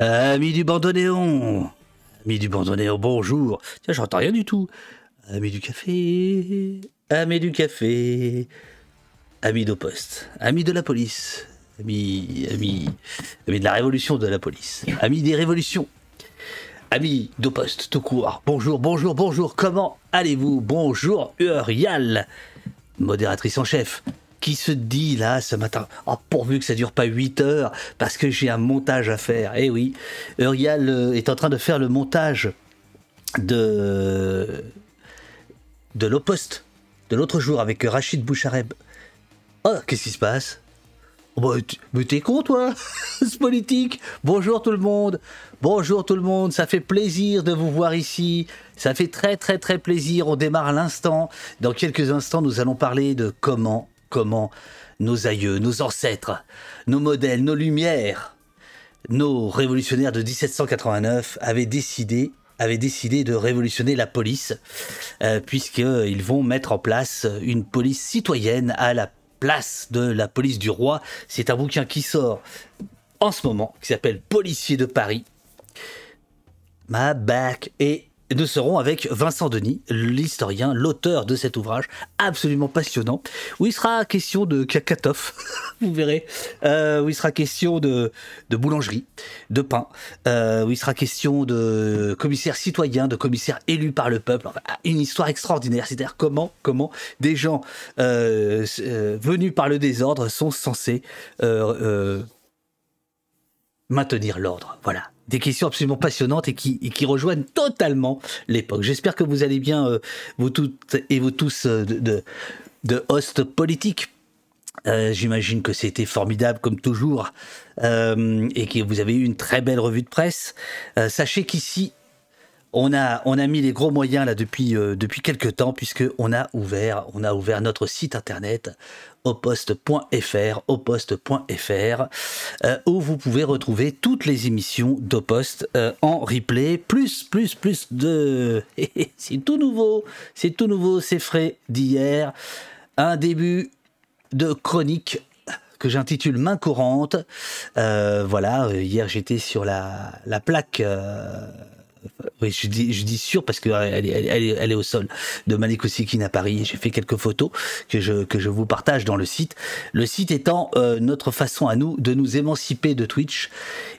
Amis du bandonéon Amis du bandonéon, bonjour. Tiens, j'entends rien du tout. Amis du café. Amis du café. Amis d'au poste Amis de la police. Amis, amis, amis de la révolution de la police. Amis des révolutions. Amis d'au poste, tout court. Bonjour, bonjour, bonjour, comment allez-vous? Bonjour, Urial, modératrice en chef qui se dit là ce matin oh, pourvu que ça dure pas 8 heures parce que j'ai un montage à faire. Eh oui, Urial euh, est en train de faire le montage de de l'Opost de l'autre jour avec Rachid Bouchareb. Oh, qu'est-ce qui se passe? Oh, bah, Mais t'es con toi Ce politique Bonjour tout le monde Bonjour tout le monde, ça fait plaisir de vous voir ici. Ça fait très très très plaisir. On démarre l'instant. Dans quelques instants, nous allons parler de comment comment nos aïeux, nos ancêtres, nos modèles, nos lumières, nos révolutionnaires de 1789 avaient décidé avaient décidé de révolutionner la police, euh, puisqu'ils vont mettre en place une police citoyenne à la place de la police du roi. C'est un bouquin qui sort en ce moment, qui s'appelle Policier de Paris. Ma back et nous serons avec Vincent Denis, l'historien, l'auteur de cet ouvrage absolument passionnant, où il sera question de kakatoff, vous verrez, euh, où il sera question de, boulangerie, de pain, euh, où il sera question de commissaire citoyen, de commissaire élu par le peuple, une histoire extraordinaire, c'est-à-dire comment, comment des gens euh, venus par le désordre sont censés maintenir l'ordre. Voilà des questions absolument passionnantes et qui, qui rejoignent totalement l'époque. J'espère que vous allez bien, euh, vous toutes et vous tous, euh, de, de, host politique. Euh, j'imagine que c'était formidable comme toujours et que vous avez eu une très belle revue de presse. sachez qu'ici, on a, on a mis les gros moyens là depuis, depuis quelques temps puisque on a on a ouvert notre site internet oposte.fr, oposte.fr, euh, où vous pouvez retrouver toutes les émissions d'Oposte euh, en replay, plus, plus, plus de... c'est tout nouveau, c'est tout nouveau, c'est frais d'hier. Un début de chronique que j'intitule Main courante. Euh, voilà, hier j'étais sur la, la plaque oui, je dis, sûr parce qu'elle elle, elle, elle, est au sol de Malik à Paris. J'ai fait quelques photos que je, vous partage dans le site. Le site étant euh, notre façon à nous de nous émanciper de Twitch.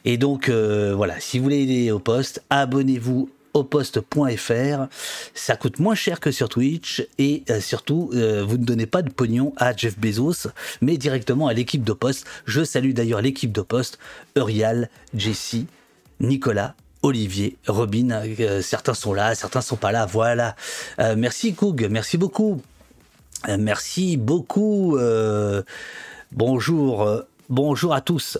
Et donc, euh, voilà, si vous voulez aider au poste, abonnez-vous au poste.fr. Ça coûte moins cher que sur Twitch et euh, surtout, vous ne donnez pas de pognon à Jeff Bezos, mais directement à l'équipe de poste. Je salue d'ailleurs l'équipe de poste, Eurial, Jessie, Nicolas, Olivier, Robin, euh, certains sont là, certains sont pas là, voilà. Euh, merci Koug, merci beaucoup. Euh, merci beaucoup. bonjour, bonjour à tous.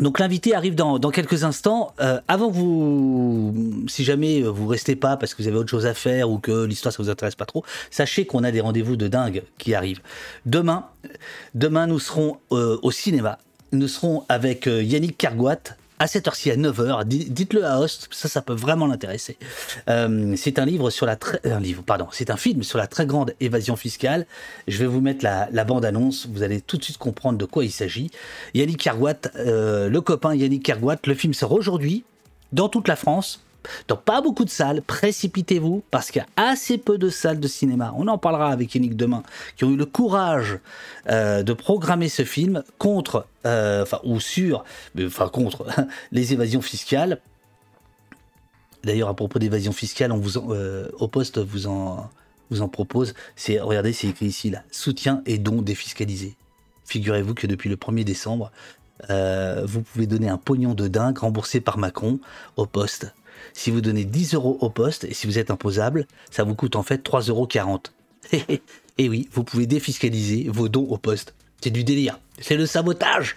Donc l'invité arrive dans, quelques instants. avant vous, si jamais vous restez pas parce que vous avez autre chose à faire ou que l'histoire ça vous intéresse pas trop, sachez qu'on a des rendez-vous de dingue qui arrivent. Demain, demain nous serons au cinéma. Nous serons avec Yannick Cargoat, à cette heure-ci, à 9h, dites-le à Host, ça, peut vraiment l'intéresser. Euh, c'est un livre sur la très, film sur la très grande évasion fiscale. Je vais vous mettre la, bande-annonce, vous allez tout de suite comprendre de quoi il s'agit. Yannick Kerguat, euh, le copain Yannick Kerguat, le film sort aujourd'hui dans toute la France, dans pas beaucoup de salles, précipitez-vous parce qu'il y a assez peu de salles de cinéma. On en parlera avec Yannick demain, qui ont eu le courage euh, de programmer ce film contre, euh, enfin ou sur, enfin contre les évasions fiscales. D'ailleurs, à propos d'évasion fiscale, on vous euh, au poste vous en vous en propose. Regardez, c'est écrit ici là, soutien et dons défiscalisés. Figurez-vous que depuis le 1er décembre, vous pouvez donner un pognon de dingue remboursé par Macron au poste si vous donnez 10 euros au poste et si vous êtes imposable, ça vous coûte en fait 3,40 euros. et oui, vous pouvez défiscaliser vos dons au poste. C'est du délire. C'est le sabotage.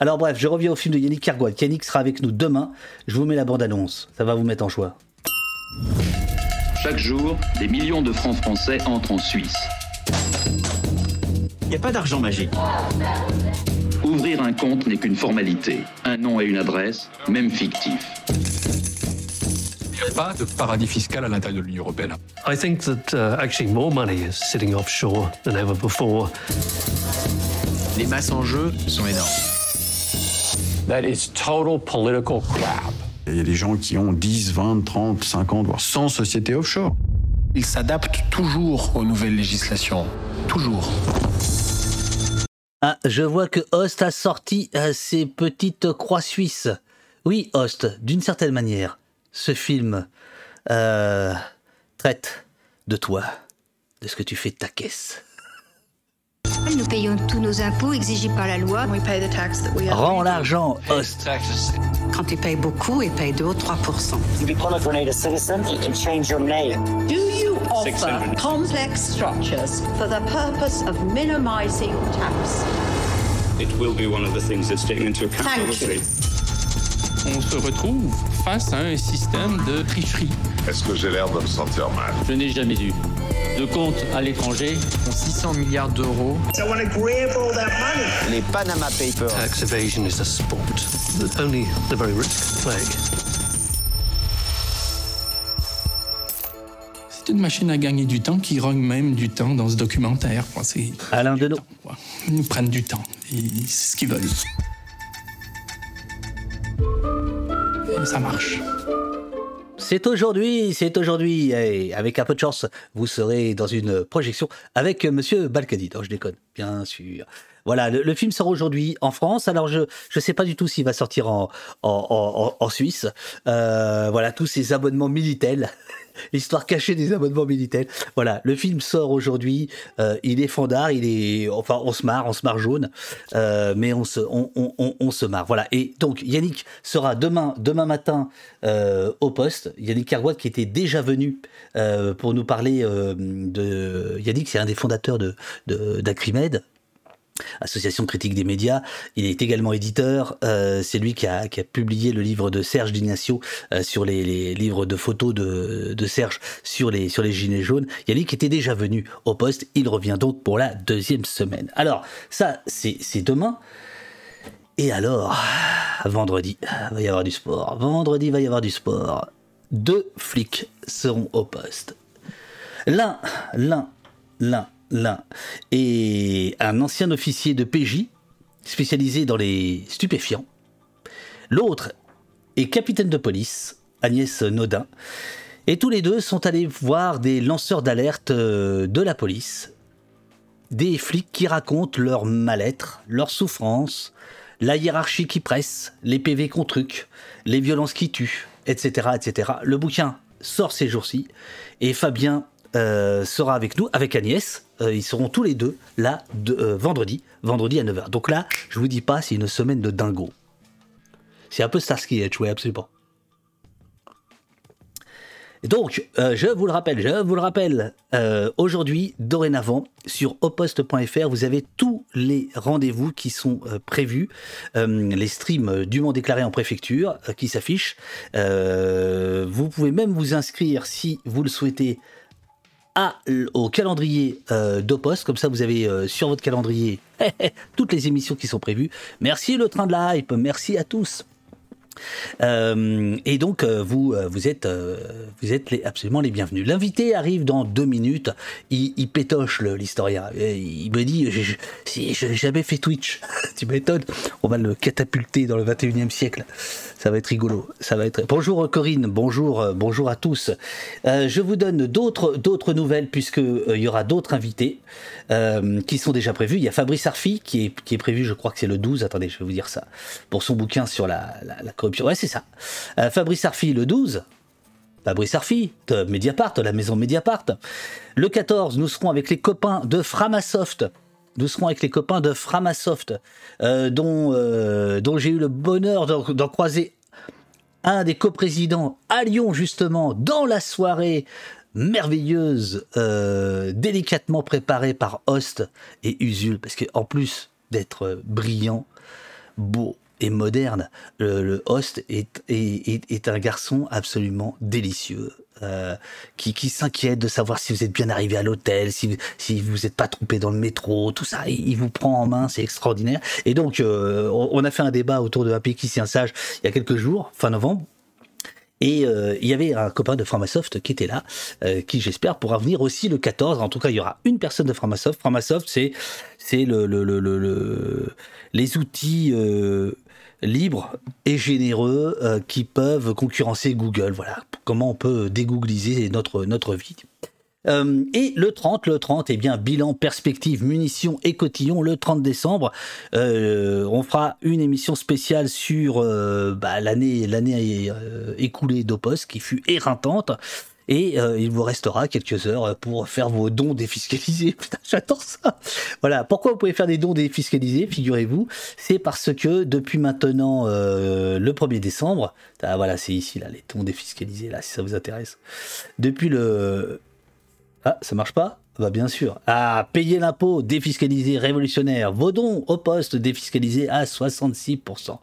Alors bref, je reviens au film de Yannick Cargoat. Yannick sera avec nous demain. Je vous mets la bande-annonce. Ça va vous mettre en choix. Chaque jour, des millions de francs français entrent en Suisse. Il n'y a pas d'argent magique. Ouvrir un compte n'est qu'une formalité. Un nom et une adresse, même fictif pas de paradis fiscal à l'intérieur de l'Union européenne. I think that uh, actually more money is sitting offshore than ever before. Les masses en jeu sont énormes. That is total political crap. Il y a des gens qui ont 10, 20, 30, 50, voire 100 sociétés offshore. Ils s'adaptent toujours aux nouvelles législations. Toujours. Ah, je vois que Host a sorti euh, ses petites croix suisses. Oui, Host, d'une certaine manière, ce film euh, traite de toi, de ce que tu fais de ta caisse. Nous payons tous nos impôts exigés par la loi. We pay the tax that we Rends l'argent, Host. Taxes. Quand tu payes beaucoup, ils payent 2 ou 3 You become a Grenada citizen, you can change your name. Do you offer complex structures for the purpose of minimizing tax? It will be one of the things that's taken into account. Thank you. On se retrouve face à un système de tricherie. Est-ce que j'ai l'air de me sentir mal? Je n'ai jamais eu de compte à l'étranger. 600 milliards d'euros. Les Panama Papers. Tax evasion is a sport that only the very rich can play. C'est une machine à gagner du temps qui rogne même du temps dans ce documentaire. quoi. C'est Alain quoi. Ils nous prennent du temps. C'est ce qu'ils veulent. Ça marche. C'est aujourd'hui, c'est aujourd'hui. Et avec un peu de chance, vous serez dans une projection avec Monsieur Balkany. Non, je déconne, bien sûr. Voilà, le, film sort aujourd'hui en France. Alors, je ne sais pas du tout s'il va sortir en, en, en, Suisse. Euh, voilà, tous ces abonnements militaires. L'histoire cachée des abonnements militaires. Voilà, le film sort aujourd'hui. Euh, il est fandard, il est. On se marre, on se marre jaune. Euh, mais on se, on, se marre. Voilà. Et donc, Yannick sera demain, demain matin euh, au poste. Yannick Cargois qui était déjà venu pour nous parler de. Yannick, c'est un des fondateurs de, Association critique des médias. Il est également éditeur. Euh, c'est lui qui a, qui a, publié le livre de Serge D'Ignacio euh, sur les, livres de photos de, Serge sur les, sur les gilets jaunes. Yannick était déjà venu au poste. Il revient donc pour la deuxième semaine. Alors, ça, c'est demain. Et alors, vendredi, il va y avoir du sport. Vendredi, il va y avoir du sport. Deux flics seront au poste. L'un, l'un, l'un l'un est un ancien officier de PJ spécialisé dans les stupéfiants. L'autre est capitaine de police, Agnès Nodin. Et tous les deux sont allés voir des lanceurs d'alerte de la police, des flics qui racontent leur mal-être, leur souffrance, la hiérarchie qui presse, les PV qu'on truc, les violences qui tuent, etc., etc. Le bouquin sort ces jours-ci et Fabien euh, sera avec nous, avec Agnès. Euh, ils seront tous les deux là euh, vendredi, vendredi à 9h. Donc là, je vous dis pas, c'est une semaine de dingo. C'est un peu Starsky Edge, oui, absolument. Donc, euh, je vous le rappelle, je vous le rappelle, aujourd'hui, dorénavant, sur oposte.fr, vous avez tous les rendez-vous qui sont prévus, les streams dûment déclarés en préfecture qui s'affichent. vous pouvez même vous inscrire si vous le souhaitez au calendrier euh, d'Opost, comme ça vous avez euh, sur votre calendrier toutes les émissions qui sont prévues. Merci le train de la hype, merci à tous. Euh, et donc vous vous êtes vous êtes les, absolument les bienvenus. L'invité arrive dans deux minutes. Il, pétoche l'historien. Il me dit je n'ai jamais fait Twitch. tu m'étonnes. On va le catapulter dans le 21e siècle. Ça va être rigolo. Ça va être. Bonjour Corinne. Bonjour bonjour à tous. Euh, je vous donne d'autres d'autres nouvelles puisque euh, il y aura d'autres invités euh, qui sont déjà prévus. Il y a Fabrice Arfi qui est qui est prévu. Je crois que c'est le 12. Attendez, je vais vous dire ça pour son bouquin sur la, la, corruption. Ouais, c'est ça. Euh, Fabrice Arfi le 12. Fabrice Arfi de Mediapart, de la maison Mediapart. Le 14, nous serons avec les copains de Framasoft nous serons avec les copains de Framasoft, euh, dont, dont j'ai eu le bonheur d'en croiser un des coprésidents à Lyon, justement, dans la soirée merveilleuse, euh, délicatement préparée par Host et Usul, parce qu'en plus d'être brillant, beau et moderne, le, Host est, est, est, un garçon absolument délicieux. Euh, qui, qui s'inquiète de savoir si vous êtes bien arrivé à l'hôtel, si, si vous n'êtes pas trompé dans le métro, tout ça, il, il vous prend en main, c'est extraordinaire. Et donc, euh, on, a fait un débat autour de pays qui un sage il y a quelques jours, fin novembre. Et euh, il y avait un copain de Framasoft qui était là, euh, qui j'espère pourra venir aussi le 14. En tout cas, il y aura une personne de Framasoft. Framasoft, c'est le, le, le, le, les outils libres et généreux euh, qui peuvent concurrencer Google. Voilà comment on peut dégoogliser notre vie. Euh, et le 30, le 30, eh bien, bilan, perspective, munitions et cotillons, le 30 décembre. Euh, on fera une émission spéciale sur bah, l'année, l'année écoulée d'Opos qui fut éreintante. Et euh, il vous restera quelques heures pour faire vos dons défiscalisés. Putain, j'attends ça. Voilà. Pourquoi vous pouvez faire des dons défiscalisés, figurez-vous? C'est parce que depuis maintenant euh, le 1er décembre, ah, voilà, c'est ici, là, les dons défiscalisés, là, si ça vous intéresse. Depuis le. Ah, ça marche pas? Bah bien sûr. Ah, payer l'impôt défiscalisé révolutionnaire. Vos dons au poste défiscalisés à 66%.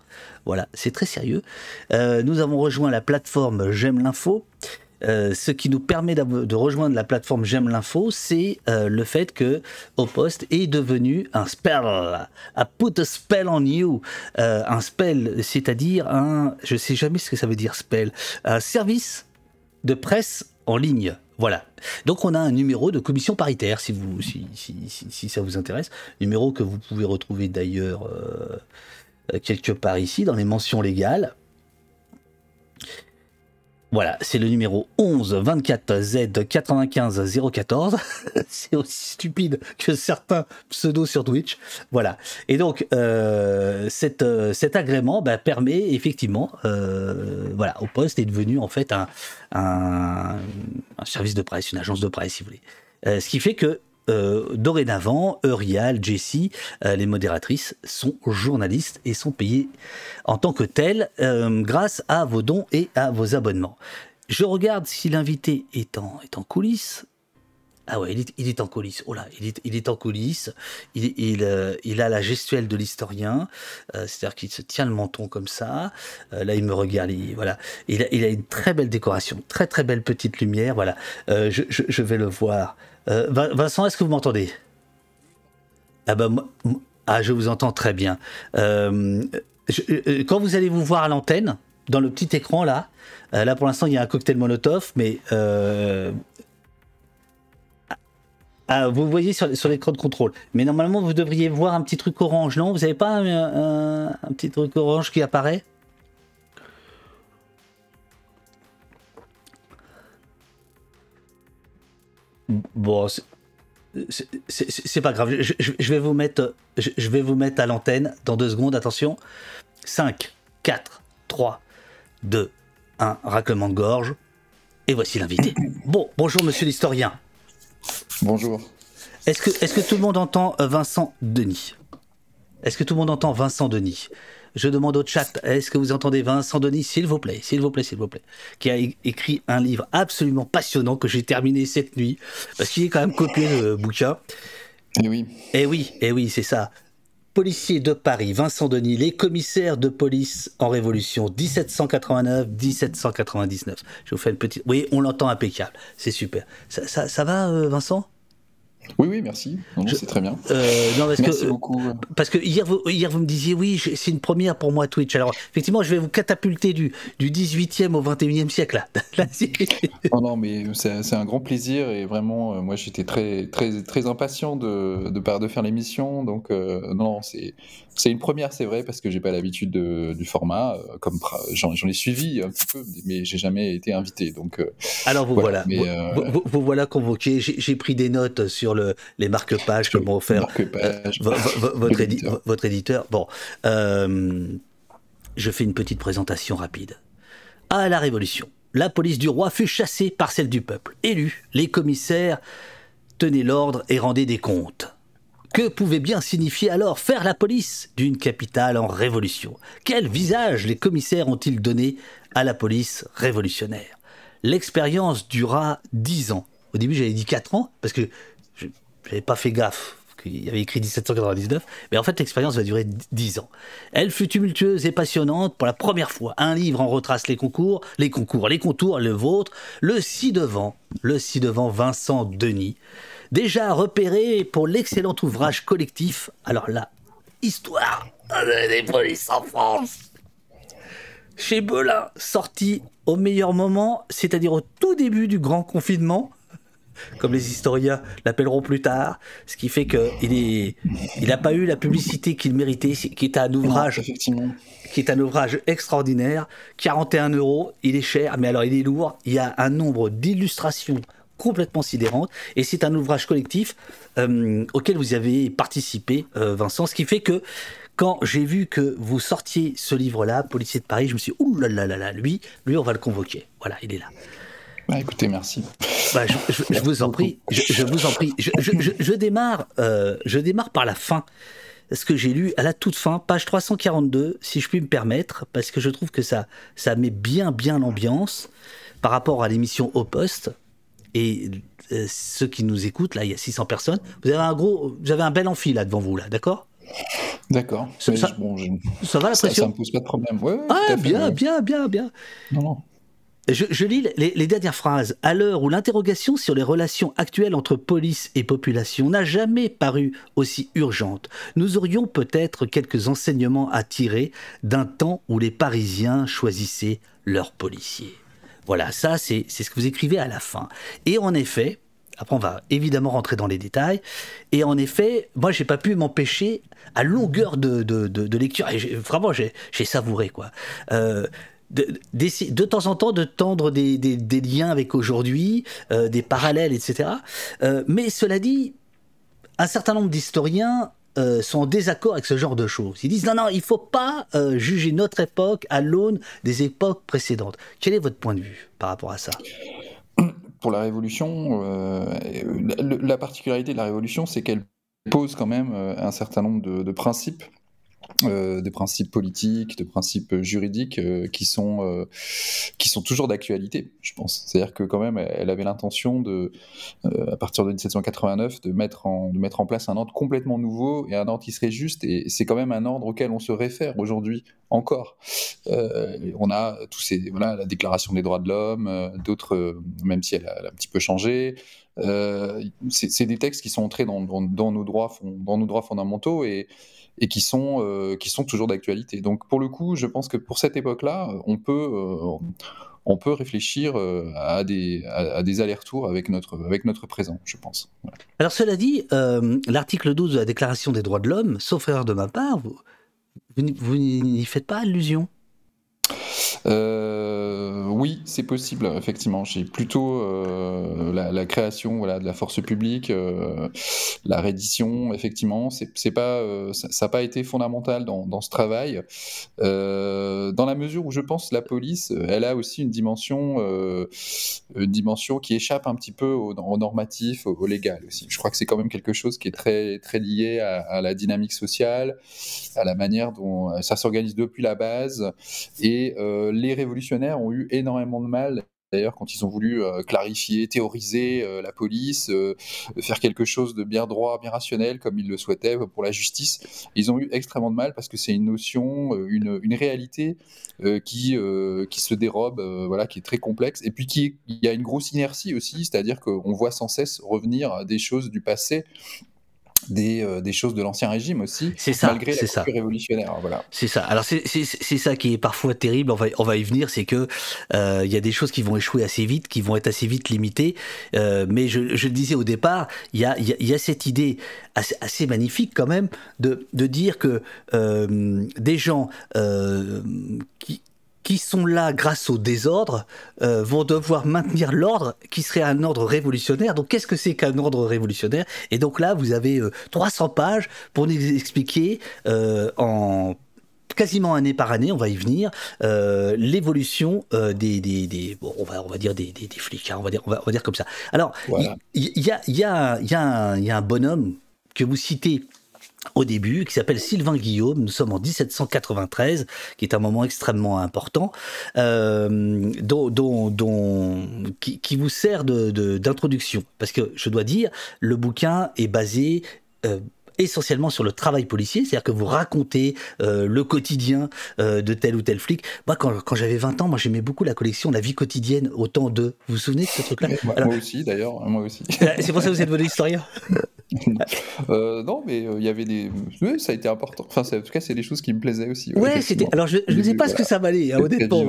Voilà, c'est très sérieux. Euh, nous avons rejoint la plateforme J'aime l'info. Euh, ce qui nous permet de rejoindre la plateforme J'aime l'info, c'est euh, le fait que Opost est devenu un spell, a put a spell on you, un spell, c'est-à-dire un, je sais jamais ce que ça veut dire spell, un service de presse en ligne. Voilà. Donc on a un numéro de commission paritaire, si, ça vous intéresse. Numéro que vous pouvez retrouver d'ailleurs quelque part ici, dans les mentions légales. Voilà, c'est le numéro 11 24 Z 95 014. c'est aussi stupide que certains pseudos sur Twitch. Voilà. Et donc, euh, euh, cet agrément bah, permet effectivement, euh, voilà, au poste est devenu en fait un, un, service de presse, une agence de presse, si vous voulez. ce qui fait que euh, dorénavant, Eurial, Jessie, euh, les modératrices sont journalistes et sont payées en tant que telles euh, grâce à vos dons et à vos abonnements. Je regarde si l'invité est en, est en coulisses. Ah ouais, il est, en coulisses. Oh là, il est, il est en coulisses. Il, il, il a la gestuelle de l'historien, c'est-à-dire qu'il se tient le menton comme ça. là, il me regarde. Il, voilà, il a, il a, une très belle décoration, très très belle petite lumière. Voilà, je, je vais le voir euh, Vincent, est-ce que vous m'entendez? Ah, bah, ah, je vous entends très bien. Euh, euh, quand vous allez vous voir à l'antenne, dans le petit écran là, là pour l'instant il y a un cocktail Molotov, mais ah, vous voyez sur, l'écran de contrôle. Mais normalement vous devriez voir un petit truc orange, non? Vous n'avez pas un, un, petit truc orange qui apparaît? Bon, c'est pas grave. Je, vais vous mettre, je, vais vous mettre à l'antenne dans deux secondes. Attention. 5, 4, 3, 2, 1. Raclement de gorge. Et voici l'invité. Bon, bonjour monsieur l'historien. Bonjour. Est-ce que, est que tout le monde entend euh, Vincent Denis? Est-ce que tout le monde entend Vincent Denis? Je demande au chat, est-ce que vous entendez Vincent Denis, s'il vous plaît, s'il vous plaît, s'il vous plaît, qui a écrit un livre absolument passionnant que j'ai terminé cette nuit, parce qu'il est quand même copié de bouquin. Et eh oui. Et eh oui, et eh oui, c'est ça. Policier de Paris, Vincent Denis, les commissaires de police en Révolution, 1789-1799. Je vous fais une petite. Oui, on l'entend impeccable. C'est super. Ça, ça va, euh, Vincent? Oui, oui, merci. C'est très bien. Euh, non, parce merci que, beaucoup. Parce que hier vous, hier, vous me disiez, oui, c'est une première pour moi Twitch. Alors, effectivement, je vais vous catapulter du, du 18e au 21e siècle. Là. non, non, mais c'est un grand plaisir et vraiment, euh, moi, j'étais très, très, très impatient de, de, de faire l'émission. Donc, euh, non, c'est une première, c'est vrai, parce que j'ai pas l'habitude du format. Comme j'en ai suivi un petit peu, mais j'ai jamais été invité. Donc alors vous voilà, euh, vous, voilà convoqué. J'ai pris des notes sur le, les marque-pages que m'ont offert votre, éditeur. votre éditeur. Bon, je fais une petite présentation rapide. À la Révolution, la police du roi fut chassée par celle du peuple. Élus, les commissaires tenaient l'ordre et rendaient des comptes. Que pouvait bien signifier alors faire la police d'une capitale en révolution? Quel visage les commissaires ont-ils donné à la police révolutionnaire? L'expérience dura dix ans. Au début, j'avais dit quatre ans, parce que je n'avais pas fait gaffe qu'il avait écrit 1799, mais en fait l'expérience va durer dix ans. Elle fut tumultueuse et passionnante pour la première fois. Un livre en retrace les concours, les concours, les contours, le vôtre, le ci-devant, le ci-devant Vincent Denis, déjà repéré pour l'excellent ouvrage collectif, alors là, Histoire des polices en France, chez Belin, sorti au meilleur moment, c'est-à-dire au tout début du grand confinement. Comme les historiens l'appelleront plus tard, ce qui fait qu'il est, il n'a pas eu la publicité qu'il méritait, qui est un ouvrage, qui est un ouvrage extraordinaire, 41 euros, il est cher, mais alors il est lourd, il y a un nombre d'illustrations complètement sidérantes, et c'est un ouvrage collectif euh, auquel vous avez participé, euh, Vincent, ce qui fait que quand j'ai vu que vous sortiez ce livre-là, Policier de Paris, je me suis dit, ouh là là là là, lui, lui, on va le convoquer. Voilà, il est là. Bah, écoutez, merci. Bah, je, vous en prie, je, vous en prie. Je, démarre, euh, je démarre par la fin. Ce que j'ai lu à la toute fin, page 342, si je puis me permettre, parce que je trouve que ça, ça met bien, bien l'ambiance par rapport à l'émission Au Poste. Et euh, ceux qui nous écoutent, là, il y a 600 personnes. Vous avez un gros, vous avez un bel amphi là devant vous, là, d'accord? D'accord. Ça, bon, ça, va la pression Ça ne pose pas de problème. Ouais, ah, bien, bien, bien, bien. Non, non. Je, lis les, dernières phrases. À l'heure où l'interrogation sur les relations actuelles entre police et population n'a jamais paru aussi urgente, nous aurions peut-être quelques enseignements à tirer d'un temps où les Parisiens choisissaient leurs policiers. Voilà, ça c'est ce que vous écrivez à la fin. Et en effet, après, on va évidemment rentrer dans les détails. Et en effet, moi, j'ai pas pu m'empêcher, à longueur de, lecture, et vraiment, j'ai savouré, quoi. Euh, de, de, temps en temps de tendre des, des, liens avec aujourd'hui, euh, des parallèles, etc. Euh, mais cela dit, un certain nombre d'historiens sont en désaccord avec ce genre de choses. Ils disent non, non, il faut pas juger notre époque à l'aune des époques précédentes. Quel est votre point de vue par rapport à ça? Pour la Révolution, euh, la, particularité de la Révolution, c'est qu'elle pose quand même euh, un certain nombre de principes euh, des principes politiques, de principes juridiques euh, qui sont euh, qui sont toujours d'actualité, je pense. C'est-à-dire que quand même, elle avait l'intention de, à partir de 1789, de mettre en de mettre en place un ordre complètement nouveau et un ordre qui serait juste. Et c'est quand même un ordre auquel on se réfère aujourd'hui encore. on a tous ces voilà la Déclaration des droits de l'homme, d'autres, même si elle a, un petit peu changé. c'est des textes qui sont entrés dans, dans, nos droits dans nos droits fondamentaux et et qui sont, euh, qui sont toujours d'actualité. Donc pour le coup, je pense que pour cette époque-là, on peut, euh, on peut réfléchir euh, à des, à, des allers-retours avec notre, avec notre présent, je pense. Alors cela dit, l'article 12 de la Déclaration des droits de l'homme, sauf erreur de ma part, vous, vous n'y faites pas allusion euh, oui, c'est possible, effectivement. J'ai plutôt euh, la, création voilà, de la force publique, euh, la reddition, effectivement. C'est, pas, ça n'a pas été fondamental dans, ce travail. dans la mesure où je pense la police, elle a aussi une dimension, une dimension qui échappe un petit peu au, normatif, au, légal aussi. Je crois que c'est quand même quelque chose qui est très, très lié à, à la dynamique sociale, à la manière dont ça s'organise depuis la base. Et les révolutionnaires ont eu énormément de mal d'ailleurs quand ils ont voulu euh, clarifier, théoriser euh, la police, euh, faire quelque chose de bien droit, bien rationnel comme ils le souhaitaient pour la justice, ils ont eu extrêmement de mal parce que c'est une notion, une, réalité qui, qui se dérobe, voilà, qui est très complexe et puis qui il y a une grosse inertie aussi, c'est-à-dire qu'on voit sans cesse revenir des choses du passé des, euh, des, choses de l'ancien régime aussi, ça, malgré la ça. révolutionnaire. Voilà. C'est ça. Alors c'est ça qui est parfois terrible. On va, on va y venir, c'est que euh, il y a des choses qui vont échouer assez vite, qui vont être assez vite limitées. Euh, mais je, je, le disais au départ, il y a, y, y a, cette idée assez, assez, magnifique quand même de, de dire que des gens qui qui sont là grâce au désordre euh, vont devoir maintenir l'ordre qui serait un ordre révolutionnaire. Donc qu'est-ce que c'est qu'un ordre révolutionnaire? Et donc là, vous avez 300 euh, pages pour nous expliquer euh, en quasiment année par année, on va y venir, l'évolution des, des, des bon, on va on va dire des, des, flics, hein, on va dire on va, on va, dire comme ça. Alors il y, a il y a y a y a un bonhomme que vous citez au début, qui s'appelle Sylvain Guillaume. Nous sommes en 1793, qui est un moment extrêmement important, euh, dont, qui, qui, vous sert d'introduction. De, Parce que je dois dire, le bouquin est basé euh, essentiellement sur le travail policier, c'est-à-dire que vous racontez euh, le quotidien euh, de tel ou tel flic. Moi, quand, quand j'avais 20 ans, moi j'aimais beaucoup la collection La vie quotidienne au temps de. Vous vous souvenez de ce truc-là? Moi, moi, aussi, d'ailleurs, moi aussi. c'est pour ça que vous êtes devenu historien? euh, non, mais il y avait des. Oui, ça a été important. Enfin, en tout cas, c'est des choses qui me plaisaient aussi. Ouais, c'était. Alors, je, ne sais pas ce que ça valait, hein, honnêtement.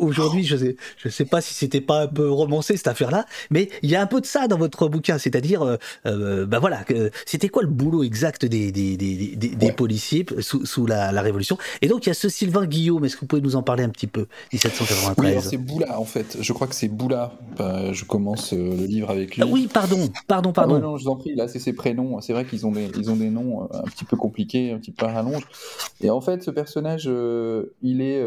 Aujourd'hui, je sais, je sais pas si c'était pas un peu romancé cette affaire-là, mais il y a un peu de ça dans votre bouquin, c'est-à-dire, ben voilà, c'était quoi le boulot exact des, des, des, des, policiers sous, sous la, la, Révolution? Et donc, il y a ce Sylvain Guillaume, est-ce que vous pouvez nous en parler un petit peu? 1793. Oui, c'est Boula, en fait. Je crois que c'est Boula. Bah, je commence le livre avec lui. Ah oui, pardon, pardon, pardon. Ah non, je vous en prie, là, c'est ses prénoms. C'est vrai qu'ils ont, des, ont des noms euh, un petit peu compliqués, un petit peu à rallonge. Et en fait, ce personnage, euh, il est.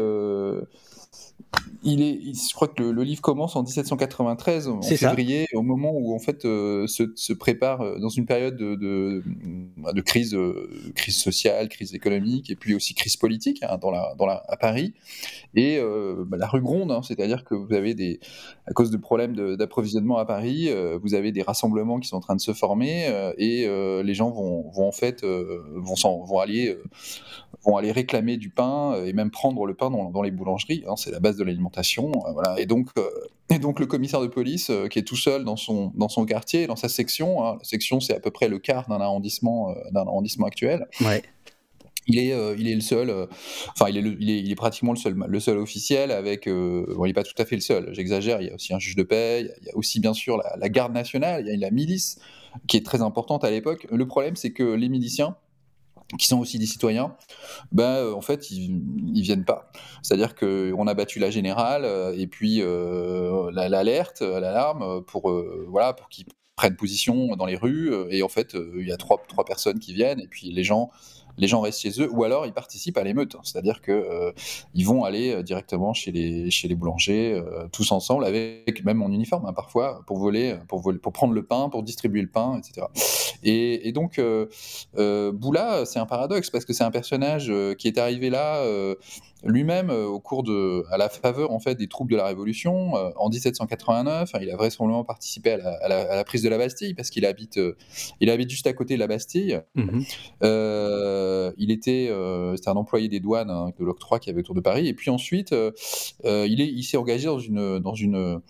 Il est, je crois que le, livre commence en 1793, en février, au moment où en fait euh, se, prépare euh, dans une période de, de, crise, euh, crise sociale, crise économique et puis aussi crise politique hein, dans la, dans la, à Paris. Et bah, la rue gronde, hein, c'est-à-dire que vous avez des, à cause de problèmes d'approvisionnement à Paris, vous avez des rassemblements qui sont en train de se former et les gens vont, vont en fait vont, vont aller vont aller réclamer du pain et même prendre le pain dans, dans les boulangeries. Hein, c'est la base de l'alimentation euh, voilà. Et donc, euh, et donc le commissaire de police euh, qui est tout seul dans son, dans son quartier, dans sa section, hein, la section c'est à peu près le quart d'un arrondissement, d'un arrondissement actuel. Ouais. Il est, il est le seul, enfin il, est il, est, il est pratiquement le seul, le seul officiel avec, bon il n'est pas tout à fait le seul, j'exagère, il y a aussi un juge de paix, il y a aussi bien sûr la, la garde nationale, il y a la milice qui est très importante à l'époque. Le problème c'est que les miliciens, qui sont aussi des citoyens, ben, euh, en fait, ils, ils viennent pas. C'est-à-dire qu'on a battu la générale euh, et puis euh, l'alerte, l'alarme pour, voilà, pour qu'ils prennent position dans les rues. Et en fait, il y a trois, trois personnes qui viennent et puis les gens les gens restent chez eux, ou alors ils participent à l'émeute, c'est-à-dire que euh, ils vont aller euh, directement chez les chez les boulangers, euh, tous ensemble, avec même en uniforme hein, parfois, pour voler, pour voler, pour prendre le pain, pour distribuer le pain, etc. Et, et donc Boula, c'est un paradoxe parce que c'est un personnage qui est arrivé là lui-même, euh, au cours de, à la faveur en fait des troupes de la Révolution, euh, en 1789, il a vraisemblablement participé à la, prise de la Bastille parce qu'il habite, euh, il habite juste à côté de la Bastille. Mhm. il était, c'était un employé des douanes hein, de l'octroi qui avait autour de Paris. Et puis ensuite, il est, il s'est engagé dans une, dans une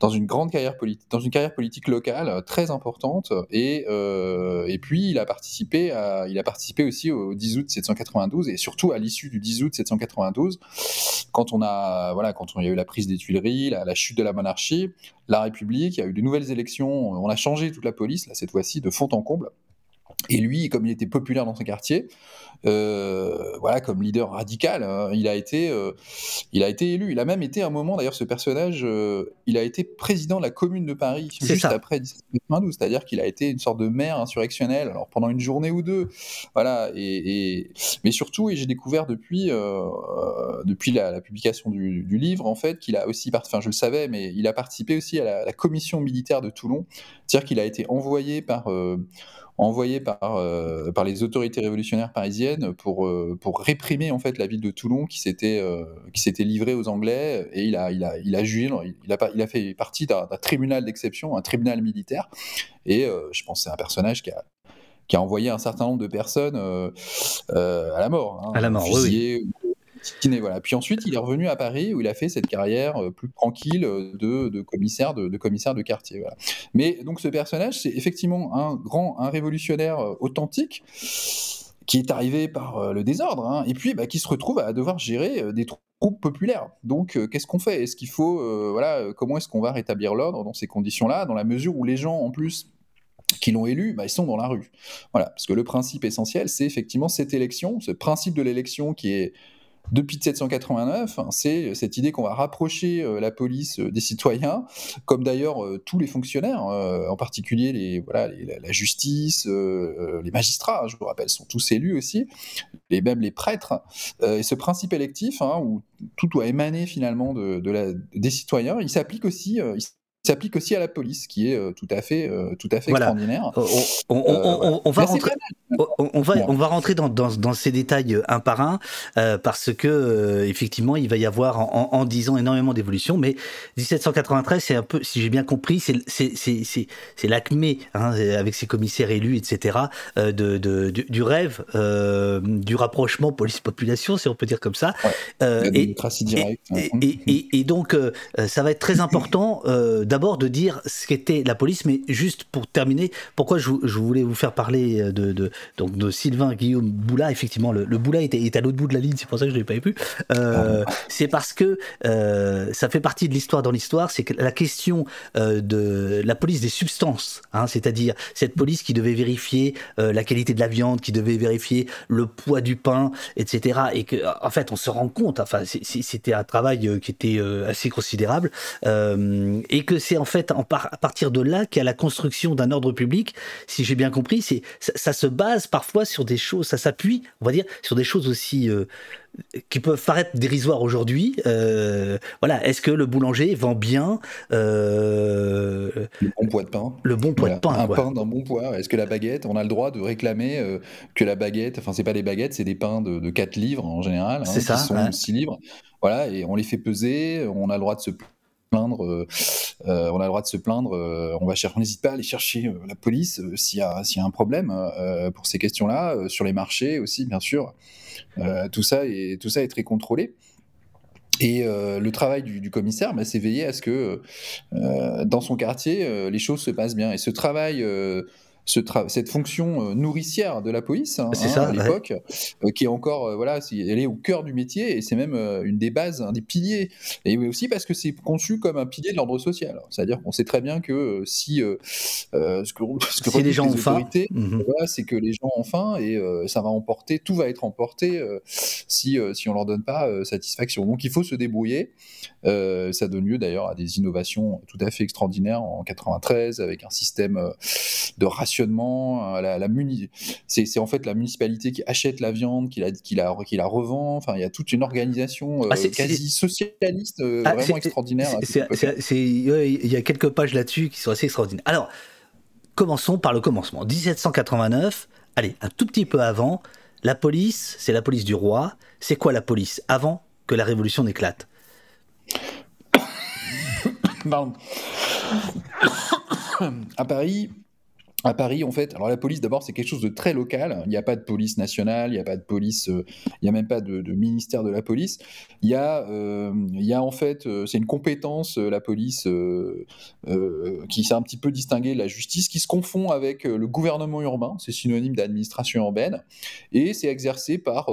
dans une grande carrière politique, dans une carrière politique locale euh, très importante. Et, euh, et puis il a participé, à, il a participé aussi au 10 août 1792 et surtout à l'issue du 10 août 1792, quand on a, voilà, quand on y a eu la prise des Tuileries, la, la chute de la monarchie, la République, il y a eu de nouvelles élections, on a changé toute la police là cette fois-ci de fond en comble. Et lui, comme il était populaire dans son quartier, euh, voilà, comme leader radical, hein, il a été, euh, il a été élu. Il a même été à un moment, d'ailleurs, ce personnage, euh, il a été président de la Commune de Paris juste après 1792, c'est-à-dire qu'il a été une sorte de maire insurrectionnel, alors pendant une journée ou deux, voilà. Et, mais surtout, et j'ai découvert depuis, depuis la, publication du, livre, en fait, qu'il a aussi, enfin, je le savais, mais il a participé aussi à la, la commission militaire de Toulon, c'est-à-dire qu'il a été envoyé par envoyé par, euh, par les autorités révolutionnaires parisiennes pour, euh, pour réprimer en fait la ville de Toulon qui s'était euh, qui s'était livrée aux Anglais. Et il a il a il a jugé il a il a fait partie d'un tribunal d'exception un tribunal militaire. Et je pense c'est un personnage qui a qui a envoyé un certain nombre de personnes à la mort hein, à la mort oui, voilà. Puis ensuite, il est revenu à Paris où il a fait cette carrière euh, plus tranquille euh, de, commissaire de, quartier. Mais donc ce personnage, c'est effectivement un grand, un révolutionnaire euh, authentique qui est arrivé par le désordre, hein, et puis bah, qui se retrouve à devoir gérer des troupes populaires. Donc, qu'est-ce qu'on fait? Est-ce qu'il faut, voilà, comment est-ce qu'on va rétablir l'ordre dans ces conditions-là, dans la mesure où les gens, en plus, qui l'ont élu, bah, ils sont dans la rue? Voilà, parce que le principe essentiel, c'est effectivement cette élection, ce principe de l'élection qui est depuis 1789, hein, c'est cette idée qu'on va rapprocher euh, la police euh, des citoyens, comme d'ailleurs euh, tous les fonctionnaires, en particulier les, voilà, la justice, les magistrats, je vous rappelle, sont tous élus aussi, et même les prêtres. et ce principe électif, hein, où tout doit émaner finalement des citoyens, il s'applique aussi, s'applique aussi à la police, qui est euh, tout à fait, euh, tout à fait extraordinaire. On, va rentrer, on, va, on va rentrer dans, dans, dans, ces détails euh, un par un, parce que effectivement, il va y avoir en, en 10 ans énormément d'évolution, mais 1793, c'est un peu, si j'ai bien compris, c'est l'acmé, hein, avec ses commissaires élus, etc., de, de, du, rêve, du rapprochement police-population, si on peut dire comme ça. et, directe. Et, et, et, donc, ça va être très important d'abord de dire ce qu'était la police, mais juste pour terminer, pourquoi je, voulais vous faire parler de, de, donc de Sylvain Guillaume Boula, effectivement, le, le Boula est, est à l'autre bout de la ligne, c'est pour ça que je ne l'ai pas vu. Euh, c'est parce que euh, ça fait partie de l'histoire dans l'histoire, c'est que la question euh, de la police des substances, hein, c'est-à-dire cette police qui devait vérifier la qualité de la viande, qui devait vérifier le poids du pain, etc. Et que, en fait, on se rend compte, enfin, c'était un travail qui était assez considérable, et que c'est en fait en à partir de là qu'il y a la construction d'un ordre public. Si j'ai bien compris, c'est ça, ça, se base parfois sur des choses, ça s'appuie, on va dire, sur des choses aussi qui peuvent paraître dérisoires aujourd'hui. Euh, voilà, est-ce que le boulanger vend bien euh, le bon poids de pain Le bon poids de pain. Un pain d'un bon poids. Est-ce que la baguette, on a le droit de réclamer euh, que la baguette, enfin c'est pas des baguettes, c'est des pains de, 4 livres en général, hein, c'est ça, qui sont 6 livres. Voilà, et on les fait peser, on a le droit de se plaindre, on a le droit de se plaindre, on va chercher, n'hésite pas à aller chercher la police s'il y, a un problème pour ces questions-là, sur les marchés aussi bien sûr. Euh, tout, ça est, tout ça est très contrôlé. Et euh, le travail du, commissaire, bah, c'est veiller à ce que euh, dans son quartier, les choses se passent bien. Et ce travail cette fonction euh, nourricière de la police hein, hein, à l'époque, euh, qui est encore, euh, voilà, elle est au cœur du métier et c'est même une des bases, un des piliers. Et aussi parce que c'est conçu comme un pilier de l'ordre social. C'est-à-dire qu'on sait très bien que si ce que, ce les gens ont faim, mhm. c'est que les gens ont faim et ça va emporter, tout va être emporté si, si on leur donne pas satisfaction. Donc il faut se débrouiller. ça donne lieu d'ailleurs à des innovations tout à fait extraordinaires en 93 avec un système de ration euh, la, c'est en fait la municipalité qui achète la viande, qui la, qui la, qui la revend. Enfin, il y a toute une organisation euh, ah, quasi socialiste euh, ah, vraiment extraordinaire. Il y a quelques pages là-dessus qui sont assez extraordinaires. Alors, commençons par le commencement. 1789, allez, un tout petit peu avant, la police, c'est la police du roi. C'est quoi la police avant que la révolution n'éclate? À Paris, à Paris, en fait, alors la police, d'abord, c'est quelque chose de très local. Il n'y a pas de police nationale, il n'y a pas de police, euh, il n'y a même pas de, ministère de la police. Il y a, euh, il y a en fait, euh, c'est une compétence, la police, qui s'est un petit peu distinguée de la justice, qui se confond avec le gouvernement urbain, c'est synonyme d'administration urbaine, et c'est exercé par,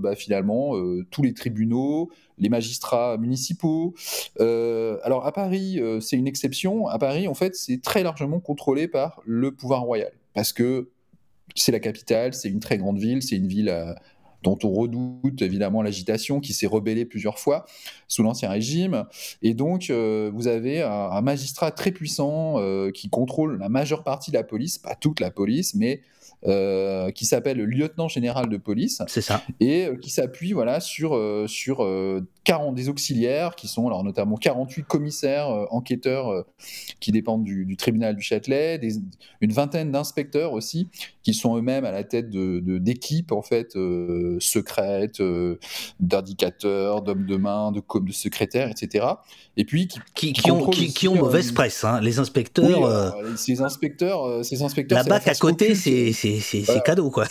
bah, finalement, tous les tribunaux, les magistrats municipaux. Euh, alors à Paris, euh, c'est une exception. À Paris, en fait, c'est très largement contrôlé par le pouvoir royal, parce que c'est la capitale, c'est une très grande ville, c'est une ville euh, dont on redoute évidemment l'agitation, qui s'est rebellée plusieurs fois sous l'Ancien Régime. Et donc, vous avez un, magistrat très puissant qui contrôle la majeure partie de la police, pas toute la police, mais euh, qui s'appelle le lieutenant général de police. C'est ça. Et euh, qui s'appuie voilà, sur, euh, sur 40 des auxiliaires, qui sont alors notamment 48 commissaires, enquêteurs qui dépendent du, tribunal du Châtelet, des, une vingtaine d'inspecteurs aussi, qui sont eux-mêmes à la tête d'équipes de, en fait, secrètes, d'indicateurs, d'hommes de main, de, de secrétaires, etc. Et puis qui, qui, ont, qui, ont mauvaise presse, hein. les inspecteurs. ces inspecteurs, ces inspecteurs. La BAC à côté, c'est c'est cadeau, quoi.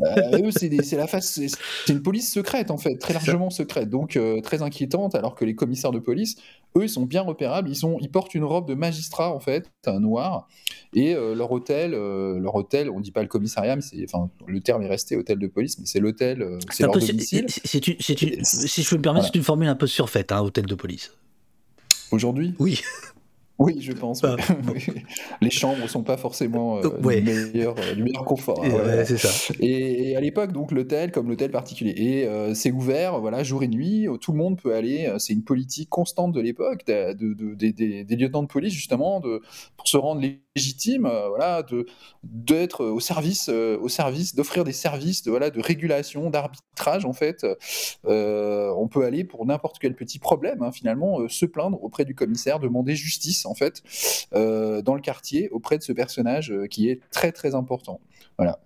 Euh, c'est la face, c'est une police secrète en fait, très largement secrète, donc euh, très inquiétante. Alors que les commissaires de police, eux, ils sont bien repérables. Ils sont, ils portent une robe de magistrat en fait, un noir, et euh, leur hôtel, leur hôtel, on dit pas le commissariat, mais c'est, enfin, le terme est resté hôtel de police, mais c'est l'hôtel, c'est leur domicile. si je peux me permettre, c'est une formule un peu surfaite, un hôtel de police. Aujourd'hui? Oui. Oui, je pense. les chambres sont pas forcément euh, du, meilleur, euh, du, meilleur, confort. Hein, ça. Et, à l'époque, donc l'hôtel comme l'hôtel particulier. Et euh, c'est ouvert, voilà, jour et nuit. Tout le monde peut aller. C'est une politique constante de l'époque, de, des lieutenants de police justement, de, pour se rendre légitime, voilà, de d'être au service, au service, d'offrir des services, de voilà, de régulation, d'arbitrage en fait. on peut aller pour n'importe quel petit problème, hein, finalement, se plaindre auprès du commissaire, demander justice en fait euh, dans le quartier auprès de ce personnage euh, qui est très très important. Voilà.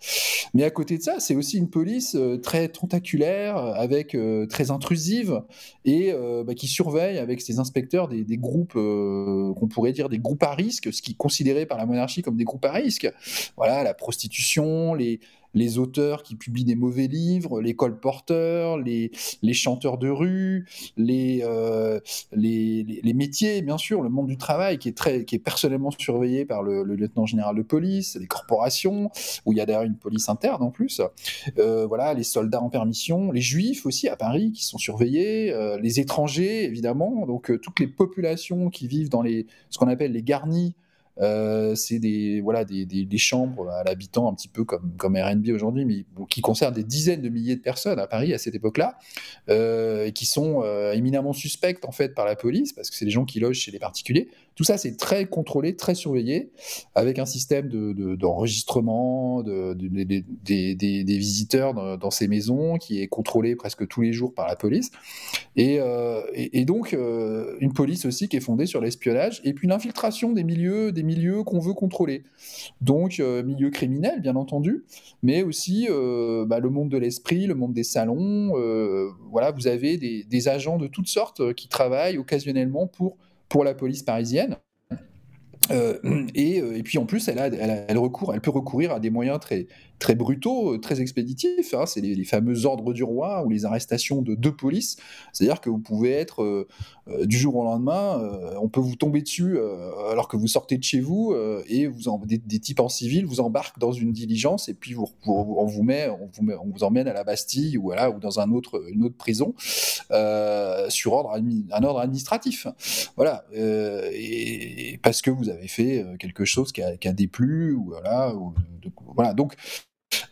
Mais à côté de ça, c'est aussi une police euh, très tentaculaire, avec très intrusive et bah, qui surveille avec ses inspecteurs des, groupes qu'on pourrait dire des groupes à risque, ce qui est considéré par la monarchie comme des groupes à risque. Voilà, la prostitution, les les auteurs qui publient des mauvais livres, les colporteurs, les, les chanteurs de rue, les, les, les, métiers, bien sûr, le monde du travail qui est, très, qui est personnellement surveillé par le, lieutenant général de police, les corporations, où il y a d'ailleurs une police interne en plus, voilà, les soldats en permission, les juifs aussi à Paris qui sont surveillés, les étrangers évidemment, donc toutes les populations qui vivent dans les, ce qu'on appelle les garnis, euh, c'est des, voilà, des, des, chambres à l'habitant, un petit peu comme, comme Airbnb aujourd'hui, mais qui concernent des dizaines de milliers de personnes à Paris à cette époque-là, euh, et qui sont euh, éminemment suspectes en fait par la police, parce que c'est des gens qui logent chez les particuliers. Tout ça, c'est très contrôlé, très surveillé, avec un système d'enregistrement de, des, visiteurs dans, ces maisons, qui est contrôlé presque tous les jours par la police. Et, et, donc, une police aussi qui est fondée sur l'espionnage, et puis l'infiltration des milieux, des milieux qu'on veut contrôler. Donc, euh, milieu criminel, bien entendu, mais aussi euh, bah, le monde de l'esprit, le monde des salons. Euh, voilà, vous avez des, agents de toutes sortes qui travaillent occasionnellement pour, pour la police parisienne. Et, et, puis en plus, elle, peut recourir à des moyens très, brutaux, très expéditifs. Hein. C'est les, fameux ordres du roi ou les arrestations de deux polices. C'est-à-dire que vous pouvez être euh, euh, du jour au lendemain, euh, on peut vous tomber dessus alors que vous sortez de chez vous et des, types en civil vous embarquent dans une diligence et puis on, vous emmène à la Bastille ou, dans une autre prison sur ordre, un ordre administratif. Voilà. parce que vous avez fait quelque chose qui a, qui a déplu ou voilà. Ou, voilà. Donc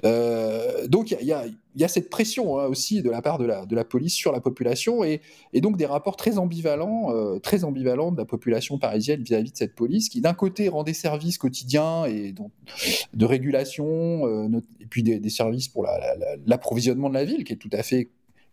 euh, donc il y, a, cette pression hein, aussi de la part de la, de la police sur la population et, donc des rapports très ambivalents, euh, très ambivalents de la population parisienne vis-à-vis de cette police qui d'un côté rend des services quotidiens et de régulation euh, et puis des, services pour l'approvisionnement de la ville qui est tout à fait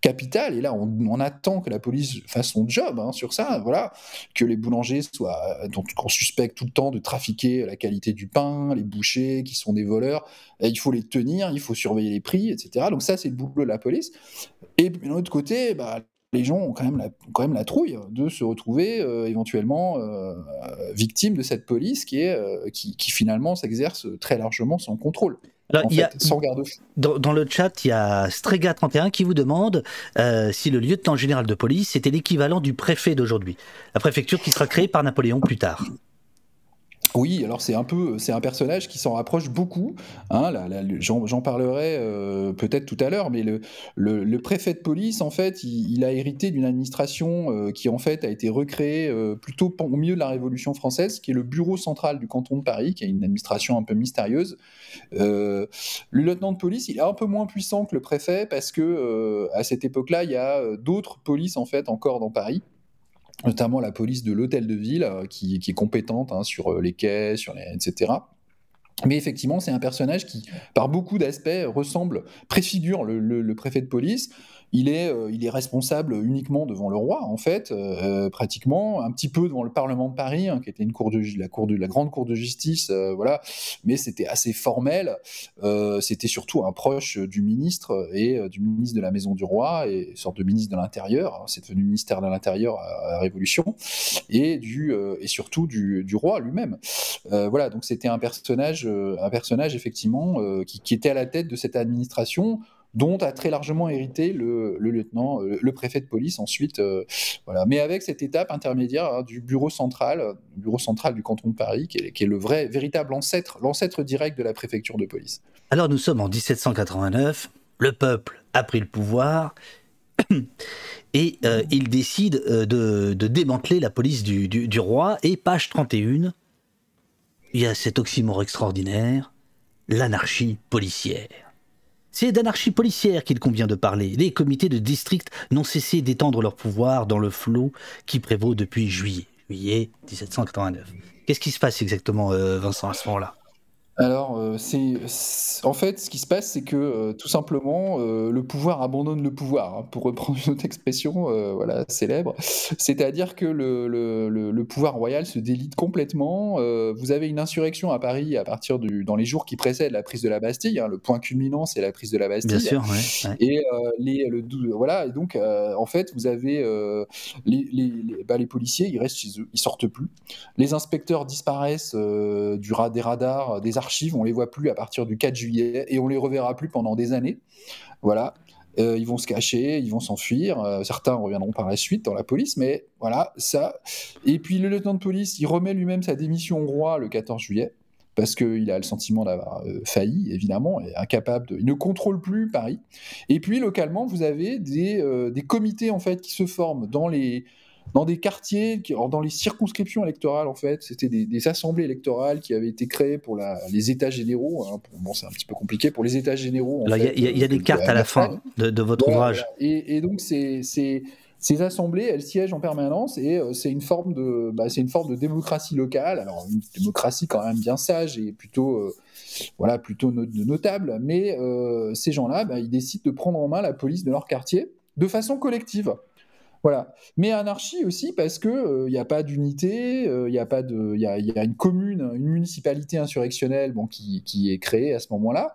Et là, on, attend que la police fasse son job hein, sur ça. Voilà, que les boulangers soient, donc qu'on suspecte tout le temps de trafiquer la qualité du pain, les bouchers qui sont des voleurs. il faut les tenir, il faut surveiller les prix, etc. Donc ça, c'est le boulot de la police. Et d'un autre côté, bah, les gens ont quand même la, quand même la trouille de se retrouver euh, éventuellement euh, victimes de cette police qui, est, euh, qui finalement s'exerce très largement sans contrôle. Alors, il y a, dans, dans, le chat, il y a Strega31 qui vous demande euh, si le lieutenant général de police était l'équivalent du préfet d'aujourd'hui, la préfecture qui sera créée par Napoléon plus tard. Oui, alors c'est un peu, c'est un personnage qui s'en rapproche beaucoup. Hein, J'en parlerai euh, peut-être tout à l'heure, mais le, préfet de police, en fait, il, a hérité d'une administration euh, qui en fait a été recréée euh, plutôt au milieu de la Révolution française, qui est le bureau central du canton de Paris, qui est une administration un peu mystérieuse. le lieutenant de police, il est un peu moins puissant que le préfet parce que à cette époque-là, il y a d'autres polices en fait encore dans Paris notamment la police de l'hôtel de ville, euh, qui, est compétente hein, sur euh, les quais, sur les, etc. Mais effectivement, c'est un personnage qui, par beaucoup d'aspects, ressemble, préfigure le, préfet de police il est, euh, il est responsable uniquement devant le roi, en fait, euh, pratiquement, un petit peu devant le Parlement de Paris, hein, qui était une cour de, la, cour de, grande cour de justice, euh, voilà, mais c'était assez formel. c'était surtout un proche du ministre et du ministre de la Maison du Roi, et sorte de ministre de l'Intérieur, hein, c'est devenu ministère de l'Intérieur à, la Révolution, et, surtout du, roi lui-même. voilà, donc c'était un personnage, un personnage effectivement qui était à la tête de cette administration dont a très largement hérité le, lieutenant, euh, le préfet de police ensuite. Euh, voilà. Mais avec cette étape intermédiaire hein, du bureau central, bureau central du canton de Paris, qui est, le vrai, véritable ancêtre, l'ancêtre direct de la préfecture de police. Alors nous sommes en 1789, le peuple a pris le pouvoir. Et euh, il décide de, démanteler la police du roi. Et page 31, il y a cet oxymore extraordinaire, l'anarchie policière. C'est d'anarchie policière qu'il convient de parler. Les comités de district n'ont cessé d'étendre leur pouvoir dans le flot qui prévaut depuis juillet, juillet 1789. Qu'est-ce qui se passe exactement, euh, Vincent, à ce moment-là? Alors, euh, c'est en fait ce qui se passe, c'est que euh, tout simplement euh, le pouvoir abandonne le pouvoir, hein, pour reprendre une autre expression, voilà célèbre. C'est-à-dire que le, le, le, pouvoir royal se délite complètement. vous avez une insurrection à Paris à partir du dans les jours qui précèdent la prise de la Bastille. Hein, le point culminant, c'est la prise de la Bastille. Bien sûr, ouais, Et les le voilà. Et donc en fait, vous avez les, les, bah, les, policiers, ils restent chez eux, ils sortent plus. Les inspecteurs disparaissent du des radars, des archives, on les voit plus à partir du 4 juillet et on les reverra plus pendant des années. Voilà. Euh, ils vont se cacher, ils vont s'enfuir. Euh, certains reviendront par la suite dans la police, mais voilà, ça. Et puis le lieutenant de police, il remet lui-même sa démission au roi le 14 juillet parce qu'il a le sentiment d'avoir euh, failli, évidemment, et incapable de... Il ne contrôle plus Paris. Et puis, localement, vous avez des, des comités, en fait, qui se forment dans les, dans des quartiers, dans les circonscriptions électorales, en fait, c'était des, assemblées électorales qui avaient été créées pour les États généraux. Hein, bon, c'est un petit peu compliqué pour les États généraux. Il y, a des cartes à la fin de, votre ouvrage. Et, donc, c'est ces assemblées, elles siègent en permanence et euh, c'est une forme de, bah, c'est une forme de démocratie locale. Alors une démocratie quand même bien sage et plutôt, euh, voilà, plutôt notable. Mais euh, ces gens-là, bah, ils décident de prendre en main la police de leur quartier de façon collective. Voilà. Mais anarchie aussi parce que il euh, n'y a pas d'unité, il euh, y a pas de, il y a, une commune, une municipalité insurrectionnelle, bon, qui, est créée à ce moment-là,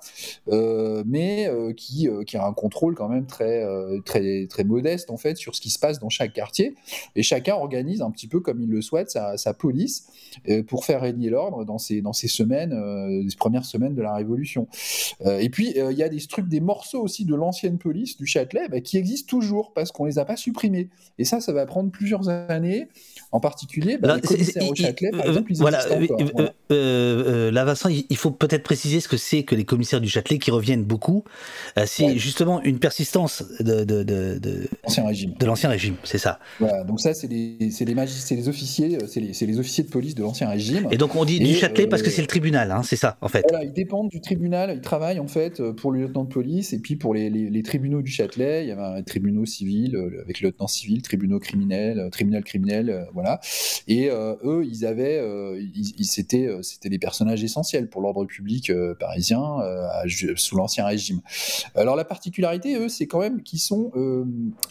euh, mais qui, qui a un contrôle quand même très, très, très modeste en fait sur ce qui se passe dans chaque quartier, et chacun organise un petit peu comme il le souhaite sa, sa police pour faire régner l'ordre dans ces, dans ces semaines, les premières semaines de la Révolution. et puis il y a des trucs, des morceaux aussi de l'ancienne police du Châtelet bah, qui existent toujours parce qu'on les a pas supprimés. Et ça, ça va prendre plusieurs années. En particulier, bah, les commissaires au Châtelet, par exemple, ils voilà, euh, euh, là, Vincent, il faut peut-être préciser ce que c'est que les commissaires du Châtelet qui reviennent beaucoup. Euh, c'est justement une persistance de, de, de, de l'ancien régime. De l'ancien régime, c'est ça. Voilà, donc ça, c'est les, les, les officiers, c'est les, les, officiers de police de l'ancien régime. Et donc on dit du Châtelet parce que c'est le tribunal, hein, c'est ça, en fait. Voilà, ils dépendent du tribunal, ils travaillent en fait pour le lieutenant de police et puis pour les, les tribunaux du Châtelet, il y avait un tribunal civil avec le lieutenant civil, tribunaux criminels, tribunal criminel, voilà. Et euh, eux, ils avaient, euh, ils, c'était, euh, c'était des personnages essentiels pour l'ordre public parisien sous l'ancien régime. Alors la particularité, eux, c'est quand même qu'ils sont,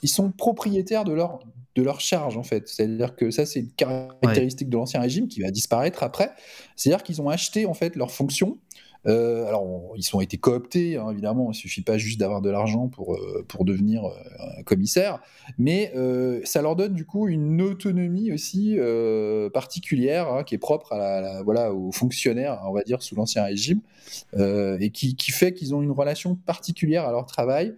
ils sont propriétaires de leur de leur charge en fait. C'est-à-dire que ça c'est une caractéristique de l'ancien régime qui va disparaître après. C'est-à-dire qu'ils ont acheté en fait leurs fonctions euh, alors, ils ont été cooptés, hein, évidemment, il ne suffit pas juste d'avoir de l'argent pour, euh, pour devenir euh, commissaire, mais ça leur donne du coup une autonomie aussi particulière hein, qui est propre à la, voilà, aux fonctionnaires, on va dire, sous l'Ancien Régime, et qui fait qu'ils ont une relation particulière à leur travail.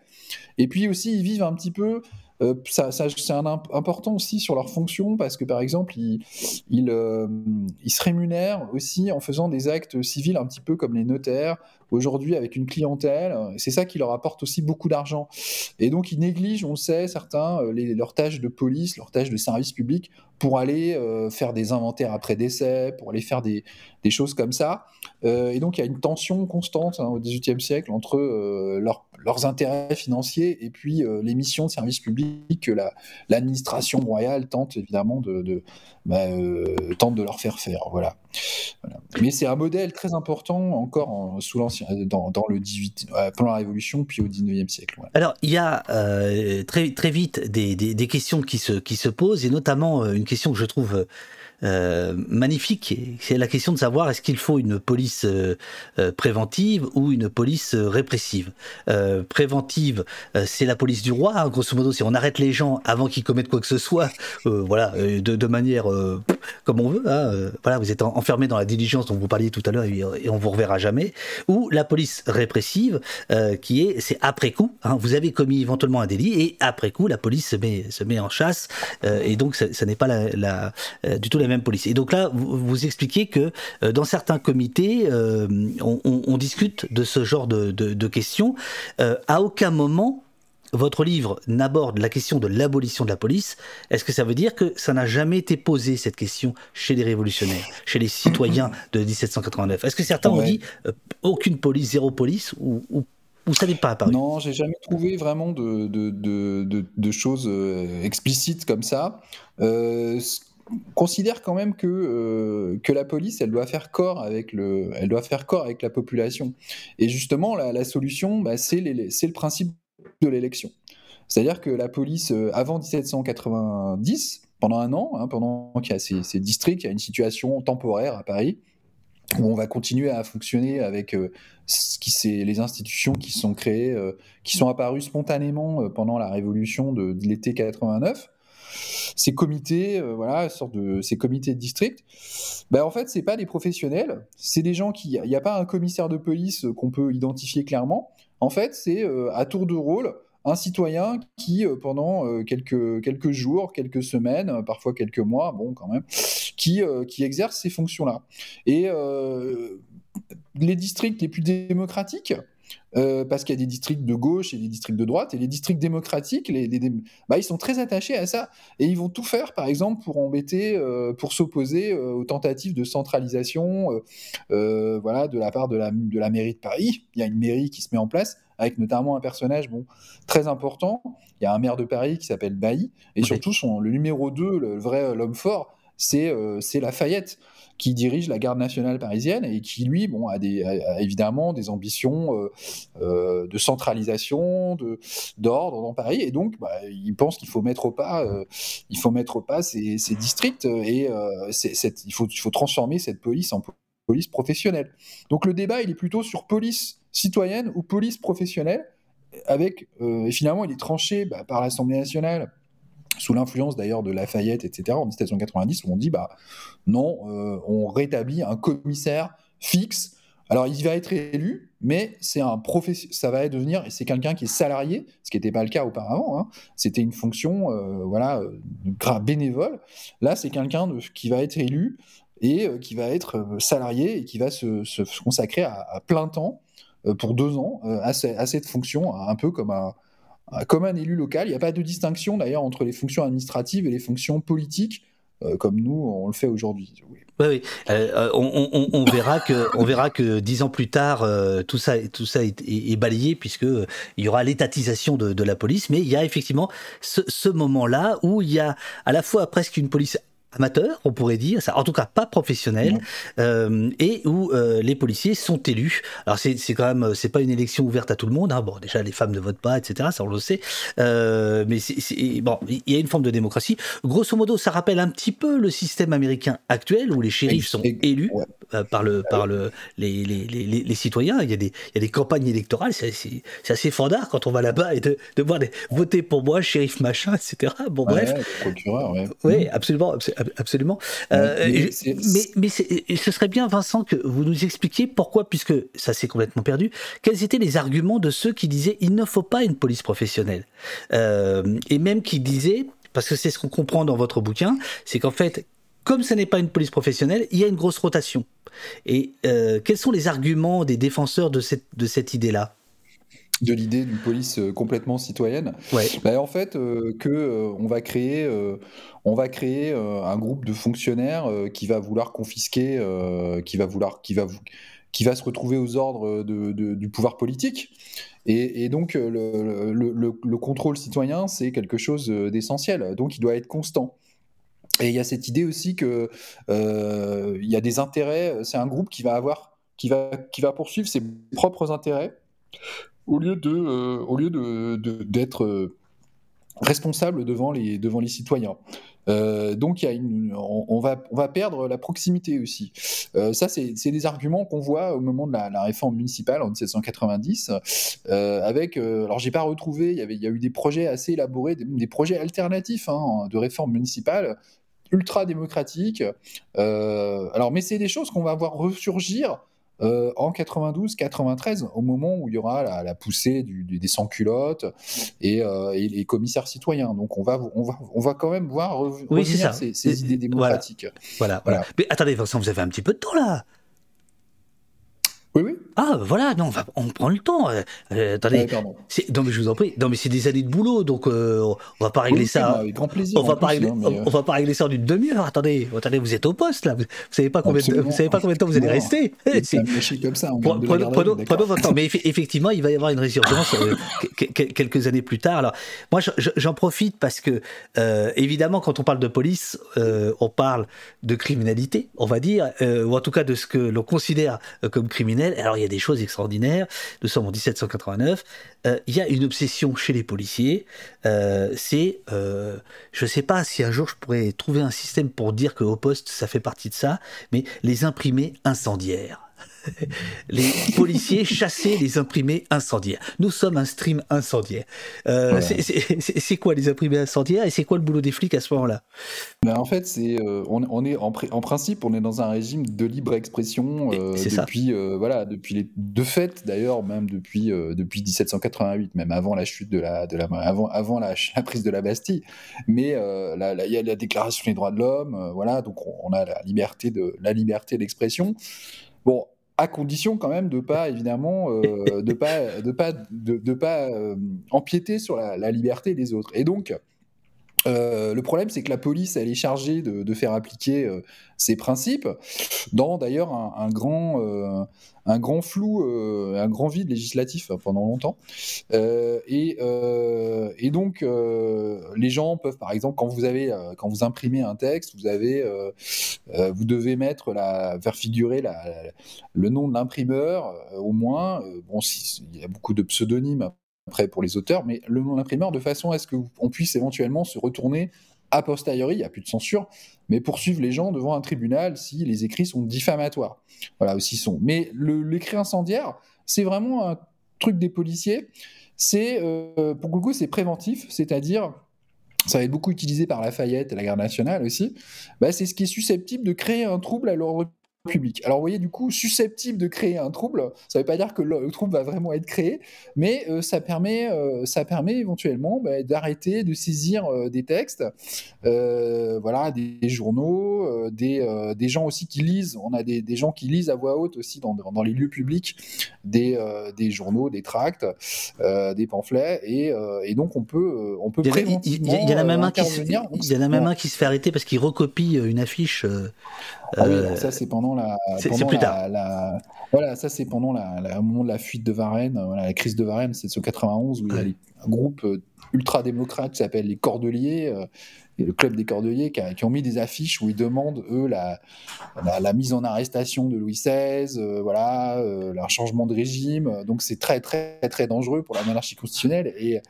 Et puis aussi, ils vivent un petit peu euh, c'est important aussi sur leur fonction parce que par exemple, ils, euh, se rémunèrent aussi en faisant des actes civils un petit peu comme les notaires aujourd'hui avec une clientèle. C'est ça qui leur apporte aussi beaucoup d'argent. Et donc ils négligent, on le sait, certains, euh, leurs tâches de police, leurs tâches de service public pour aller faire des inventaires après décès, pour aller faire des, choses comme ça. et donc il y a une tension constante hein, au XVIIIe siècle entre leurs intérêts financiers et puis les missions de service public que l'administration royale tente évidemment de, bah, euh, tente de leur faire faire. Voilà. Mais c'est un modèle très important encore sous dans, le 18, euh, pendant la Révolution, puis au 19e siècle. Alors, il y a euh, très, très vite des, des, questions qui se, qui se posent, et notamment une question que je trouve euh, magnifique. C'est la question de savoir est-ce qu'il faut une police euh, euh, préventive ou une police répressive? préventive, c'est la police du roi, hein, grosso modo, si on arrête les gens avant qu'ils commettent quoi que ce soit, voilà, de, manière comme on veut. Hein, voilà, vous êtes enfermé dans la diligence dont vous parliez tout à l'heure et, on vous reverra jamais. Ou la police répressive, qui est c'est après coup. Hein, vous avez commis éventuellement un délit et après coup la police se met en chasse et donc ça, n'est pas du tout la même police. Et donc là, vous, expliquez que euh, dans certains comités, euh, on, discute de ce genre de, questions. Euh, à aucun moment, votre livre n'aborde la question de l'abolition de la police. Est-ce que ça veut dire que ça n'a jamais été posé, cette question, chez les révolutionnaires, chez les citoyens de 1789 Est-ce que certains ont dit aucune police, zéro police ou, ou ça n'est pas apparu? Non, j'ai jamais trouvé vraiment de, de, choses explicites comme ça considère quand même que, euh, que la police, elle doit faire corps avec le, elle doit faire corps avec la population. Et justement, la, solution, bah, c'est le principe de l'élection. C'est-à-dire que la police, euh, avant 1790, pendant un an, hein, pendant qu'il y a ces, districts, il y a une situation temporaire à Paris, où on va continuer à fonctionner avec euh, ce qui, les institutions qui sont créées, qui sont apparues spontanément pendant la révolution de, de l'été 89. Ces comités, voilà, sorte de ces comités de district. Ben, en fait, c'est pas des professionnels, c'est des gens qui, il n'y a pas un commissaire de police qu'on peut identifier clairement. En fait, c'est à tour de rôle un citoyen qui, euh, pendant euh, quelques, quelques jours, quelques semaines, euh, parfois quelques mois, bon, quand même, qui, qui exerce ces fonctions-là. Et les districts les plus démocratiques, parce qu'il y a des districts de gauche et des districts de droite, et les districts démocratiques, les, bah, ils sont très attachés à ça, et ils vont tout faire, par exemple, pour embêter, pour s'opposer aux tentatives de centralisation, voilà, de la part de la, de la mairie de Paris. Il y a une mairie qui se met en place avec notamment un personnage bon, très important. Il y a un maire de Paris qui s'appelle Bailly, et surtout son, le numéro 2, le vrai l'homme fort, c'est euh, Lafayette qui dirige la garde nationale parisienne et qui, lui, bon, a, évidemment des ambitions euh, euh, de centralisation, d'ordre dans Paris. Et donc, bah, il pense qu'il faut mettre au pas, euh, il faut mettre pas ces, districts et il, faut, transformer cette police en police professionnelle. Donc le débat, il est plutôt sur police citoyenne ou police professionnelle, avec, et finalement, il est tranché bah, par l'Assemblée nationale, sous l'influence d'ailleurs de Lafayette, etc., en 1790, où on dit, bah, non, euh, on rétablit un commissaire fixe. Alors, il va être élu, mais c'est un ça va devenir, c'est quelqu'un qui est salarié, ce qui n'était pas le cas auparavant. Hein. C'était une fonction, euh, voilà, bénévole. Là, c'est quelqu'un qui va être élu et qui va être salarié et qui va se, consacrer à plein temps euh, pour deux ans euh, à, cette fonction, un peu comme un, comme un élu local. Il n'y a pas de distinction d'ailleurs entre les fonctions administratives et les fonctions politiques, euh, comme nous on le fait aujourd'hui. Oui, oui. on, verra que, on verra que dix ans plus tard, tout ça, tout ça est, balayé puisque il y aura l'étatisation de, la police. Mais il y a effectivement ce, ce moment-là où il y a à la fois presque une police amateur, on pourrait dire, ça, en tout cas pas professionnel, euh, et où euh, les policiers sont élus. Alors c'est quand même, c'est pas une élection ouverte à tout le monde. Hein. Bon, déjà les femmes ne votent pas, etc. Ça on le sait. Euh, mais c'est bon, il y a une forme de démocratie. Grosso modo, ça rappelle un petit peu le système américain actuel où les shérifs sont élus par le par le les, les, les, les, citoyens. Il y a des il y a des campagnes électorales. C'est assez fandard quand on va là-bas et de, de voir des, voter pour moi, shérif machin, etc. Bon bref. Procureur, ouais. Oui, absolument absolument. Euh, mais, mais, ce serait bien, Vincent, que vous nous expliquiez pourquoi, puisque ça s'est complètement perdu, quels étaient les arguments de ceux qui disaient il ne faut pas une police professionnelle euh, Et même qui disaient, parce que c'est ce qu'on comprend dans votre bouquin, c'est qu'en fait, comme ce n'est pas une police professionnelle, il y a une grosse rotation. Et euh, quels sont les arguments des défenseurs de cette, de cette idée-là? De l'idée d'une police complètement citoyenne. Ouais. Bah, en fait, que on va créer on va créer euh, un groupe de fonctionnaires euh, qui va vouloir confisquer, euh, qui va vouloir, qui va, qui va se retrouver aux ordres du pouvoir politique. Et, donc le, contrôle citoyen, c'est quelque chose d'essentiel. Donc il doit être constant. Et il y a cette idée aussi que il y a des intérêts. C'est un groupe qui va avoir, qui va, qui va poursuivre ses propres intérêts au lieu de, au lieu de, d'être responsable devant les, devant les citoyens. Euh, donc, y a une, on, va, on va perdre la proximité aussi. Euh, ça, c'est des arguments qu'on voit au moment de la, réforme municipale en 1790. Euh, avec, alors, j'ai pas retrouvé, il y a eu des projets assez élaborés, des, projets alternatifs hein, de réforme municipale ultra démocratiques. alors, mais c'est des choses qu'on va voir ressurgir euh, en 92-93, au moment où il y aura la, poussée des sans-culottes et, euh, les commissaires citoyens. Donc on va, on va, on va quand même voir revenir ces, idées démocratiques. Voilà, voilà. Mais attendez, Vincent, vous avez un petit peu de temps là oui, oui. Ah, voilà, non, on, va, on prend le temps. Euh, euh attendez, non mais je vous en prie. Non mais c'est des années de boulot, donc euh, on va pas régler ça. Avec grand plaisir. On va pas régler, hein, on, va pas régler ça en une demi-heure. Attendez, attendez, vous êtes au poste là. Vous, savez pas combien, de, vous savez pas combien de temps vous allez rester. C'est comme ça. Prenons votre temps. Mais effectivement, il va y avoir une résurgence euh, quelques années plus tard. Alors moi, j'en profite parce que évidemment, quand on parle de police, on parle de criminalité, on va dire, ou en tout cas de ce que l'on considère comme criminel alors il y a des choses extraordinaires. Nous sommes en 1789. Euh, il y a une obsession chez les policiers. Euh, c'est, euh, je ne sais pas si un jour je pourrais trouver un système pour dire que au poste ça fait partie de ça, mais les imprimés incendiaires. les policiers chassaient les imprimés incendiaires. Nous sommes un stream incendiaire. Euh, c'est quoi les imprimés incendiaires et c'est quoi le boulot des flics à ce moment-là? Ben En fait, c'est euh, on, est en, en, principe, on est dans un régime de libre expression euh, depuis voilà depuis les de fait d'ailleurs même depuis depuis 1788, même avant la chute de la de la avant avant la, la prise de la Bastille. Mais il y a la Déclaration des droits de l'homme, voilà donc on, on, a la liberté de la liberté d'expression. Bon, à condition quand même de pas évidemment euh, de pas de pas de, pas euh, empiéter sur la, liberté des autres. Et donc euh, le problème, c'est que la police, elle est chargée de, faire appliquer ces principes dans d'ailleurs un, grand, un grand flou, un grand vide législatif hein, pendant longtemps. Et, et, donc, les gens peuvent, par exemple, quand vous avez, quand vous imprimez un texte, vous avez, vous devez mettre la, faire figurer la, le nom de l'imprimeur au moins. bon, il y a beaucoup de pseudonymes après pour les auteurs, mais le nom d'imprimeur de façon à ce qu'on puisse éventuellement se retourner a posteriori, il n'y a plus de censure, mais poursuivre les gens devant un tribunal si les écrits sont diffamatoires. Voilà, aussi sont. Mais l'écrit incendiaire, c'est vraiment un truc des policiers. C'est, euh, pour le c'est préventif, c'est-à-dire, ça va être beaucoup utilisé par Lafayette et la garde nationale aussi, bah, c'est ce qui est susceptible de créer un trouble à l'ordre public. Alors vous voyez du coup susceptible de créer un trouble, ça ne veut pas dire que le, trouble va vraiment être créé, mais euh, ça permet euh, ça permet éventuellement bah, d'arrêter de saisir euh, des textes, voilà des, journaux, des, des, gens aussi qui lisent. On a des, des, gens qui lisent à voix haute aussi dans, dans les lieux publics des, des journaux, des tracts, des pamphlets et, et, donc on peut on peut préventivement il y, a même un qui se, il y en a même un qui se fait arrêter parce qu'il recopie une affiche. Ah oui, ça c'est pendant la. C'est plus tard. La, voilà, ça c'est pendant la, au moment de la fuite de Varennes, voilà, la crise de Varennes, c'est ce 91 où il y a un groupe euh, ultra démocrate qui s'appelle les Cordeliers, euh, et le club des Cordeliers, qui, qui, ont mis des affiches où ils demandent eux la, la, mise en arrestation de Louis XVI, euh, voilà, euh, un changement de régime. Donc c'est très très très dangereux pour la monarchie constitutionnelle. Et,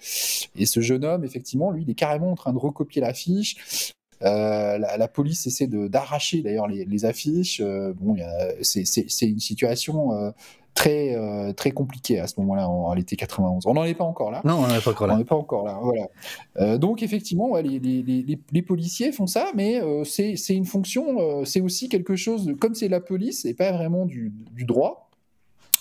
et ce jeune homme, effectivement, lui, il est carrément en train de recopier l'affiche. Euh, la, police essaie d'arracher d'ailleurs les, affiches. Euh, bon, c'est une situation euh, très très compliquée à ce moment-là en, l'été 91. On n'en est pas encore là. Non, on n'en est pas encore là. On n'est pas encore là. Voilà. donc effectivement, les, les, policiers font ça, mais c'est une fonction, c'est aussi quelque chose de, comme c'est la police et pas vraiment du, du droit.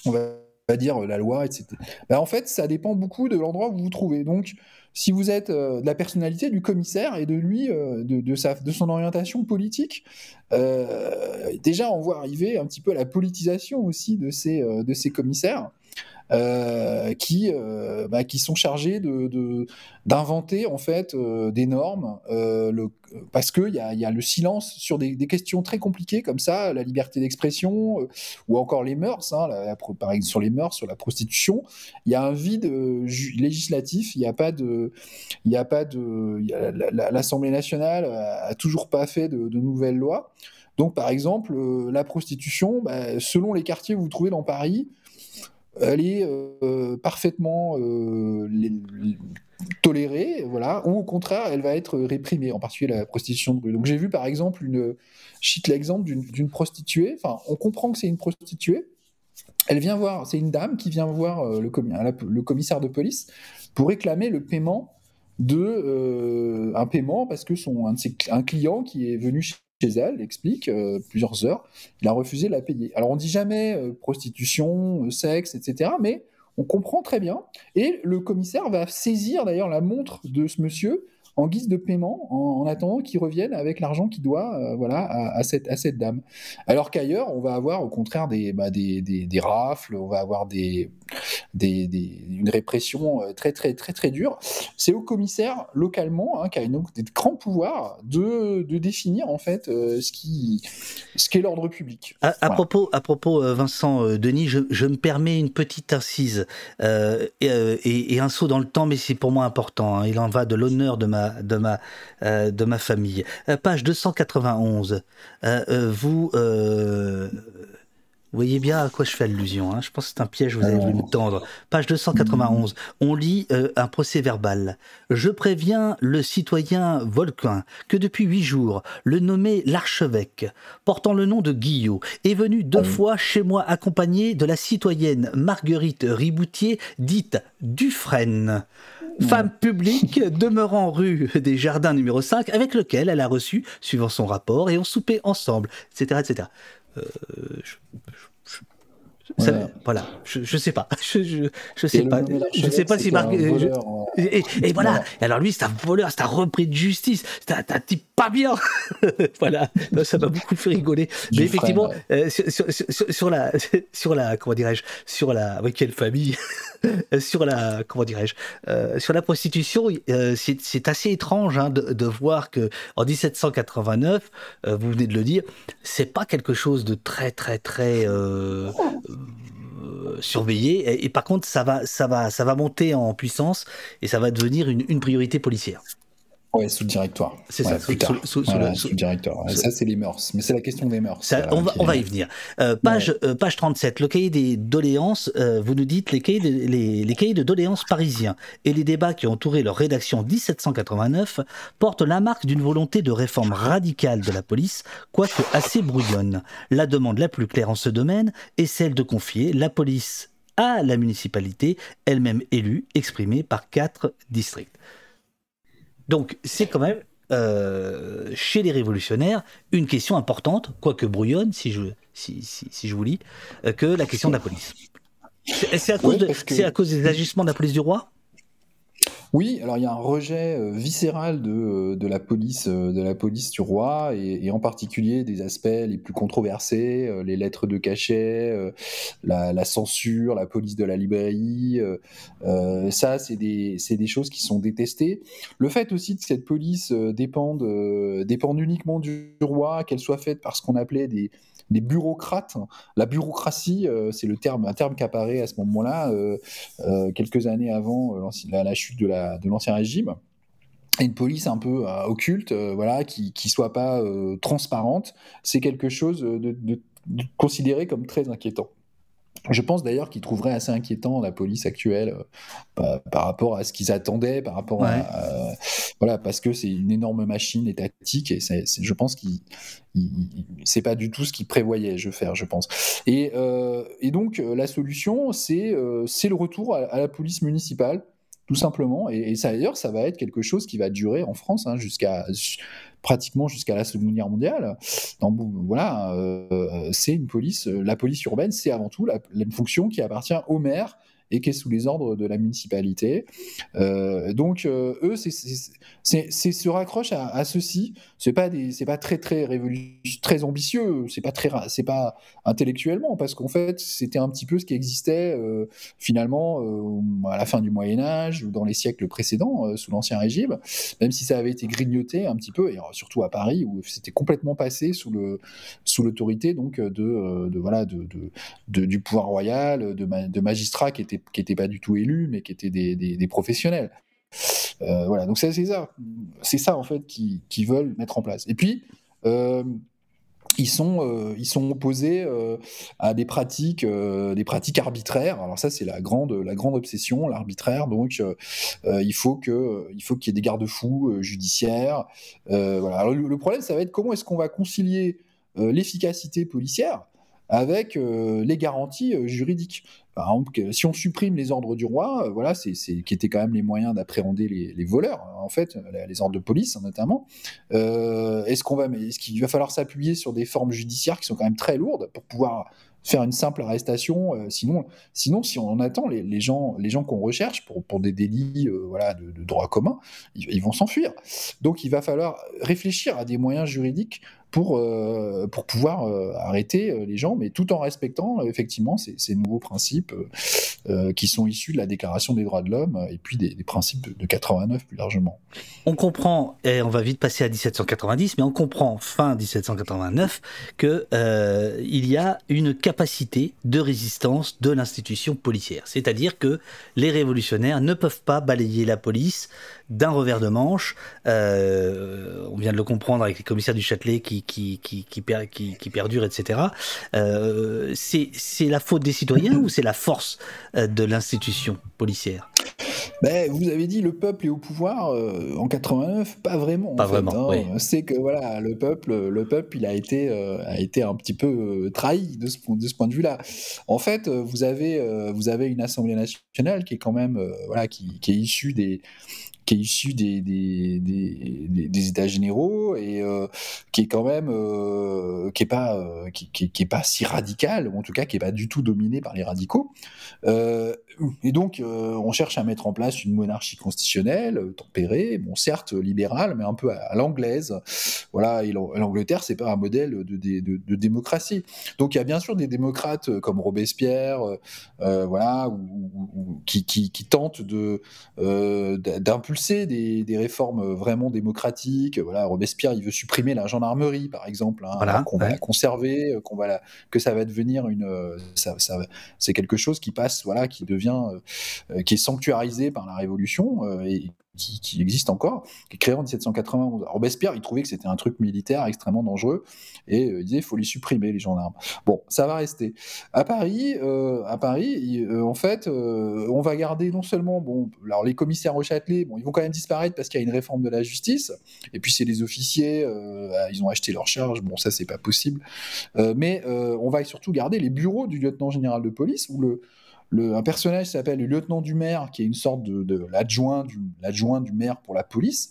On va dire la loi, etc. Ben, en fait, ça dépend beaucoup de l'endroit où vous vous trouvez. Donc, si vous êtes euh, de la personnalité du commissaire et de lui, euh, de, sa, de son orientation politique, euh, déjà on voit arriver un petit peu la politisation aussi de ces, de ces commissaires. Euh, qui, euh, bah, qui sont chargés de, d'inventer en fait euh, des normes, parce qu'il y a, y a le silence sur des, questions très compliquées comme ça, la liberté d'expression ou encore les mœurs, hein, par exemple sur les mœurs, sur la prostitution, il y a un vide législatif, il n'y a pas de, il a pas de, l'Assemblée nationale a, toujours pas fait de, nouvelles lois. Donc, par exemple, la prostitution, bah, selon les quartiers que vous trouvez dans Paris, elle est euh, parfaitement euh, tolérée, voilà, ou au contraire, elle va être réprimée, en particulier la prostitution de rue. Donc j'ai vu par exemple une, je l'exemple d'une prostituée, enfin on comprend que c'est une prostituée, elle vient voir, c'est une dame qui vient voir euh, le, le, commissaire de police pour réclamer le paiement de un paiement parce que son un, un client qui est venu chez chez elle, explique, euh, plusieurs heures, il a refusé de la payer. Alors on dit jamais euh, prostitution, euh, sexe, etc., mais on comprend très bien. Et le commissaire va saisir d'ailleurs la montre de ce monsieur en guise de paiement en, attendant qu'il revienne avec l'argent qu'il doit voilà, à, cette, dame. Alors qu'ailleurs, on va avoir au contraire des, bah, rafles, on va avoir des, des, une répression euh, très très très très dure. C'est au commissaire localement hein, qui a une, des grands pouvoirs de, de définir en fait euh, ce qui ce qu'est l'ordre public. À, propos, à propos Vincent Denis, je, je, me permets une petite incise et, et, un saut dans le temps, mais c'est pour moi important. Hein. Il en va de l'honneur de ma de ma, euh, de ma famille. Euh, page 291. Euh, vous Vous voyez bien à quoi je fais allusion. Hein. Je pense que c'est un piège, vous avez voulu me tendre. Page 291. On lit euh, un procès verbal. Je préviens le citoyen Volquin que depuis huit jours, le nommé l'archevêque, portant le nom de Guillot, est venu deux fois chez moi accompagné de la citoyenne Marguerite Riboutier, dite Dufresne femme publique demeurant rue des Jardins numéro 5, avec lequel elle a reçu, suivant son rapport, et ont soupé ensemble, etc. etc. Euh, je, voilà. je, je sais pas. Je, je, je sais pas. Je sais pas si Marc. Et, et, voilà. Et alors lui, c'est un voleur, c'est un repris de justice, c'est un, un, type pas bien. voilà. ça m'a beaucoup fait rigoler. Mais effectivement, euh, sur, sur, sur, sur, la, sur la, comment dirais-je, sur la, oui, quelle famille? sur la comment dirais-je euh, sur la prostitution euh, c'est assez étrange hein, de, de, voir que en 1789 euh, vous venez de le dire c'est pas quelque chose de très très très euh, surveillé et, par contre ça va ça va ça va monter en puissance et ça va devenir une priorité policière Ouais, sous le directoire. C'est ouais, ça, sous, sous, sous, voilà, sous, le, directoire. Ça, c'est les mœurs. Mais c'est la question des mœurs. Ça, on, va, on va y venir. Euh, page, ouais. euh, page 37, le cahier des doléances. Euh, vous nous dites les cahiers, de, les, les cahiers de doléances parisiens et les débats qui ont entouré leur rédaction 1789 portent la marque d'une volonté de réforme radicale de la police, quoique assez brouillonne. La demande la plus claire en ce domaine est celle de confier la police à la municipalité, elle-même élue, exprimée par quatre districts. Donc c'est quand même euh, chez les révolutionnaires une question importante, quoique brouillonne, si je, si, si, si je vous lis, euh, que la question de la police. C'est à, cause de- que- à cause des agissements de la police du roi? Oui, alors il y a un rejet euh, viscéral de, euh, de la police, euh, de la police du roi, et, et en particulier des aspects les plus controversés, les lettres de cachet, la, censure, la police de la librairie. ça, c'est des, des choses qui sont détestées. Le fait aussi que cette police dépende, dépende uniquement du roi, qu'elle soit faite par ce qu'on appelait des des bureaucrates. La bureaucratie, euh, c'est le terme, un terme qui apparaît à ce moment-là, euh, euh, quelques années avant la, la chute de la- l'ancien régime. Et une police un peu occulte, voilà, qui qui soit pas transparente, c'est quelque chose de considéré comme très inquiétant. Je pense d'ailleurs qu'ils trouveraient assez inquiétant la police actuelle euh, par, rapport à ce qu'ils attendaient, par rapport Ouais. à, voilà, parce que c'est une énorme machine étatique et je pense qu'ils il- il- c'est pas du tout ce qu'ils prévoyaient je faire, je pense. Et, euh, et donc euh, la solution, c'est euh, c'est le retour à, à la police municipale, tout simplement. Et, et ça d'ailleurs, ça va être quelque chose qui va durer en France hein, jusqu'à pratiquement jusqu'à la Seconde Guerre mondiale. Dans- voilà, euh, c'est une police. euh, La police urbaine, c'est avant tout la, la- fonction qui appartient au maire et qui est sous les ordres de la municipalité. Euh, donc euh, eux, c'est- se raccroche à, ceci. C'est pas c'est pas très très ambitieux. C'est pas très, c'est pas intellectuellement parce qu'en fait c'était un petit peu ce qui existait euh, finalement à la fin du Moyen Âge ou dans les siècles précédents sous l'Ancien Régime, même si ça avait été grignoté un petit peu et surtout à Paris où c'était complètement passé sous le sous l'autorité donc de, voilà de, du pouvoir royal, de, de magistrats qui étaient qui étaient pas du tout élus mais qui étaient des, professionnels. Euh, voilà, donc c'est ça, c'est ça en fait qui, qui veulent mettre en place. Et puis euh, ils sont, euh, ils sont opposés à des pratiques, des pratiques arbitraires. Alors ça, c'est la grande, la grande obsession, l'arbitraire. Donc, il faut faut qu'il y ait des garde-fous judiciaires. Voilà. Le, problème, ça va être comment est-ce qu'on va concilier l'efficacité policière avec les garanties juridiques. Par exemple, si on supprime les ordres du roi, euh, voilà, c'est, qui étaient quand même les moyens d'appréhender les, voleurs, hein, en fait, les, ordres de police hein, notamment. Euh, est-ce qu'on va, est-ce qu'il va falloir s'appuyer sur des formes judiciaires qui sont quand même très lourdes pour pouvoir faire une simple arrestation euh, Sinon, sinon, si on attend les, gens, les gens qu'on recherche pour, des délits, voilà, de, droit commun, ils vont s'enfuir. Donc, il va falloir réfléchir à des moyens juridiques pour, euh, pour pouvoir euh, arrêter euh, les gens, mais tout en respectant effectivement ces, nouveaux principes qui sont issus de la Déclaration des droits de l'homme et puis des, principes de, de 89 plus largement. On comprend, et on va vite passer à 1790, mais on comprend fin 1789 que euh, il y a une capacité de résistance de l'institution policière. C'est-à-dire que les révolutionnaires ne peuvent pas balayer la police d'un revers de manche. Euh, on vient de le comprendre avec les commissaires du Châtelet qui, qui, qui, qui, qui perdurent, etc. Euh, c'est la faute des citoyens ou c'est la force euh, de l'institution policière? Ben, vous avez dit le peuple est au pouvoir euh, en 89, pas vraiment. Pas vraiment. Hein. C'est que voilà, le peuple, le peuple, il a été, euh, a été un petit peu euh, trahi de ce, de ce point de vue-là. En fait, vous avez, vous avez une Assemblée nationale qui est quand même, voilà, qui, qui est issue des qui est issu des, des, des, États généraux et euh, qui est quand même euh, qui est pas euh, qui, est pas si radical ou en tout cas qui est pas du tout dominé par les radicaux. Et donc on cherche à mettre en place une monarchie constitutionnelle tempérée bon certes libérale mais un peu à, l'anglaise. Voilà et l'Angleterre c'est pas un modèle de, démocratie. Donc il y a bien sûr des démocrates comme Robespierre voilà qui, qui tentent de d'impulser des, des, réformes vraiment démocratiques. Voilà, Robespierre, il veut supprimer la gendarmerie, par exemple, hein, qu'on va la conserver, euh, qu'on va la, que ça va devenir une, euh, ça, ça, c'est quelque chose qui passe, voilà, qui devient, euh, qui est sanctuarisé par la Révolution et qui, existe encore, qui est créé en 1791. Robespierre, il trouvait que c'était un truc militaire extrêmement dangereux et euh, il disait faut les supprimer les gendarmes. Bon, ça va rester. À Paris, euh, à Paris, euh, en fait, on va garder non seulement bon, alors les commissaires au Châtelet, bon, ils vont quand même disparaître parce qu'il y a une réforme de la justice. Et puis c'est les officiers, ils ont acheté leur charge. Bon, ça c'est pas possible. mais on va surtout garder les bureaux du lieutenant général de police où le un personnage s'appelle le lieutenant du maire, qui est une sorte de, l'adjoint du, maire pour la police.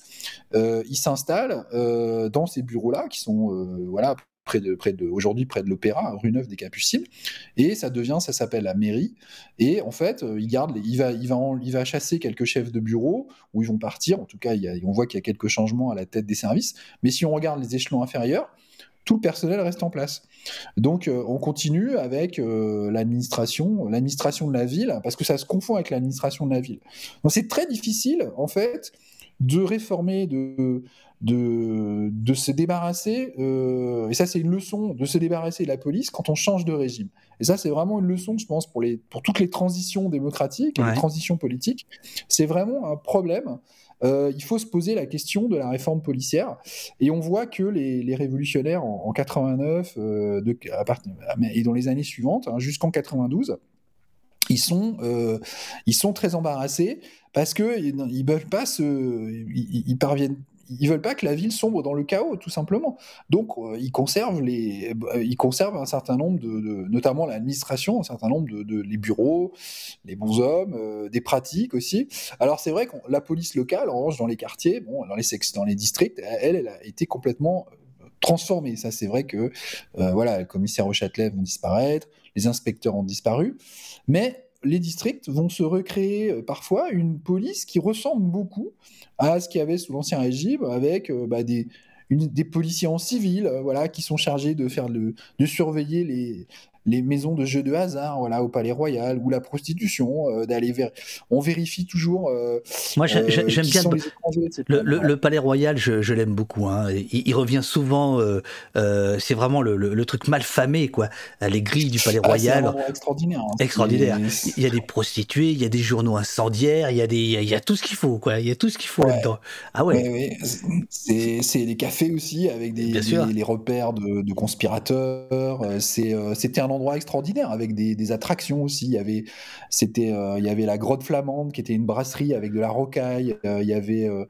Euh, il s'installe euh, dans ces bureaux-là, qui sont euh, voilà près de, près de aujourd'hui près de l'Opéra, rue Neuve des Capucines, et ça devient, ça s'appelle la mairie. Et en fait, il garde, il va, il va, il va chasser quelques chefs de bureau où ils vont partir. En tout cas, on voit qu'il y a quelques changements à la tête des services. Mais si on regarde les échelons inférieurs, tout le personnel reste en place. Donc euh, on continue avec euh, l'administration, l'administration de la ville, parce que ça se confond avec l'administration de la ville. Donc c'est très difficile, en fait, de réformer, de, de, de se débarrasser, euh, et ça c'est une leçon, de se débarrasser de la police quand on change de régime. Et ça c'est vraiment une leçon, je pense, pour, les, pour toutes les transitions démocratiques et les transitions politiques. C'est vraiment un problème euh, il faut se poser la question de la réforme policière. Et on voit que les, révolutionnaires en, 89 euh, et dans les années suivantes, hein, jusqu'en 92, ils sont, euh, ils sont très embarrassés parce qu'ils ne peuvent pas se. ils, parviennent ils veulent pas que la ville sombre dans le chaos, tout simplement. Donc, euh, ils conservent les, euh, ils conservent un certain nombre de, notamment l'administration, un certain nombre de, les bureaux, les bons hommes, euh, des pratiques aussi. Alors, c'est vrai que la police locale, en revanche, dans les quartiers, bon, dans les dans les districts, elle, elle a été complètement transformée. Ça, c'est vrai que, voilà, les commissaires au Châtelet vont disparaître, les inspecteurs ont disparu, mais les districts vont se recréer euh, parfois une police qui ressemble beaucoup à ce qu'il y avait sous l'Ancien Régime, avec euh, bah, des, policiers en civil, euh, voilà, qui sont chargés de faire de surveiller les, les maisons de jeux de hasard, voilà, au Palais Royal, ou la prostitution, euh, d'aller vers. On vérifie toujours. Euh, Moi, j'aime bien le, Palais Royal, je, l'aime beaucoup. Hein. Il, revient souvent. c'est vraiment le, truc mal famé, quoi. Les grilles du Palais ah, Royal. extraordinaire. Hein. Extraordinaire. Il y a des prostituées, il y a des journaux incendiaires, il y a des, il y a tout ce qu'il faut, quoi. Il y a tout ce qu'il faut là-dedans. Ah ouais. C'est les cafés aussi avec des, les repères de, de conspirateurs. C'était un endroit extraordinaire avec des, attractions aussi. Il y avait, c'était, euh, il y avait la grotte flamande qui était une brasserie avec de la rocaille. Euh, il y avait, euh,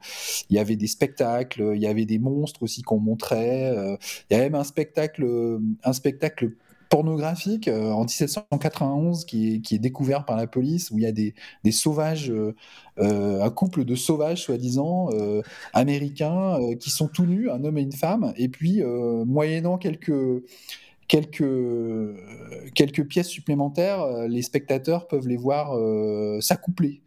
il y avait des spectacles. Il y avait des monstres aussi qu'on montrait. il y a même un spectacle, un spectacle pornographique en 1791 qui est, découvert par la police où il y a des sauvages, un couple de sauvages soi-disant américains qui sont tout nus, un homme et une femme, et puis moyennant quelques quelques, quelques pièces supplémentaires, euh, les spectateurs peuvent les voir euh, s'accoupler.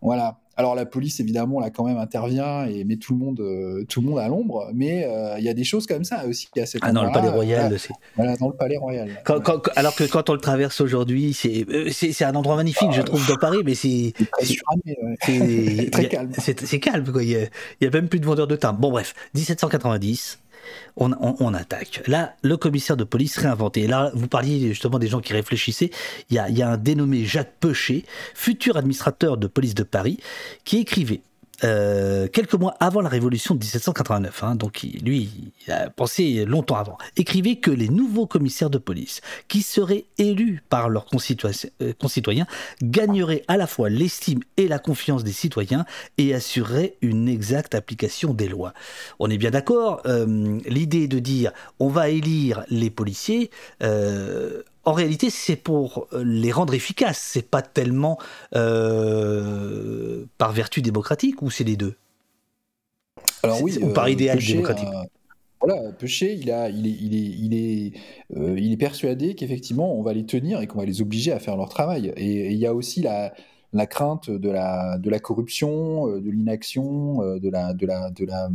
Voilà. Alors la police évidemment là quand même intervient et met tout le monde euh, tout le monde à l'ombre, mais il y a des choses comme ça aussi à cet ah, dans le Palais Royal, voilà, dans le Palais Royal. alors que quand on le traverse aujourd'hui, c'est un endroit magnifique, je trouve, dans Paris, mais c'est très calme. C'est calme quoi. Il y, a, il y a même plus de vendeurs de timbres. Bon bref, 1790 on, attaque. Là, le commissaire de police réinventé. Là, vous parliez justement des gens qui réfléchissaient. Il y a, il y a un dénommé Jacques Peuchet, futur administrateur de police de Paris, qui écrivait euh, quelques mois avant la révolution de 1789, hein, donc lui, il a pensé longtemps avant, écrivait que les nouveaux commissaires de police, qui seraient élus par leurs euh, concitoyens, gagneraient à la fois l'estime et la confiance des citoyens et assureraient une exacte application des lois. On est bien d'accord, euh, l'idée de dire on va élire les policiers, en réalité, c'est pour euh, les rendre efficaces. C'est pas tellement euh, par vertu démocratique ou c'est les deux? Alors oui, ou par euh, idéal démocratique. Voilà, Peuchet, il, a, il, est, il, est, il, est, il est persuadé qu'effectivement, on va les tenir et qu'on va les obliger à faire leur travail. et il y a aussi la, la crainte de la, la corruption, euh, de l'inaction, euh, de la, de, la, de, la,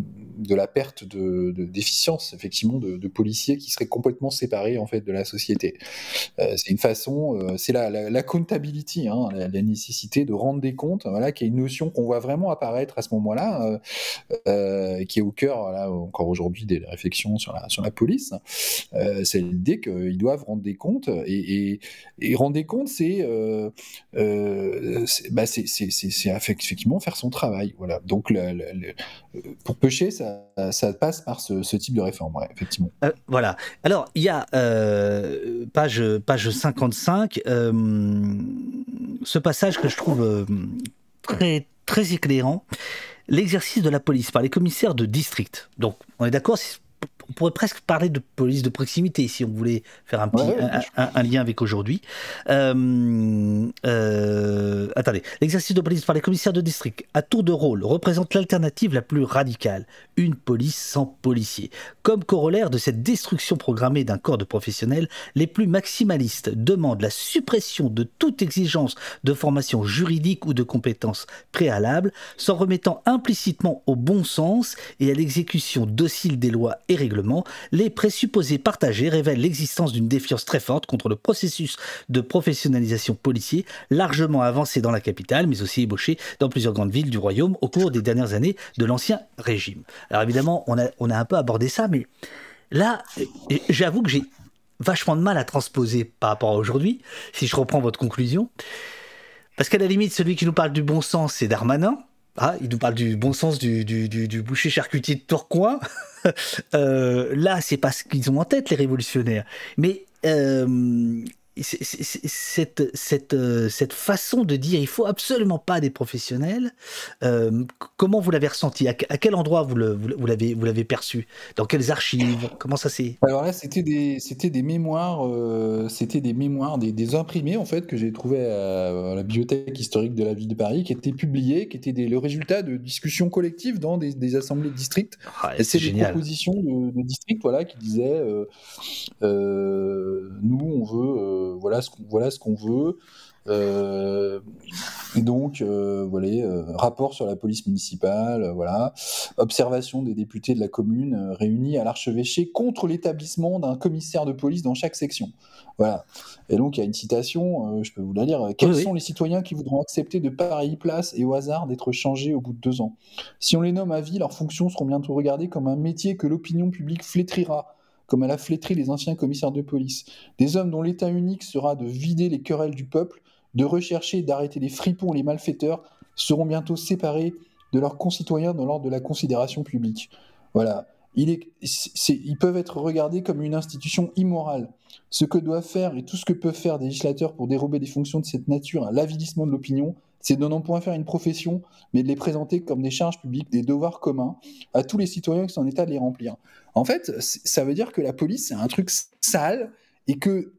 la perte de, d'efficience, effectivement, de, policiers qui seraient complètement séparés en fait de la société. Euh, c'est une façon, c'est la, la, hein, la, nécessité de rendre des comptes, voilà, qui est une notion qu'on voit vraiment apparaître à ce moment-là, qui est au cœur, encore aujourd'hui, des réflexions sur la, la police. c'est l'idée qu'ils doivent rendre des comptes, et, rendre des comptes, c'est bah, c'est effectivement faire son travail. Voilà. Donc, pour pêcher, ça, passe par ce, ce type de réforme, effectivement. Euh, voilà. Alors, il y a euh, page, page 55, euh, ce passage que je trouve très, très éclairant l'exercice de la police par les commissaires de district. Donc, on est d'accord, on pourrait presque parler de police de proximité si on voulait faire un, petit, un, lien avec aujourd'hui. Euh, euh, attendez, l'exercice de police par les commissaires de district à tour de rôle représente l'alternative la plus radicale, une police sans policiers. Comme corollaire de cette destruction programmée d'un corps de professionnels, les plus maximalistes demandent la suppression de toute exigence de formation juridique ou de compétences préalables, s'en remettant implicitement au bon sens et à l'exécution docile des lois et règlements les présupposés partagés révèlent l'existence d'une défiance très forte contre le processus de professionnalisation policier, largement avancé dans la capitale, mais aussi ébauché dans plusieurs grandes villes du royaume au cours des dernières années de l'Ancien Régime. Alors évidemment, on a, on a un peu abordé ça, mais là, j'avoue que j'ai vachement de mal à transposer par rapport à aujourd'hui, si je reprends votre conclusion. Parce qu'à la limite, celui qui nous parle du bon sens, c'est Darmanin. Ah, il nous parle du bon sens du, boucher charcutier de Tourcoing. Euh, là, c'est pas ce qu'ils ont en tête, les révolutionnaires. Mais euh, cette, cette, euh, cette façon de dire il faut absolument pas des professionnels, euh, comment vous l'avez ressenti? À, quel endroit vous l'avez vous l'avez perçu? Dans quelles archives? Comment ça s'est Alors là, c'était des c'était des mémoires, euh, c'était des mémoires, des, imprimés en fait que j'ai trouvé à, la bibliothèque historique de la ville de Paris, qui étaient publiés, qui étaient le résultat de discussions collectives dans des, assemblées de district. Ah, c'est des propositions de, de district, voilà, qui disaient nous on veut voilà ce qu'on voilà ce qu'on veut. Euh, donc, euh, voilà, rapport sur la police municipale, voilà, observation des députés de la commune réunis à l'archevêché contre l'établissement d'un commissaire de police dans chaque section. Voilà. Et donc, il y a une citation, je peux vous la lire. Quels sont les citoyens qui voudront accepter de pareilles places et au hasard d'être changés au bout de deux ans? Si on les nomme à vie, leurs fonctions seront bientôt regardées comme un métier que l'opinion publique flétrira comme elle a flétri les anciens commissaires de police. Des hommes dont l'état unique sera de vider les querelles du peuple, de rechercher et d'arrêter les fripons et les malfaiteurs, seront bientôt séparés de leurs concitoyens dans l'ordre de la considération publique. Voilà. ils peuvent être regardés comme une institution immorale. Ce que doivent faire et tout ce que peuvent faire des législateurs pour dérober des fonctions de cette nature à l'avilissement de l'opinion, c'est de non point faire une profession, mais de les présenter comme des charges publiques, des devoirs communs à tous les citoyens qui sont en état de les remplir. En fait, ça veut dire que la police, c'est un truc sale et que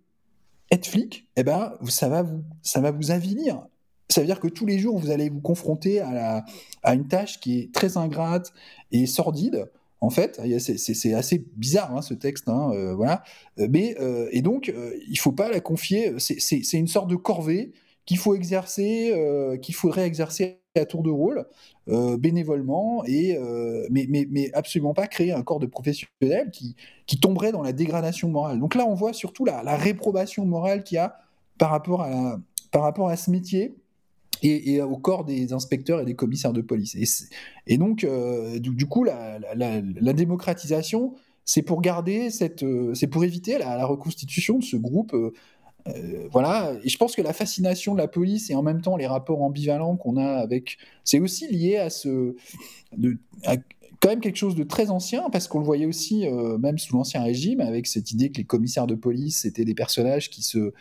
être flic, eh ben, ça va vous, ça va vous avilir. Ça veut dire que tous les jours, vous allez vous confronter à, la, à une tâche qui est très ingrate et sordide. En fait, c'est assez bizarre hein, ce texte, hein, euh, voilà. Mais euh, et donc, euh, il faut pas la confier. C'est une sorte de corvée qu'il faut exercer, euh, qu'il faudrait exercer à tour de rôle, euh, bénévolement, et, euh, mais, mais, mais, absolument pas créer un corps de professionnels qui, qui tomberait dans la dégradation morale. Donc là, on voit surtout la, réprobation morale qu'il y a par rapport à, par rapport à ce métier. Et, au corps des inspecteurs et des commissaires de police. Et, donc, du, coup, la, démocratisation, c'est pour garder cette, c'est pour éviter la, reconstitution de ce groupe euh, voilà, et je pense que la fascination de la police et en même temps les rapports ambivalents qu'on a avec, c'est aussi lié à ce, quand même quelque chose de très ancien parce qu'on le voyait aussi euh, même sous l'ancien régime avec cette idée que les commissaires de police étaient des personnages qui se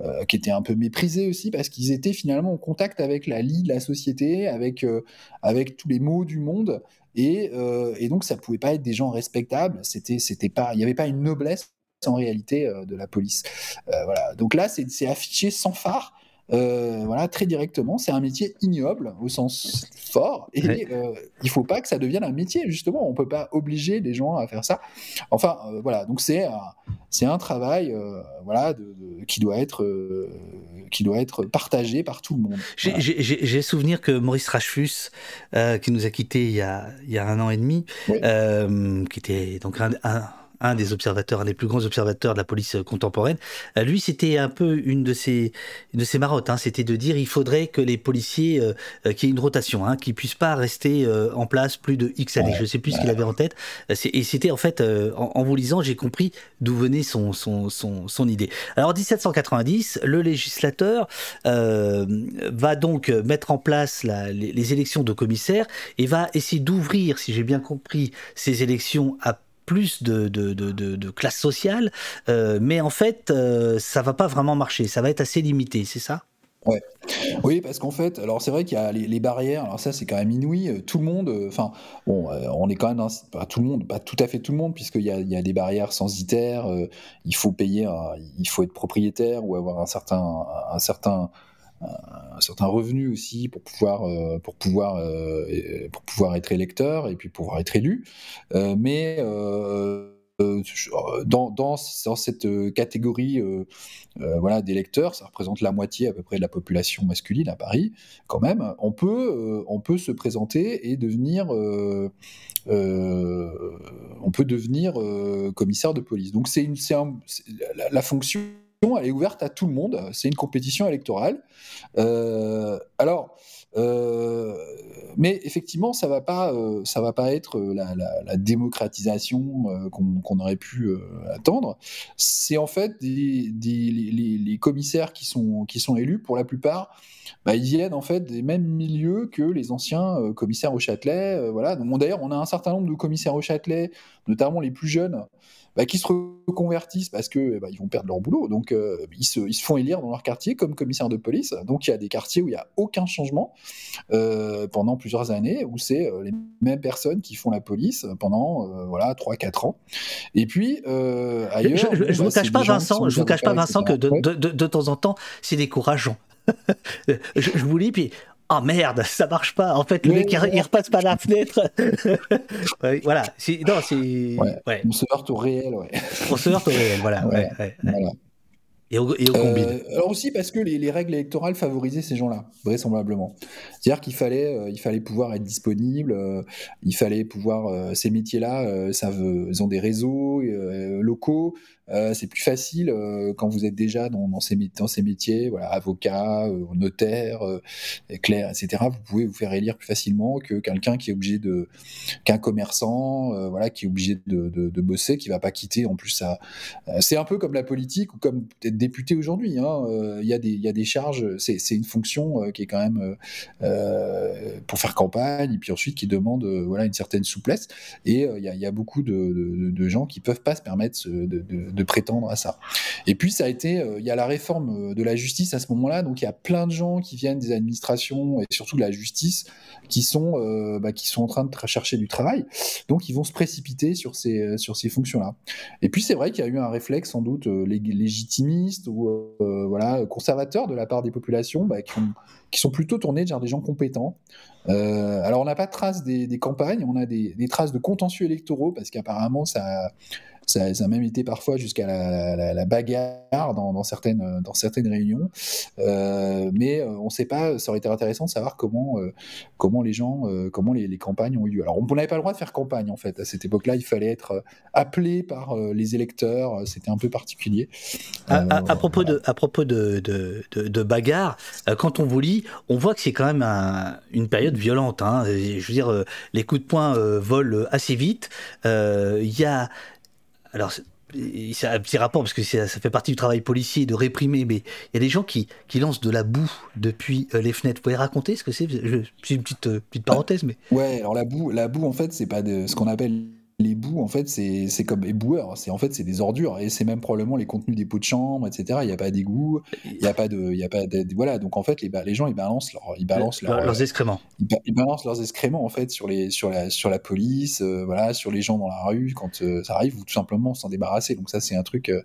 euh, qui étaient un peu méprisés aussi parce qu'ils étaient finalement en contact avec la lie de la société, avec avec tous les maux du monde et, et donc ça pouvait pas être des gens respectables. C'était c'était pas, il n'y avait pas une noblesse en réalité euh, de la police. Euh, voilà. Donc là, c'est affiché sans phare. Euh, voilà, très directement. C'est un métier ignoble au sens fort et il euh, il faut pas que ça devienne un métier justement. On peut pas obliger les gens à faire ça. Enfin, voilà. Donc c'est c'est un travail voilà de, qui doit être qui doit être partagé par tout le monde. J'ai souvenir que Maurice Rachfus, qui nous a quittés il y a, il y a un an et demi, qui était donc un, un un des observateurs, un des plus grands observateurs de la police contemporaine, euh, lui, c'était un peu une de ses, une de ses marottes. Hein, c'était de dire il faudrait que les policiers, euh, euh qu'il y ait une rotation, hein, qu'ils puissent pas rester euh, en place plus de X années. Je sais plus ce qu'il avait en tête. Et c'était en fait, en, en, vous lisant, j'ai compris d'où venait son, son, son, son, idée. Alors, en 1790, le législateur va donc mettre en place la, les, les élections de commissaires et va essayer d'ouvrir, si j'ai bien compris, ces élections à plus de, de, de, classe sociale, euh, mais en fait, euh, ça va pas vraiment marcher, ça va être assez limité, c'est ça? Ouais. Oui, parce qu'en fait, alors c'est vrai qu'il y a les, barrières, alors ça c'est quand même inouï, euh, tout le monde, enfin, bon, on est quand même, pas tout le monde, pas tout à fait tout le monde, puisqu'il y a, il y a des barrières censitaires, il faut payer, il faut être propriétaire ou avoir un certain, un certain un certain revenu aussi pour pouvoir euh, pour pouvoir euh, pour pouvoir être électeur et puis pouvoir être élu euh, mais dans, dans, cette catégorie voilà d'électeurs, ça représente la moitié à peu près de la population masculine à Paris, quand même. On peut on peut se présenter et devenir on peut devenir commissaire de police. Donc c'est une la fonction elle est ouverte à tout le monde. C'est une compétition électorale. Euh, alors, euh, mais effectivement, ça va pas, euh, ça va pas être la, démocratisation qu'on aurait pu attendre. C'est en fait les, commissaires qui sont élus pour la plupart. Bah, ils viennent en fait des mêmes milieux que les anciens commissaires au Châtelet. voilà. D'ailleurs, on a un certain nombre de commissaires au Châtelet, notamment les plus jeunes, bah, qui se reconvertissent parce que ben, ils vont perdre leur boulot. Donc euh, ils, se, ils, se, font élire dans leur quartier comme commissaire de police. Donc il y a des quartiers où il n'y a aucun changement euh, pendant plusieurs années, où c'est euh, les mêmes personnes qui font la police pendant voilà 3-4 ans. Et puis ailleurs, je, ne vous bah, cache pas Vincent, je vous cache pas Vincent que de, de, de, de, temps en temps c'est décourageant. je, je, vous lis puis ah oh merde, ça marche pas. En fait, le mec, il, repasse par la fenêtre. voilà. Non, c'est. Ouais. On se heurte au réel. On se heurte au réel, voilà. voilà. Et au, et au euh, alors aussi parce que les, les, règles électorales favorisaient ces gens-là, vraisemblablement. C'est-à-dire qu'il fallait, euh, il fallait pouvoir être disponible, euh, il fallait pouvoir. Euh, ces métiers-là, ça veut, ils ont des réseaux locaux. C'est plus facile quand vous êtes déjà dans, ces, métiers, avocat, notaire, clerc, etc. Vous pouvez vous faire élire plus facilement que quelqu'un qui est obligé de, qu'un commerçant, voilà, qui est obligé de, bosser, qui va pas quitter. En plus, c'est un peu comme la politique ou comme peut-être député aujourd'hui. Hein. Il y, a des charges, c'est une fonction qui est quand même euh, pour faire campagne, et puis ensuite qui demande une certaine souplesse. Et il y, a beaucoup de, de, gens qui peuvent pas se permettre de, de, prétendre à ça. Et puis ça a été, il y a la réforme de la justice à ce moment-là, donc il y a plein de gens qui viennent des administrations et surtout de la justice qui sont, euh, bah, qui sont en train de chercher du travail. Donc ils vont se précipiter sur ces, sur ces fonctions-là. Et puis c'est vrai qu'il y a eu un réflexe sans doute légitimiste ou voilà conservateur de la part des populations bah, qui ont qui sont plutôt tournés vers des gens compétents. Euh, alors, on n'a pas de traces des, des, campagnes, on a des, des, traces de contentieux électoraux, parce qu'apparemment, ça, ça, a même été parfois jusqu'à la, la, bagarre dans, dans, certaines, dans certaines réunions. Euh, mais euh, on ne sait pas, ça aurait été intéressant de savoir comment, euh, comment les gens, euh, comment les, les, campagnes ont eu lieu. Alors, on n'avait pas le droit de faire campagne, en fait. À cette époque-là, il fallait être appelé par les électeurs. C'était un peu particulier. À, à, à propos, voilà. de, à propos de, de, de, de bagarre, quand on vous lit, on voit que c'est quand même un, une période violente. Hein. Je veux dire, les coups de poing volent assez vite. Il y a alors c'est un petit rapport parce que ça, fait partie du travail policier de réprimer, mais il y a des gens qui, qui lancent de la boue depuis les fenêtres. Vous pouvez raconter ce que c'est? C'est une petite, petite parenthèse, mais. Ouais, alors la boue, la boue en fait, c'est pas de, ce qu'on appelle les bouts, en fait, c'est comme les boueurs. C'est en fait, c'est des ordures et c'est même probablement les contenus des pots de chambre, etc. Il n'y a pas d'égout, il n'y a pas de, il y a pas de, voilà. Donc en fait, les, les gens ils balancent leur, ils balancent leurs excréments. Ils, balancent leurs excréments en fait sur les, sur la, sur la police, euh, voilà, sur les gens dans la rue quand euh, ça arrive ou tout simplement s'en débarrasser. Donc ça, c'est un truc. Euh,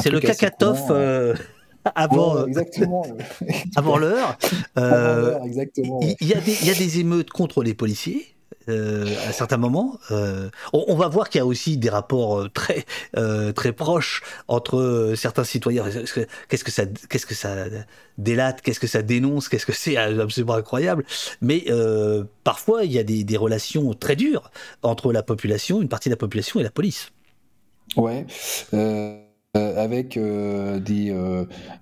c'est le cacatof. avant, exactement. avant l'heure. exactement. Il y, a des, il y a des émeutes contre les policiers. Euh, à certains moments. Euh, on, va voir qu'il y a aussi des rapports euh, très très proches entre certains citoyens. Qu'est-ce que ça qu'est-ce que ça délate Qu'est-ce que ça dénonce Qu'est-ce que c'est absolument incroyable Mais parfois il y a des, des, relations très dures entre la population, une partie de la population et la police. Ouais. Euh, avec euh,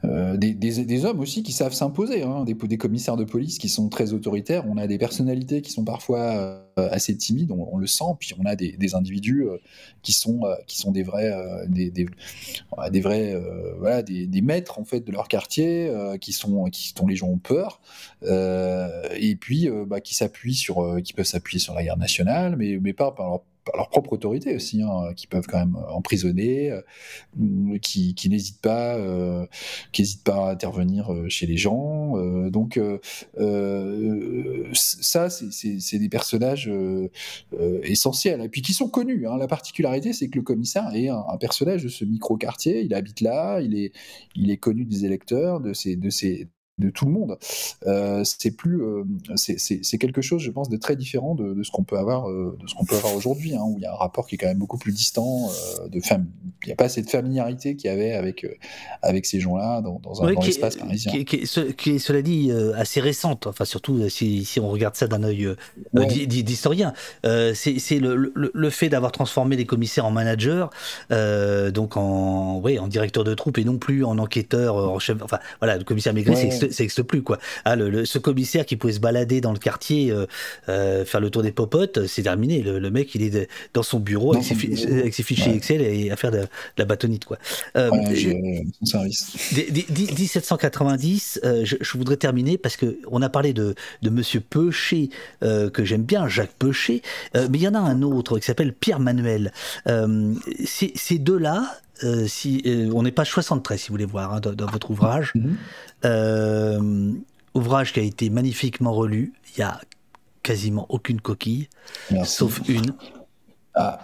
euh, des, des, hommes aussi qui savent s'imposer, hein, des, commissaires de police qui sont très autoritaires. On a des personnalités qui sont parfois assez timides, on, le sent, puis on a des, individus qui sont qui sont des vrais des, vrais des, maîtres en fait de leur quartier, qui sont qui dont les gens ont peur, et puis bah, qui s'appuient sur qui peuvent s'appuyer sur la guerre nationale, mais mais pas par leur leur propre autorité aussi, hein, qui peuvent quand même emprisonner, euh, qui, qui n'hésitent pas, euh, qui hésitent pas à intervenir euh, chez les gens. donc ça, c'est des personnages essentiels, et puis qui sont connus. Hein. La particularité, c'est que le commissaire est un, personnage de ce micro-quartier. Il habite là, il est, il est connu des électeurs, de ses, de ses, de tout le monde. Euh, c'est plus, euh, c'est quelque chose, je pense, de très différent de, ce qu'on peut avoir, euh, de ce qu'on peut avoir aujourd'hui, hein, où il y a un rapport qui est quand même beaucoup plus distant. de il n'y a pas cette familiarité qu'il y avait avec avec ces gens-là dans, un espace parisien. Qui, est, cela dit, assez récente. Enfin, surtout si, on regarde ça d'un œil d'historien. c'est le, le, fait d'avoir transformé les commissaires en managers, donc en, ouais, en directeur de troupe et non plus en enquêteur, en chef. Enfin, voilà, le commissaire Maigret, c'est ça n'existe plus quoi. Ah, le, ce commissaire qui pouvait se balader dans le quartier, euh, euh, faire le tour des popotes, c'est terminé. Le, mec, il est dans son bureau, avec, ses, fichiers Excel et à faire de, la bâtonnite quoi. Euh, son service. 1790, je, voudrais terminer parce que on a parlé de, de Monsieur Peuchet que j'aime bien, Jacques Peuchet, mais il y en a un autre qui s'appelle Pierre Manuel. ces deux-là, si, on n'est pas 73 si vous voulez voir hein, dans, votre ouvrage. Mhm. Euh, ouvrage qui a été magnifiquement relu. Il y a quasiment aucune coquille, sauf une. Ah.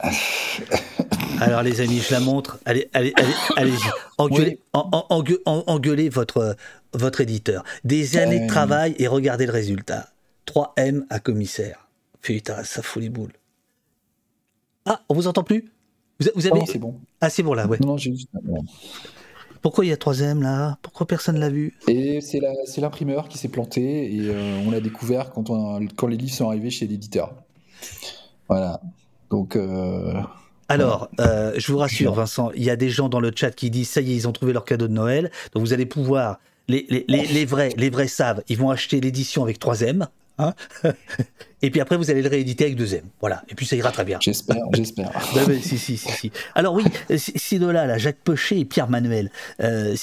Alors les amis, je la montre. Allez, allez, allez, allez engueulez, votre, votre éditeur. Des années de euh. travail et regardez le résultat. 3 M à commissaire. Putain, ça fout les boules. Ah, on vous entend plus? Vous, avez... c'est bon. Ah, c'est bon là, ouais. Non, non, j'ai juste... Pourquoi il y a 3M là? Pourquoi personne l'a vu? Et c'est l'imprimeur qui s'est planté et euh, on l'a découvert quand, quand les livres sont arrivés chez l'éditeur. Voilà. Donc. Euh, Alors, euh, je vous rassure, Vincent, il y a des gens dans le chat qui disent ça y est, ils ont trouvé leur cadeau de Noël. Donc vous allez pouvoir. Les, les, les, vrais, les vrais savent, ils vont acheter l'édition avec 3M. Hein et puis après, vous allez le rééditer avec deux M. Voilà. Et puis ça ira très bien. J'espère, j'espère. si, si, si, si, Alors oui, deux-là, là, Jacques Pochet et Pierre Manuel, euh,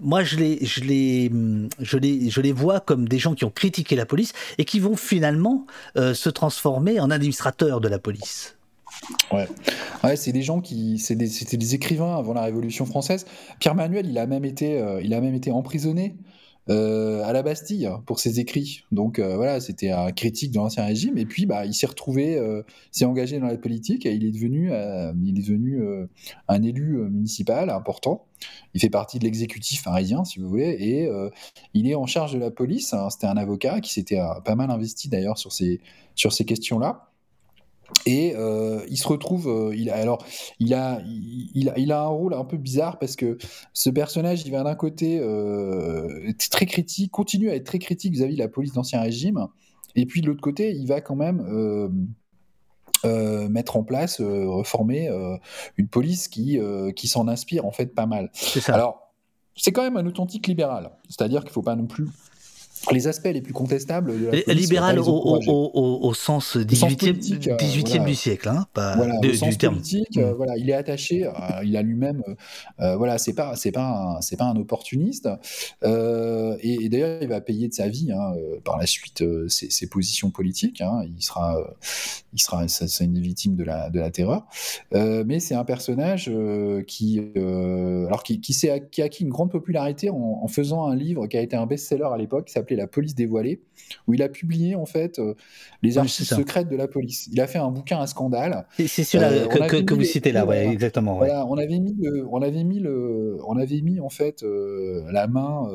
moi je les, je, les, je, les, je les vois comme des gens qui ont critiqué la police et qui vont finalement euh, se transformer en administrateurs de la police. Ouais, ouais c'est des gens qui, c'était des, des, écrivains avant la Révolution française. Pierre Manuel, il a même été, euh, il a même été emprisonné euh, à la Bastille pour ses écrits. Donc euh, voilà, c'était un critique de l'ancien régime. Et puis bah, il s'est retrouvé, s'est engagé dans la politique et il est devenu, il est devenu un élu municipal important. Il fait partie de l'exécutif parisien, si vous voulez, et il est en charge de la police. C'était un avocat qui s'était pas mal investi d'ailleurs sur ces, sur ces questions-là. Et euh, il se retrouve, euh, il a, alors, il a, il, il, a un rôle un peu bizarre parce que ce personnage, il va d'un côté euh, très critique, continue à être très critique vis-à-vis de la police d'Ancien Régime, et puis de l'autre côté, il va quand même mettre en place, reformer une police qui, qui s'en inspire en fait pas mal. C'est ça. Alors, c'est quand même un authentique libéral, c'est-à-dire qu'il ne faut pas non plus les aspects les plus contestables de la police, libéral au, au, au, au, sens 18e, 18e euh, voilà. du siècle, hein, pas voilà, de, au sens du terme. politique, euh, voilà, il est attaché, euh, il a lui-même, euh, voilà, c'est pas, c'est pas, un, c'est pas un opportuniste, et, et d'ailleurs, il va payer de sa vie hein, par la suite ses, ses, positions politiques. Hein, il sera, il sera, c'est une victime de la, de la terreur, mais c'est un personnage qui, alors qui, qui, a acquis une grande popularité en, en faisant un livre qui a été un best-seller à l'époque, qui s'appelait La police dévoilée, où il a publié en fait euh, les archives secrètes de la police. Il a fait un bouquin à scandale. C'est celui-là Euh, que, vous citez là, ouais, voilà. exactement. Ouais. Voilà, on avait mis le, on avait mis le, on avait mis en fait euh, la main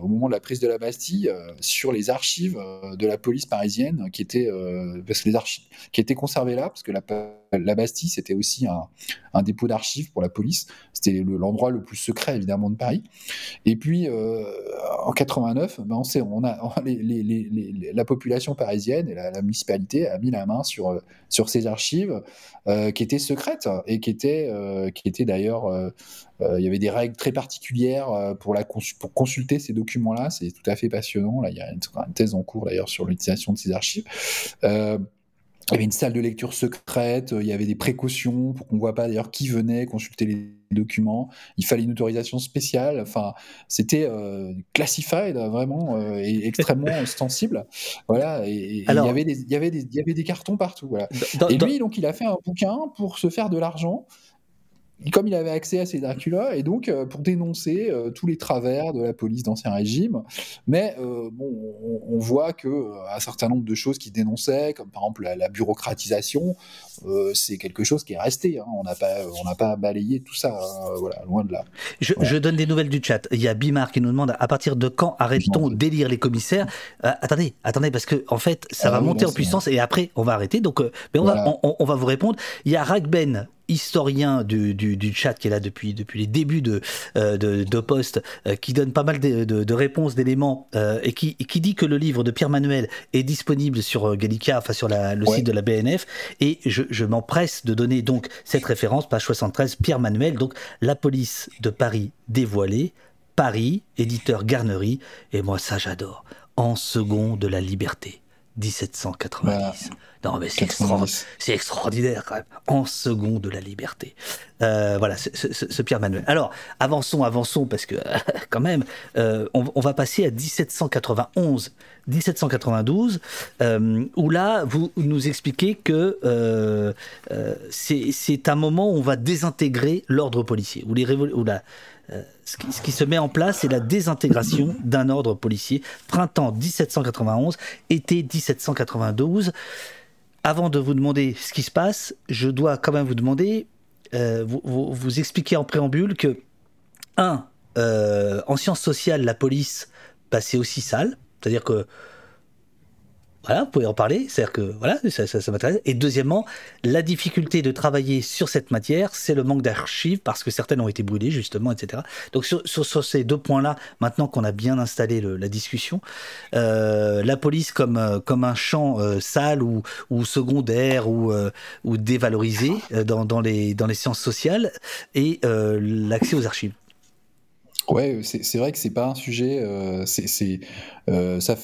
au moment de la prise de la Bastille sur les archives de la police parisienne qui étaient, parce que les archives, qui étaient conservées là, parce que la, la Bastille c'était aussi un, dépôt d'archives pour la police. C'était le- l'endroit le plus secret évidemment de Paris. Et puis euh, en 89, ben, on sait, la population parisienne et la, municipalité a mis la main sur euh, ces archives euh, qui étaient secrètes et qui étaient euh, qui étaient d'ailleurs euh, euh, il y avait des règles très particulières euh, pour consulter ces documents-là. C'est tout à fait passionnant. Il y a une thèse en cours d'ailleurs sur l'utilisation de ces archives. Il y avait une salle de lecture secrète, euh, il y avait des précautions pour qu'on ne voit pas d'ailleurs qui venait consulter les documents, il fallait une autorisation spéciale, enfin c'était euh, classified vraiment euh, et extrêmement sensible. Voilà, et, et il, y avait des, il, y avait des, il y avait des cartons partout. Voilà. Dans- et dans- lui, donc, il a fait un bouquin pour se faire de l'argent. Comme il avait accès à ces Dracula, et donc euh, pour dénoncer euh, tous les travers de la police d'Ancien Régime, mais euh, bon, on, on voit que un certain nombre de choses qu'il dénonçait, comme par exemple la, la bureaucratisation, c'est quelque chose qui est resté. hein. On n'a pas, on n'a pas balayé tout ça, hein, voilà, loin de là. Je, je donne des nouvelles du chat. Il y a Bimar qui nous demande à partir de quand arrête-t-on d'élire les commissaires? Attendez, attendez, parce que en fait, ça Ah va oui, monter non, en puissance et après, on va arrêter. Donc, mais on, va, on, on va vous répondre. Il y a Ragben, historien du, du, du chat qui est là depuis, depuis les débuts de, euh, de, de Poste, euh, qui donne pas mal de, de, de réponses, d'éléments, euh, et, qui, et qui dit que le livre de Pierre Manuel est disponible sur euh, Gallica, enfin sur la, le Ouais. site de la BNF, et je, je m'empresse de donner donc cette référence, page 73, Pierre Manuel, donc la police de Paris dévoilée, Paris, éditeur Garnerie, et moi ça j'adore, en second de la liberté, 1790. Non mais c'est extra- 90. c'est extraordinaire quand même, en second de la liberté. Euh, voilà, ce, ce- ce- ce Pierre Manuel. Alors, avançons, avançons, parce que quand même, euh, on, on va passer à 1791, 1792, euh, où là, vous nous expliquez que c'est un moment où on va désintégrer l'ordre policier, où, les où la, ce, qui, ce qui se met en place, c'est la désintégration d'un ordre policier. Printemps 1791, été 1792. Avant de vous demander ce qui se passe, je dois quand même vous demander, euh, vous, expliquer en préambule que, un, euh, en sciences sociales, la police, bah, c'est aussi sale, c'est-à-dire que voilà, vous pouvez en parler, c'est-à-dire que voilà, ça, ça, ça m'intéresse. Et deuxièmement, la difficulté de travailler sur cette matière, c'est le manque d'archives parce que certaines ont été brûlées justement, etc. Donc sur, ces deux points-là, maintenant qu'on a bien installé la discussion, euh, la police comme euh, comme un champ euh, sale ou, ou secondaire ou ou dévalorisé dans, les dans les sciences sociales et l'accès aux archives. Ouais, c'est vrai que c'est pas un sujet. euh, c'est euh, ça,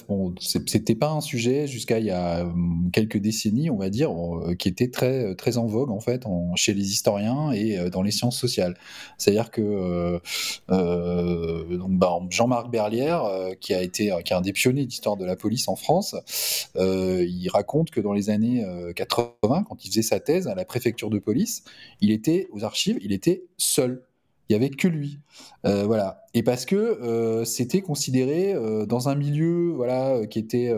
c'était pas un sujet jusqu'à il y a hum, quelques décennies, on va dire, euh, qui était très très en vogue en fait chez les historiens et euh, dans les sciences sociales. C'est-à-dire que euh, euh, donc, bah, Jean-Marc Berlière, euh, qui a été qui est un des pionniers d'histoire de la police en France, euh, il raconte que dans les années euh, 80, quand il faisait sa thèse à la préfecture de police, il était aux archives, il était seul. Il y avait que lui. Euh, voilà. Et parce que euh, c'était considéré euh, dans un milieu voilà, qui, était,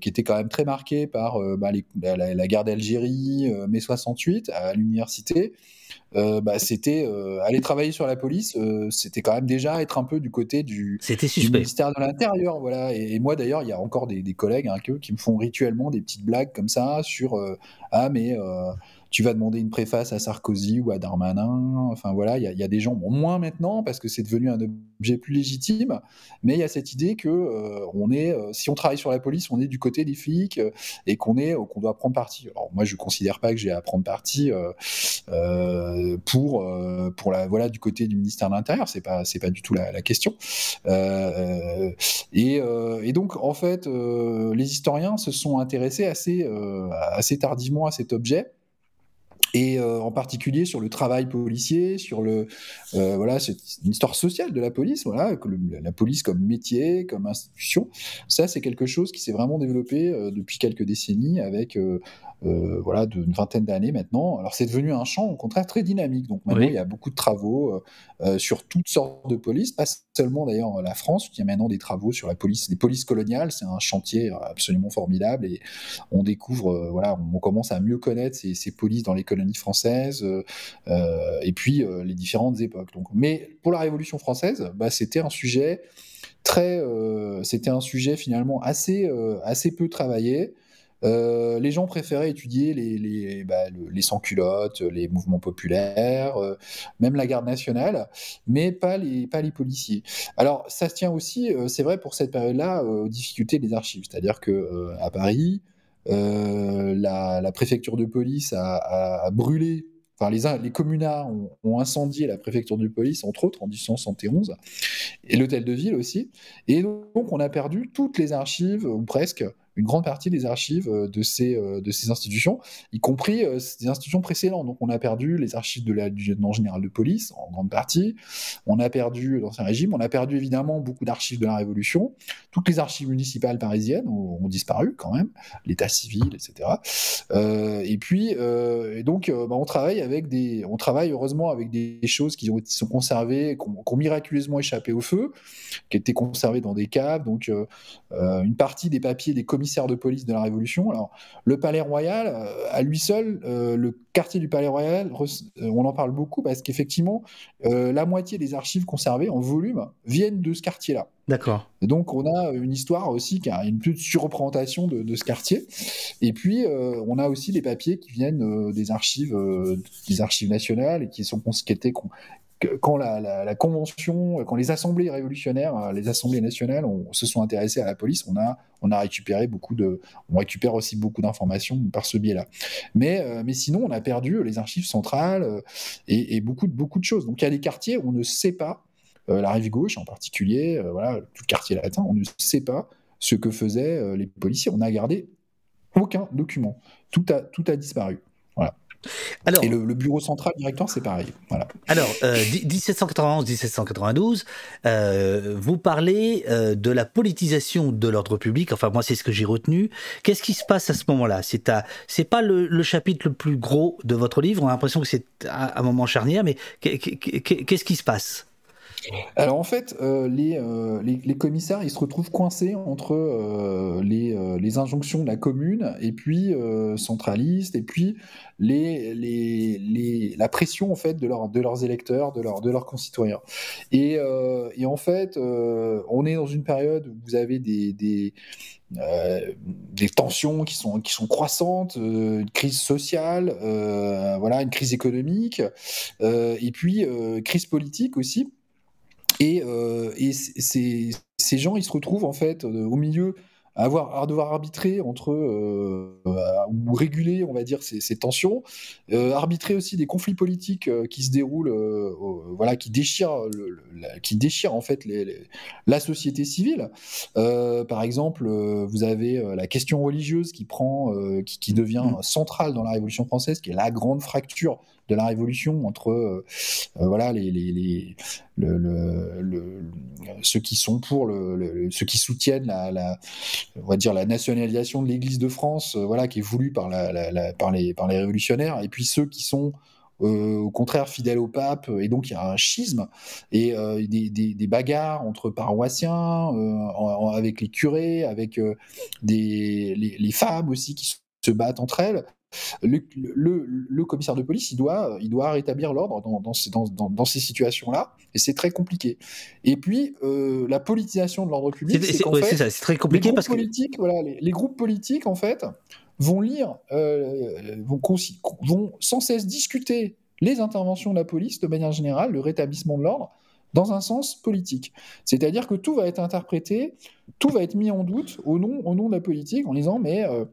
qui était quand même très marqué par bah, les- la, guerre d'Algérie, mai 68, à l'université. Bah, c'était aller travailler sur la police, c'était quand même déjà être un peu du côté du, ministère de l'Intérieur. Voilà. Et, et moi d'ailleurs, il y a encore des, des collègues hein, que- qui me font rituellement des petites blagues comme ça sur Ah, mais tu vas demander une préface à Sarkozy ou à Darmanin. Enfin voilà, il y, a des gens, bon, moins maintenant parce que c'est devenu un objet plus légitime, mais il y a cette idée que on est, si on travaille sur la police, on est du côté des flics et qu'on est, qu'on doit prendre parti. Alors moi, je considère pas que j'ai à prendre parti pour pour la voilà du côté du ministère de l'Intérieur. C'est pas c'est pas du tout la, la question. et, et donc en fait, les historiens se sont intéressés assez, euh, assez tardivement à cet objet et euh, en particulier sur le travail policier, sur le euh, voilà, c'est une histoire sociale de la police, voilà, la police comme métier, comme institution. Ça, c'est quelque chose qui s'est vraiment développé depuis quelques décennies avec euh, voilà, d'une vingtaine d'années maintenant. Alors c'est devenu un champ au contraire très dynamique. Donc maintenant il y a beaucoup de travaux euh, euh, sur toutes sortes de polices, pas seulement d'ailleurs la France, qui a maintenant des travaux sur la police, les polices coloniales. C'est un chantier absolument formidable et on découvre, voilà, on commence à mieux connaître ces, ces polices dans les colonies françaises et puis les différentes époques. Donc, mais pour la Révolution française, bah, c'était un sujet très, c'était un sujet finalement assez, assez peu travaillé. Euh, les gens préféraient étudier les, les, bah, les sans-culottes, les mouvements populaires, euh, même la garde nationale, mais pas les, policiers. Alors, ça se tient aussi, euh, c'est vrai pour cette période-là, aux difficultés des archives. C'est-à-dire que à Paris, la, préfecture de police a, a, brûlé Enfin, les, les communards ont, ont, incendié la préfecture de police, entre autres, en 1871, et l'hôtel de ville aussi. Et donc, on a perdu toutes les archives, ou presque, une grande partie des archives euh, de ces, euh, de ces institutions, y compris euh, des institutions précédentes. Donc on a perdu les archives de la, du lieutenant général de police, en grande partie, on a perdu l'Ancien Régime, on a perdu évidemment beaucoup d'archives de la Révolution, toutes les archives municipales parisiennes ont, disparu quand même, l'état civil, etc. et puis, et donc, bah, on travaille avec des, on travaille heureusement avec des choses qui, ont, sont conservées, qui ont, miraculeusement échappé au feu, qui étaient conservées dans des caves. Donc, une partie des papiers des de police de la Révolution. Alors, le Palais Royal, euh, à lui seul, euh, le quartier du Palais Royal, euh, on en parle beaucoup parce qu'effectivement, la moitié des archives conservées en volume viennent de ce quartier-là. D'accord. Donc, on a une histoire aussi qui a une petite surreprésentation de, de ce quartier. Et puis, on a aussi les papiers qui viennent des archives, des archives nationales et qui sont qui quand la, convention, quand les assemblées révolutionnaires, euh, les assemblées nationales se sont intéressées à la police, on a, récupéré beaucoup de, on récupère aussi beaucoup d'informations par ce biais-là. Mais, euh, sinon, on a perdu les archives centrales euh, et, beaucoup, de, choses. Donc il y a des quartiers où on ne sait pas, la rive gauche en particulier, tout le quartier latin, on ne sait pas ce que faisaient les policiers. On n'a gardé aucun document. Tout a disparu. Alors, et le, bureau central directeur, c'est pareil. Voilà. Alors, 1791-1792, euh, euh, vous parlez euh, de la politisation de l'ordre public. Enfin, moi, c'est ce que j'ai retenu. Qu'est-ce qui se passe à ce moment-là? C'est c'est pas le, chapitre le plus gros de votre livre. On a l'impression que c'est un moment charnière, mais qu'est-ce qui se passe? Alors en fait, euh, euh, les, les, commissaires, ils se retrouvent coincés entre euh, les, les, injonctions de la commune et puis centralistes et puis les, la pression en fait de, leur, de leurs électeurs, de, leur, de leurs concitoyens. Et, et en fait, on est dans une période où vous avez des, des des tensions qui sont, qui sont croissantes, une crise sociale, voilà, une crise économique, et puis crise politique aussi. Et, euh, et ces gens, ils se retrouvent en fait euh, au milieu à, avoir, à devoir arbitrer entre euh, ou réguler, on va dire, ces, ces tensions, euh, arbitrer aussi des conflits politiques qui se déroulent, voilà, qui déchirent, le, la, qui déchirent en fait les, les, la société civile. par exemple, vous avez la question religieuse qui prend, qui, qui, devient mmh. centrale dans la Révolution française, qui est la grande fracture de la Révolution entre euh, voilà les, les, les le, le, le, ceux qui sont pour le, ceux qui soutiennent la, on va dire la nationalisation de l'Église de France, euh, voilà qui est voulue par la, par les par les révolutionnaires, et puis ceux qui sont euh, au contraire fidèles au pape, et donc il y a un schisme et euh, des, des, bagarres entre paroissiens, euh, avec les curés, avec des, les, les, femmes aussi qui se battent entre elles. Le, le, le, commissaire de police, il doit, il doit rétablir l'ordre dans, dans, ces, dans, dans, ces situations-là, et c'est très compliqué. Et puis, euh, la politisation de l'ordre public, c'est ouais, très compliqué les parce que... voilà, les, les, groupes politiques, en fait, vont lire, vont, vont sans cesse discuter les interventions de la police de manière générale, le rétablissement de l'ordre, dans un sens politique. C'est-à-dire que tout va être interprété, tout va être mis en doute au nom, au nom de la politique en disant mais euh,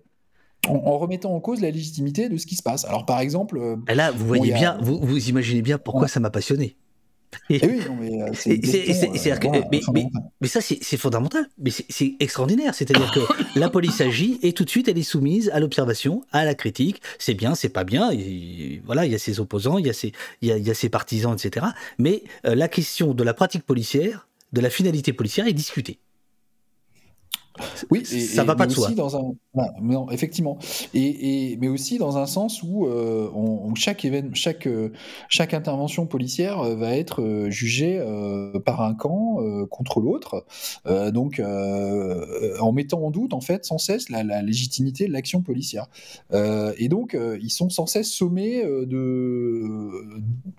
en, remettant en cause la légitimité de ce qui se passe. Alors par exemple, euh, là vous voyez bien, vous, vous imaginez bien pourquoi ça m'a passionné. Oui, mais, ça, c'est fondamental, mais c'est extraordinaire. C'est-à-dire que la police agit et tout de suite, elle est soumise à l'observation, à la critique. C'est bien, c'est pas bien. voilà, il y a ses opposants, il y a ses, il y a, ses partisans, etc. Mais euh, la question de la pratique policière, de la finalité policière est discutée. Oui, ça va pas de soi. Dans un, non, effectivement. Et, mais aussi dans un sens où, euh, chaque événement, chaque euh, chaque intervention policière euh, va être jugée par un camp contre l'autre. donc, en mettant en doute en fait sans cesse la, la légitimité de l'action policière. et donc, ils sont sans cesse sommés de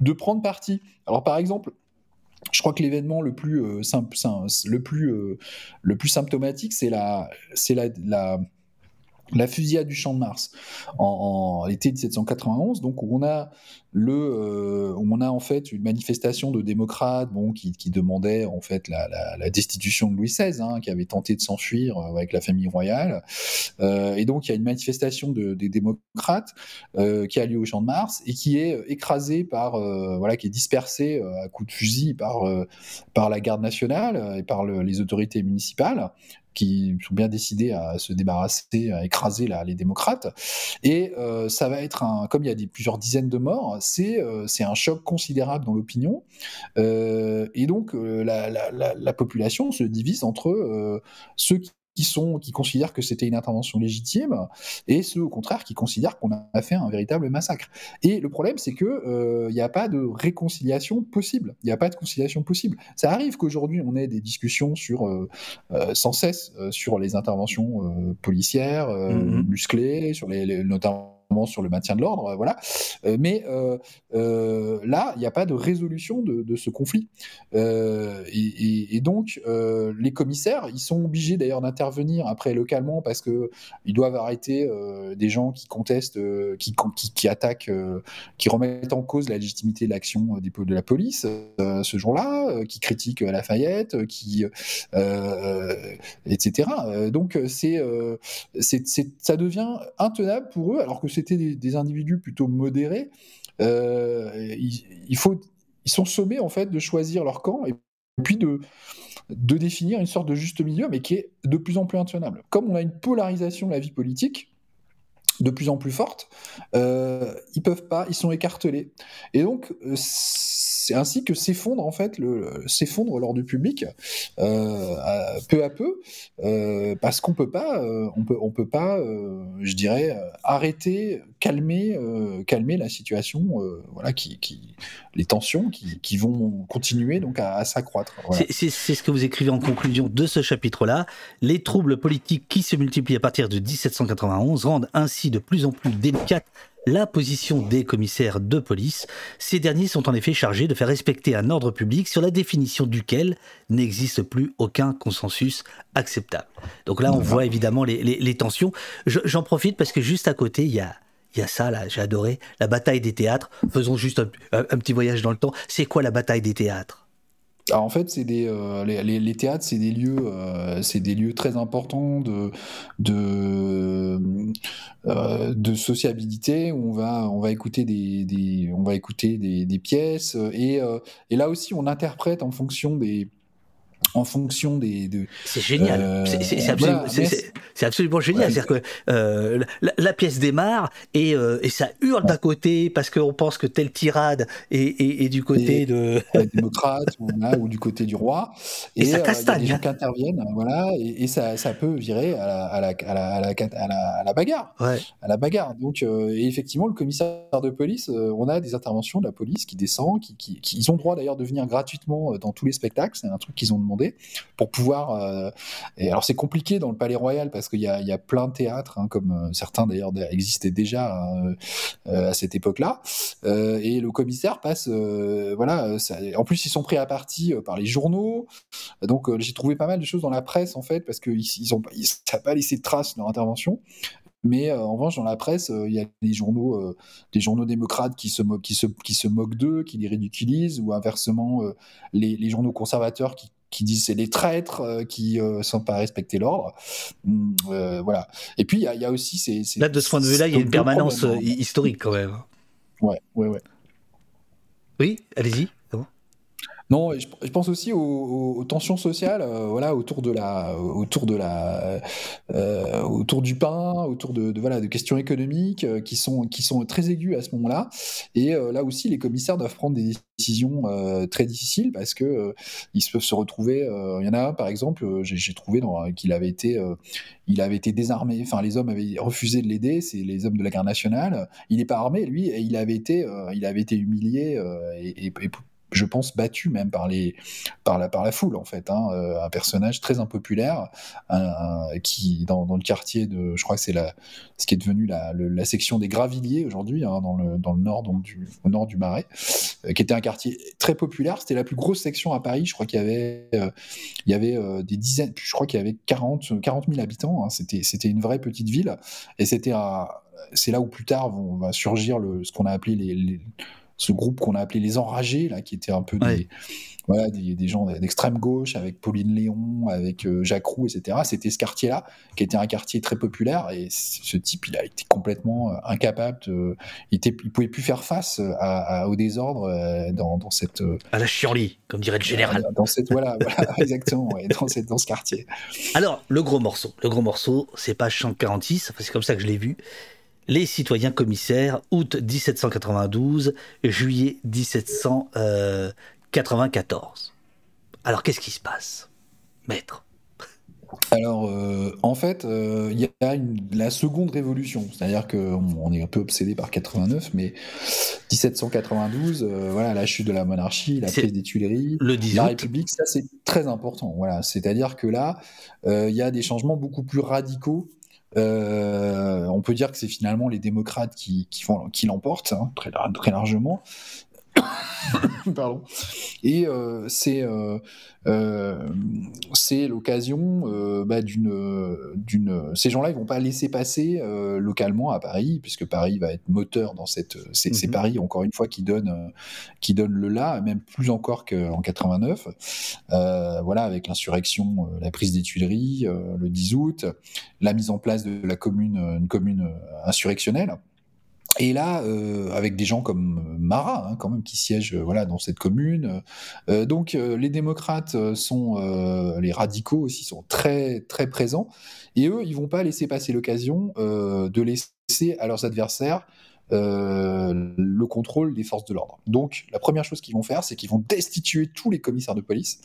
de prendre parti. Alors, par exemple je crois que l'événement le plus euh, simple, euh, le plus symptomatique, c'est la fusillade du Champ de Mars en, en l'été 1791, donc où on a le, euh, on a en fait une manifestation de démocrates, bon, qui, qui demandaient en fait la, destitution de Louis XVI, hein, qui avait tenté de s'enfuir euh, avec la famille royale, euh, et donc il y a une manifestation de, des démocrates qui a lieu au Champ de Mars et qui est écrasée par, voilà, qui est dispersée à coups de fusil par par la garde nationale et par le, les autorités municipales qui sont bien décidés à se débarrasser, à écraser les démocrates. Et ça va être un, comme il y a plusieurs dizaines de morts, c'est euh, c'est un choc considérable dans l'opinion. Euh, et donc la, la, la, population se divise entre ceux qui qui sont qui considèrent que c'était une intervention légitime et ceux au contraire qui considèrent qu'on a fait un véritable massacre. Et le problème c'est que il euh, n'y a pas de réconciliation possible. Il n'y a pas de conciliation possible. Ça arrive qu'aujourd'hui on ait des discussions sur euh, euh, sans cesse sur les interventions policières mm-hmm. musclées, sur les, les notamment sur le maintien de l'ordre, voilà. Euh, mais euh, euh, là, il n'y a pas de résolution de, ce conflit. Et, donc, les commissaires, ils sont obligés d'ailleurs d'intervenir après localement parce que ils doivent arrêter des gens qui contestent, qui, attaquent, qui remettent en cause la légitimité de l'action de la police ce jour-là, qui critiquent Lafayette, qui etc. Donc c'est, ça devient intenable pour eux, alors que c'était des, individus plutôt modérés, euh, il, ils sont sommés en fait de choisir leur camp et puis de, de définir une sorte de juste milieu, mais qui est de plus en plus intenable. Comme on a une polarisation de la vie politique, de plus en plus forte, euh, ils peuvent pas, ils sont écartelés. Et donc, euh, c'est ainsi que s'effondre en fait le s'effondre l'ordre public euh, peu à peu euh, parce qu'on peut pas euh, on peut on peut pas je dirais arrêter calmer calmer la situation voilà qui, qui, les tensions qui, qui, vont continuer donc à, s'accroître c'est ce que vous écrivez en conclusion de ce chapitre là les troubles politiques qui se multiplient à partir de 1791 rendent ainsi de plus en plus délicates la position des commissaires de police. Ces derniers sont en effet chargés de faire respecter un ordre public sur la définition duquel n'existe plus aucun consensus acceptable. Donc là, on voit évidemment les, tensions. J'en profite parce que juste à côté, il y a, il y a ça là, j'ai adoré, la bataille des théâtres. Faisons juste un petit voyage dans le temps. C'est quoi la bataille des théâtres? En fait, c'est des euh, les, théâtres, c'est des lieux, euh, c'est des lieux très importants de de euh, sociabilité. Où on va on va écouter des, des on va écouter des, des pièces et et là aussi on interprète en fonction des en fonction des. De, c'est génial. Euh, c'est absolument, absolument, génial. C'est-à-dire que euh, la, pièce démarre et, euh, et ça hurle d'un côté parce qu'on pense que telle tirade est, est, du côté de. démocrate ou, ou, du côté du roi. Et, ça castagne. Y a des gens qui interviennent, voilà, et, ça, ça, peut virer à la, à la, à la, à la, à la bagarre. Ouais. À la bagarre. Donc, et effectivement, le commissaire de police, on a des interventions de la police qui descend, qui, qui, qui ils ont droit d'ailleurs de venir gratuitement dans tous les spectacles. C'est un truc qu'ils ont demandé pour pouvoir. Euh, alors c'est compliqué dans le Palais Royal parce qu'il y, y a, plein de théâtres, hein, comme euh, certains d'ailleurs existaient déjà euh, à cette époque-là. et le commissaire passe, voilà. En plus ils sont pris à partie par les journaux. Donc j'ai trouvé pas mal de choses dans la presse en fait parce qu'ils ils ont, ça n'a pas laissé de traces leur intervention. Mais en revanche, dans la presse, il y a des journaux, des journaux démocrates qui se, qui se, qui se moquent d'eux, qui les ridiculisent, ou inversement, les, les, journaux conservateurs qui, qui disent c'est les traîtres qui ne sont pas respecter l'ordre. Hum, voilà. Et puis, il y, y, a aussi ces. ces Là, de ce point de vue-là, il y a une permanence historique quand même. Ouais, ouais, ouais. Oui, allez-y. Non, je, pense aussi aux, tensions sociales, euh, voilà, autour de la, autour de la, euh, autour du pain, autour de, voilà, de questions économiques euh, qui sont, qui sont très aiguës à ce moment-là. Et là aussi, les commissaires doivent prendre des décisions très difficiles parce que ils peuvent se retrouver. Il y en a un, par exemple, j'ai trouvé qu'il avait été, il avait été désarmé. Enfin, les hommes avaient refusé de l'aider. C'est les hommes de la garde nationale. Il n'est pas armé, lui, et il avait été, il avait été humilié et je pense, battu même par, les, par, la, par la foule, en fait. Hein, euh, un personnage très impopulaire qui, dans, dans, le quartier de, je crois que c'est la, ce qui est devenu la, section des Gravilliers aujourd'hui, hein, dans, le, dans le nord, donc du, au nord du Marais, euh, qui était un quartier très populaire. C'était la plus grosse section à Paris. Je crois qu'il y avait, euh, il y avait des dizaines, je crois qu'il y avait 40, 40 000 habitants. Hein, c'était, c'était une vraie petite ville. Et c'était c'est là où plus tard vont, va surgir le, ce qu'on a appelé les ce groupe qu'on a appelé les enragés, là, qui étaient un peu ouais. des, voilà, des, des, gens d'extrême gauche, avec Pauline Léon, avec euh, Jacques Roux, etc. C'était ce quartier-là, qui était un quartier très populaire, et ce type, il a été complètement euh, incapable, de, il, était, il pouvait plus faire face à, à, au désordre euh, dans, dans, cette... À la chienlit, comme dirait le général. Dans cette, voilà, voilà exactement, ouais, dans, cette, dans ce quartier. Alors, le gros morceau, le gros morceau, c'est page 146, c'est comme ça que je l'ai vu, les citoyens commissaires, août 1792, juillet 1794. Alors qu'est-ce qui se passe, maître? Alors, euh, en fait, il euh, y a une, la seconde révolution, c'est-à-dire qu'on on est un peu obsédé par 89, mais 1792, euh, voilà, la chute de la monarchie, la prise des Tuileries, le 18. la République, ça c'est très important. Voilà, c'est-à-dire que là, il y a des changements beaucoup plus radicaux euh, on peut dire que c'est finalement les démocrates qui, qui, l'emportent hein, très largement. Pardon. Et euh, c'est euh, euh, c'est l'occasion euh, bah, d'une d'une ces gens-là ils vont pas laisser passer euh, localement à Paris puisque Paris va être moteur dans cette c'est mm -hmm. Paris encore une fois qui donne qui donne le là même plus encore qu'en 89 voilà avec l'insurrection la prise des Tuileries le 10 août la mise en place de la commune une commune insurrectionnelle et là, euh, avec des gens comme Marat, hein, quand même, qui siègent euh, voilà dans cette commune. Euh, donc, les démocrates sont, les radicaux aussi sont très très présents. Et eux, ils vont pas laisser passer l'occasion de laisser à leurs adversaires euh, le contrôle des forces de l'ordre. Donc, la première chose qu'ils vont faire, c'est qu'ils vont destituer tous les commissaires de police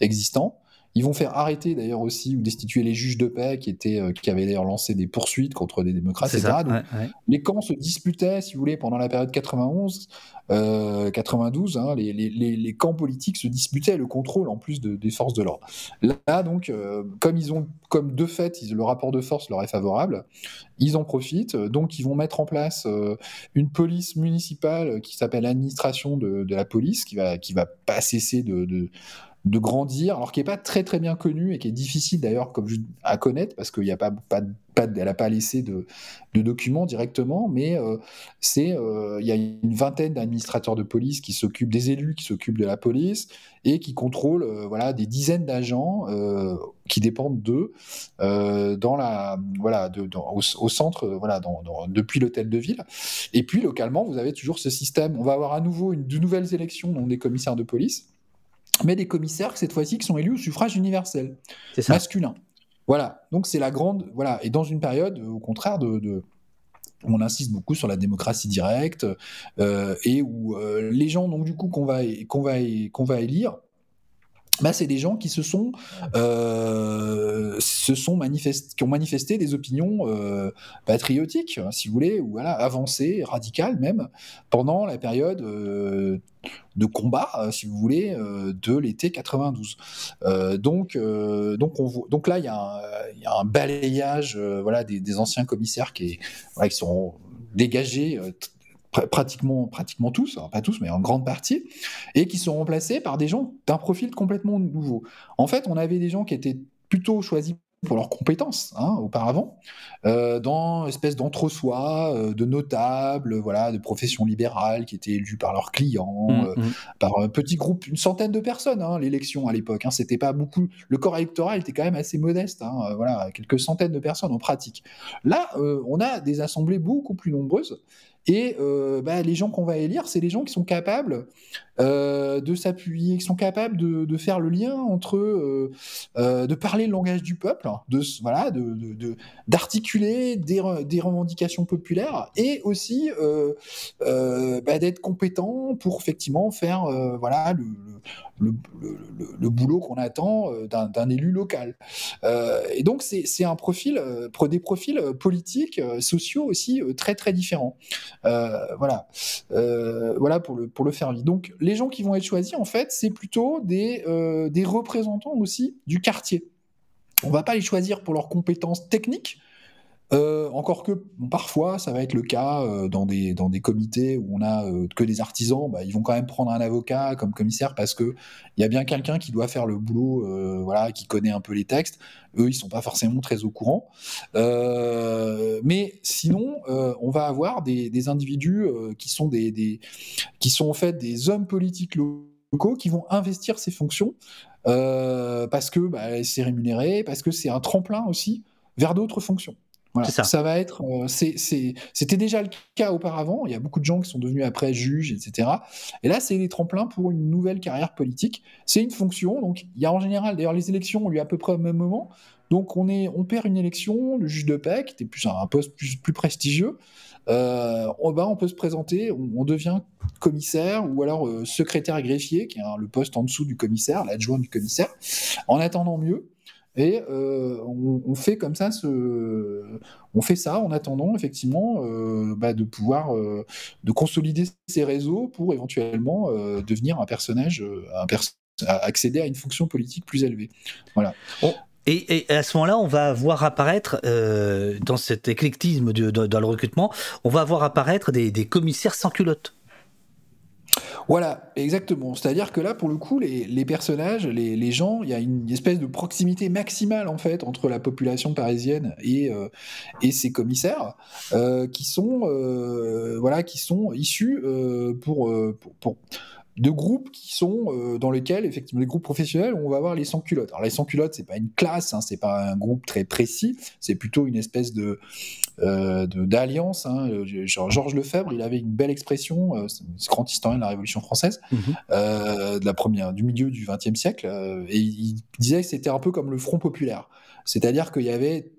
existants. Ils vont faire arrêter d'ailleurs aussi ou destituer les juges de paix qui étaient euh, qui avaient d'ailleurs lancé des poursuites contre des démocrates, etc. Ça, ouais, ouais. Les camps se disputaient, si vous voulez, pendant la période 91, euh, 92. Hein, les, les, les, camps politiques se disputaient le contrôle en plus de, des forces de l'ordre. Là, donc, euh, comme ils ont, comme de fait, ils, le rapport de force leur est favorable, ils en profitent. Donc, ils vont mettre en place euh, une police municipale qui s'appelle l'administration de, de, la police, qui va qui va pas cesser de, de de grandir, alors qui n'est pas très très bien connu et qui est difficile d'ailleurs comme à connaître parce qu'il n'y a pas, pas, pas n'a pas laissé de, documents directement, mais euh, c'est euh, il y a une vingtaine d'administrateurs de police qui s'occupent des élus qui s'occupent de la police et qui contrôlent euh, voilà des dizaines d'agents qui dépendent d'eux dans la voilà de, dans, au, centre voilà depuis l'hôtel de ville. Et puis localement vous avez toujours ce système. On va avoir à nouveau de nouvelles élections donc des commissaires de police mais des commissaires cette fois-ci qui sont élus au suffrage universel, masculin. Voilà, donc c'est la grande. Voilà, et dans une période, au contraire, de. de on insiste beaucoup sur la démocratie directe euh, et où euh, les gens donc du coup qu'on va qu'on va qu'on va élire bah, c'est des gens qui se sont, euh, se sont qui ont manifesté des opinions euh, patriotiques, hein, si vous voulez, ou voilà, avancées, radicales même, pendant la période euh, de combat, si vous voulez, de l'été 92. Euh, donc, donc, on, donc là, il y, a un balayage, voilà, des, anciens commissaires qui, qui sont dégagés pratiquement, pratiquement tous, alors pas tous, mais en grande partie, et qui sont remplacés par des gens d'un profil complètement nouveau. En fait, on avait des gens qui étaient plutôt choisis pour leurs compétences hein, auparavant, euh, dans espèce d'entre-soi euh, de notables, voilà, de professions libérales qui étaient élus par leurs clients, Mmh, euh, mmh. par un petit groupe, une centaine de personnes, hein, l'élection à l'époque. Hein, c'était pas beaucoup. Le corps électoral était quand même assez modeste, voilà, quelques centaines de personnes en pratique. Là, on a des assemblées beaucoup plus nombreuses. Et euh, bah, les gens qu'on va élire, c'est les gens qui sont capables euh, de s'appuyer, qui sont capables de, faire le lien entre, euh, de parler le langage du peuple, de voilà, d'articuler des, re- des revendications populaires et aussi bah, d'être compétent pour effectivement faire voilà le, boulot qu'on attend d'un, élu local. Et donc c'est, un profil, pro- des profils politiques, sociaux aussi très très différents. Euh, voilà, Euh, voilà pour le pour le faire vite. Donc les gens qui vont être choisis en fait, c'est plutôt des euh, des représentants aussi du quartier. On va pas les choisir pour leurs compétences techniques. Euh, encore que parfois ça va être le cas euh, dans des dans des comités où on a euh, que des artisans, bah, ils vont quand même prendre un avocat comme commissaire parce que il y a bien quelqu'un qui doit faire le boulot, euh, voilà, qui connaît un peu les textes. Eux, ils sont pas forcément très au courant. Euh, mais sinon, euh, on va avoir des, des individus qui sont des, des qui sont en fait des hommes politiques locaux qui vont investir ces fonctions parce que bah, c'est rémunéré, parce que c'est un tremplin aussi vers d'autres fonctions. Voilà. Ça. va être, euh, c'était déjà le cas auparavant. Il y a beaucoup de gens qui sont devenus après juges, etc. Et là, c'est les tremplins pour une nouvelle carrière politique. C'est une fonction. Donc, il y a en général, d'ailleurs, les élections ont lieu à peu près au même moment. Donc, on, est, on perd une élection, le juge de paix, qui était plus un, un poste plus, plus prestigieux. Euh, on, bah, on peut se présenter, on, on devient commissaire ou alors euh, secrétaire greffier, qui est le poste en dessous du commissaire, l'adjoint du commissaire, en attendant mieux. Et euh, on, fait comme ça, on fait ça en attendant effectivement euh, bah, de pouvoir euh, de consolider ses réseaux pour éventuellement devenir un personnage, accéder à une fonction politique plus élevée. Voilà. On- Et, à ce moment-là, on va voir apparaître, dans cet éclectisme dans le recrutement, on va voir apparaître des, des commissaires sans culotte. Voilà, exactement. C'est-à-dire que là, pour le coup, les, personnages, les, gens, il y a une espèce de proximité maximale en fait entre la population parisienne et, euh, et ces commissaires euh, qui sont, euh, voilà, qui sont issus euh, pour, pour- de groupes qui sont euh, dans lesquels effectivement les groupes professionnels on va avoir les sans culottes. Alors les sans culottes c'est pas une classe, hein, c'est pas un groupe très précis, c'est plutôt une espèce de euh, d'alliance. Hein. Euh, Genre, Georges Lefebvre, il avait une belle expression, euh, c'est un grand historien de la Révolution française, euh, de la première, du milieu du XXe siècle, et il disait que c'était un peu comme le Front populaire, c'est-à-dire qu'il y avait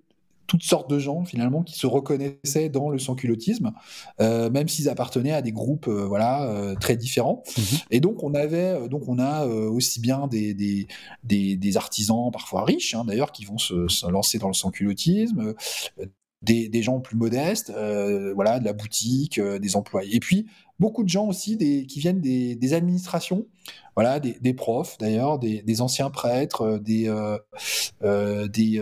toutes sortes de gens finalement qui se reconnaissaient dans le sans-culottisme, euh, même s'ils appartenaient à des groupes euh, voilà euh, très différents. Et donc on avait euh, donc on a euh, aussi bien des, des, des, des artisans parfois riches hein, d'ailleurs qui vont se, se lancer dans le sans-culottisme, des, gens plus modestes, euh, voilà de la boutique, euh, des employés. Et puis beaucoup de gens aussi qui viennent des, administrations, voilà des, profs d'ailleurs, des, anciens prêtres, euh, des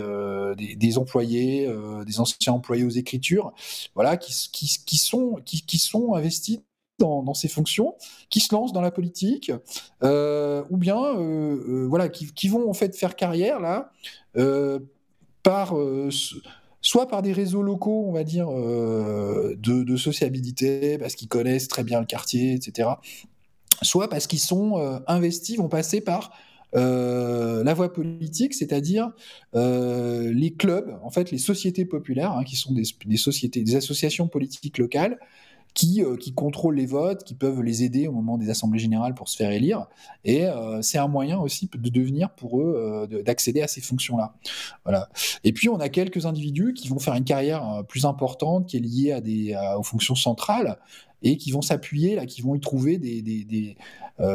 des, employés, des anciens employés aux écritures, voilà, qui, sont, qui, sont investis dans, ces fonctions, qui se lancent dans la politique, ou bien voilà, qui, qui vont en fait faire carrière là par soit par des réseaux locaux, on va dire, euh, de, sociabilité, parce qu'ils connaissent très bien le quartier, etc. Soit parce qu'ils sont euh, investis, vont passer par euh, la voie politique, c'est-à-dire les clubs, en fait les sociétés populaires, hein, qui sont des sociétés, des associations politiques locales, qui, euh, qui contrôlent les votes, qui peuvent les aider au moment des assemblées générales pour se faire élire. Et euh, c'est un moyen aussi de devenir pour eux euh, de- d'accéder à ces fonctions-là. Voilà. Et puis on a quelques individus qui vont faire une carrière plus importante, qui est liée à des, aux fonctions centrales et qui vont s'appuyer là, qui vont y trouver des,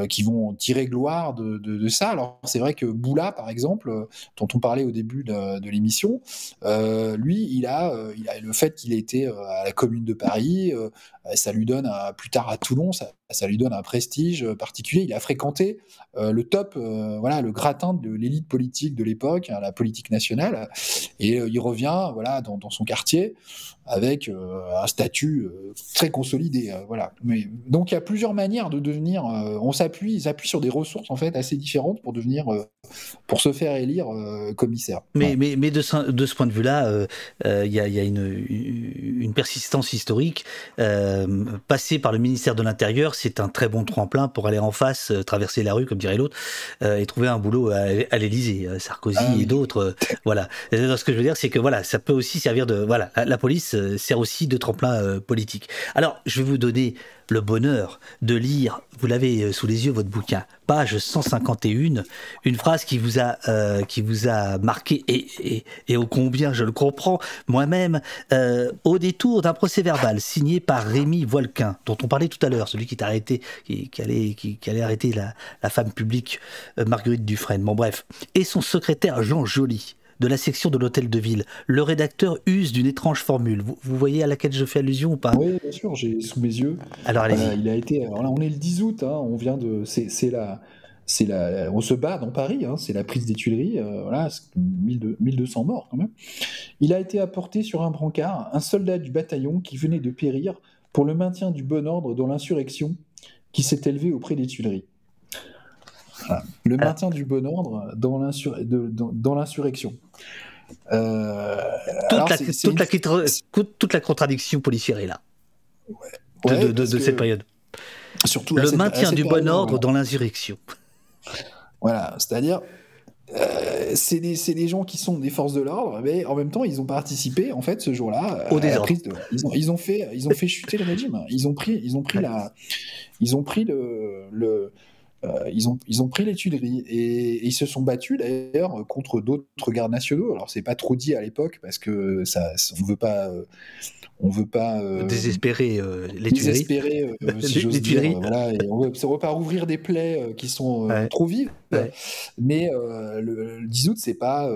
qui vont tirer gloire de, ça. Alors c'est vrai que Boula, par exemple, dont on parlait au début de, l'émission, lui, il a, le fait qu'il ait été à la Commune de Paris, ça lui donne à- plus tard à Toulon, ça, ça lui donne un prestige particulier. Il a fréquenté le top, voilà, le gratin de l'élite politique de l'époque, hein, la politique nationale, et il revient, voilà, dans, dans son quartier avec un statut très consolidé, voilà. Mais donc il y a plusieurs manières de devenir. on s'appuie, ils s'appuient sur des ressources en fait assez différentes pour devenir, pour se faire élire commissaire. Mais, mais, mais de, ce, de ce point de vue-là, il y a, y a une, une, persistance historique. Passer par le ministère de l'Intérieur, c'est un très bon tremplin pour aller en face, traverser la rue, comme dirait l'autre, et trouver un boulot à, à l'Élysée. Sarkozy ah et d'autres, voilà. ce que je veux dire, c'est que voilà, ça peut aussi servir de voilà, la police sert aussi de tremplin politique. Alors, je vais vous donner le bonheur de lire, vous l'avez sous les yeux, votre bouquin, page 151, une phrase qui vous a, euh, qui vous a marqué, et, et, et, ô combien je le comprends. Moi-même, euh, au détour d'un procès verbal signé par Rémi Voilquin, dont on parlait tout à l'heure, celui qui, arrêté, qui, allait, qui, qui, allait arrêter la, la femme publique euh, Marguerite Dufresne, bon bref, et son secrétaire Jean Joly de la section de l'hôtel de ville. Le rédacteur use d'une étrange formule. Vous, vous, voyez à laquelle je fais allusion ou pas? Oui, bien sûr, j'ai sous mes yeux. Alors allez-y. Euh, il a été. Alors là, on est le 10 août. Hein, on vient de. C'est la. C'est la, on se bat dans Paris, hein, c'est la prise des Tuileries, euh, voilà, 1200 morts quand même. Il a été apporté sur un brancard un soldat du bataillon qui venait de périr pour le maintien du bon ordre dans l'insurrection qui s'est élevée auprès des Tuileries. Voilà. Le maintien du bon ordre dans l'insurrection. Euh, toute, la, toute, une... la, toute, la, contradiction policière est là ouais. de, de, de, de cette période. Surtout le cette, maintien du bon ordre dans l'insurrection. Voilà, c'est-à-dire euh, c'est des, des, gens qui sont des forces de l'ordre, mais en même temps, ils ont participé, en fait, ce jour-là, au désordre. De... Ils, ont, ils, ont fait, ils ont fait chuter le régime. Ils ont pris, ils ont pris, la, ils ont pris le, le euh, ils, ont, ils ont pris les Tuileries et, et ils se sont battus d'ailleurs contre d'autres gardes nationaux. Alors c'est pas trop dit à l'époque parce que ça, on veut pas, euh, on veut pas euh, désespérer les désespérer, euh, si j'ose dire. Voilà, et on veut, veut pas rouvrir des plaies qui sont ouais. trop vives. Ouais. Mais le, le, 10 août, c'est pas,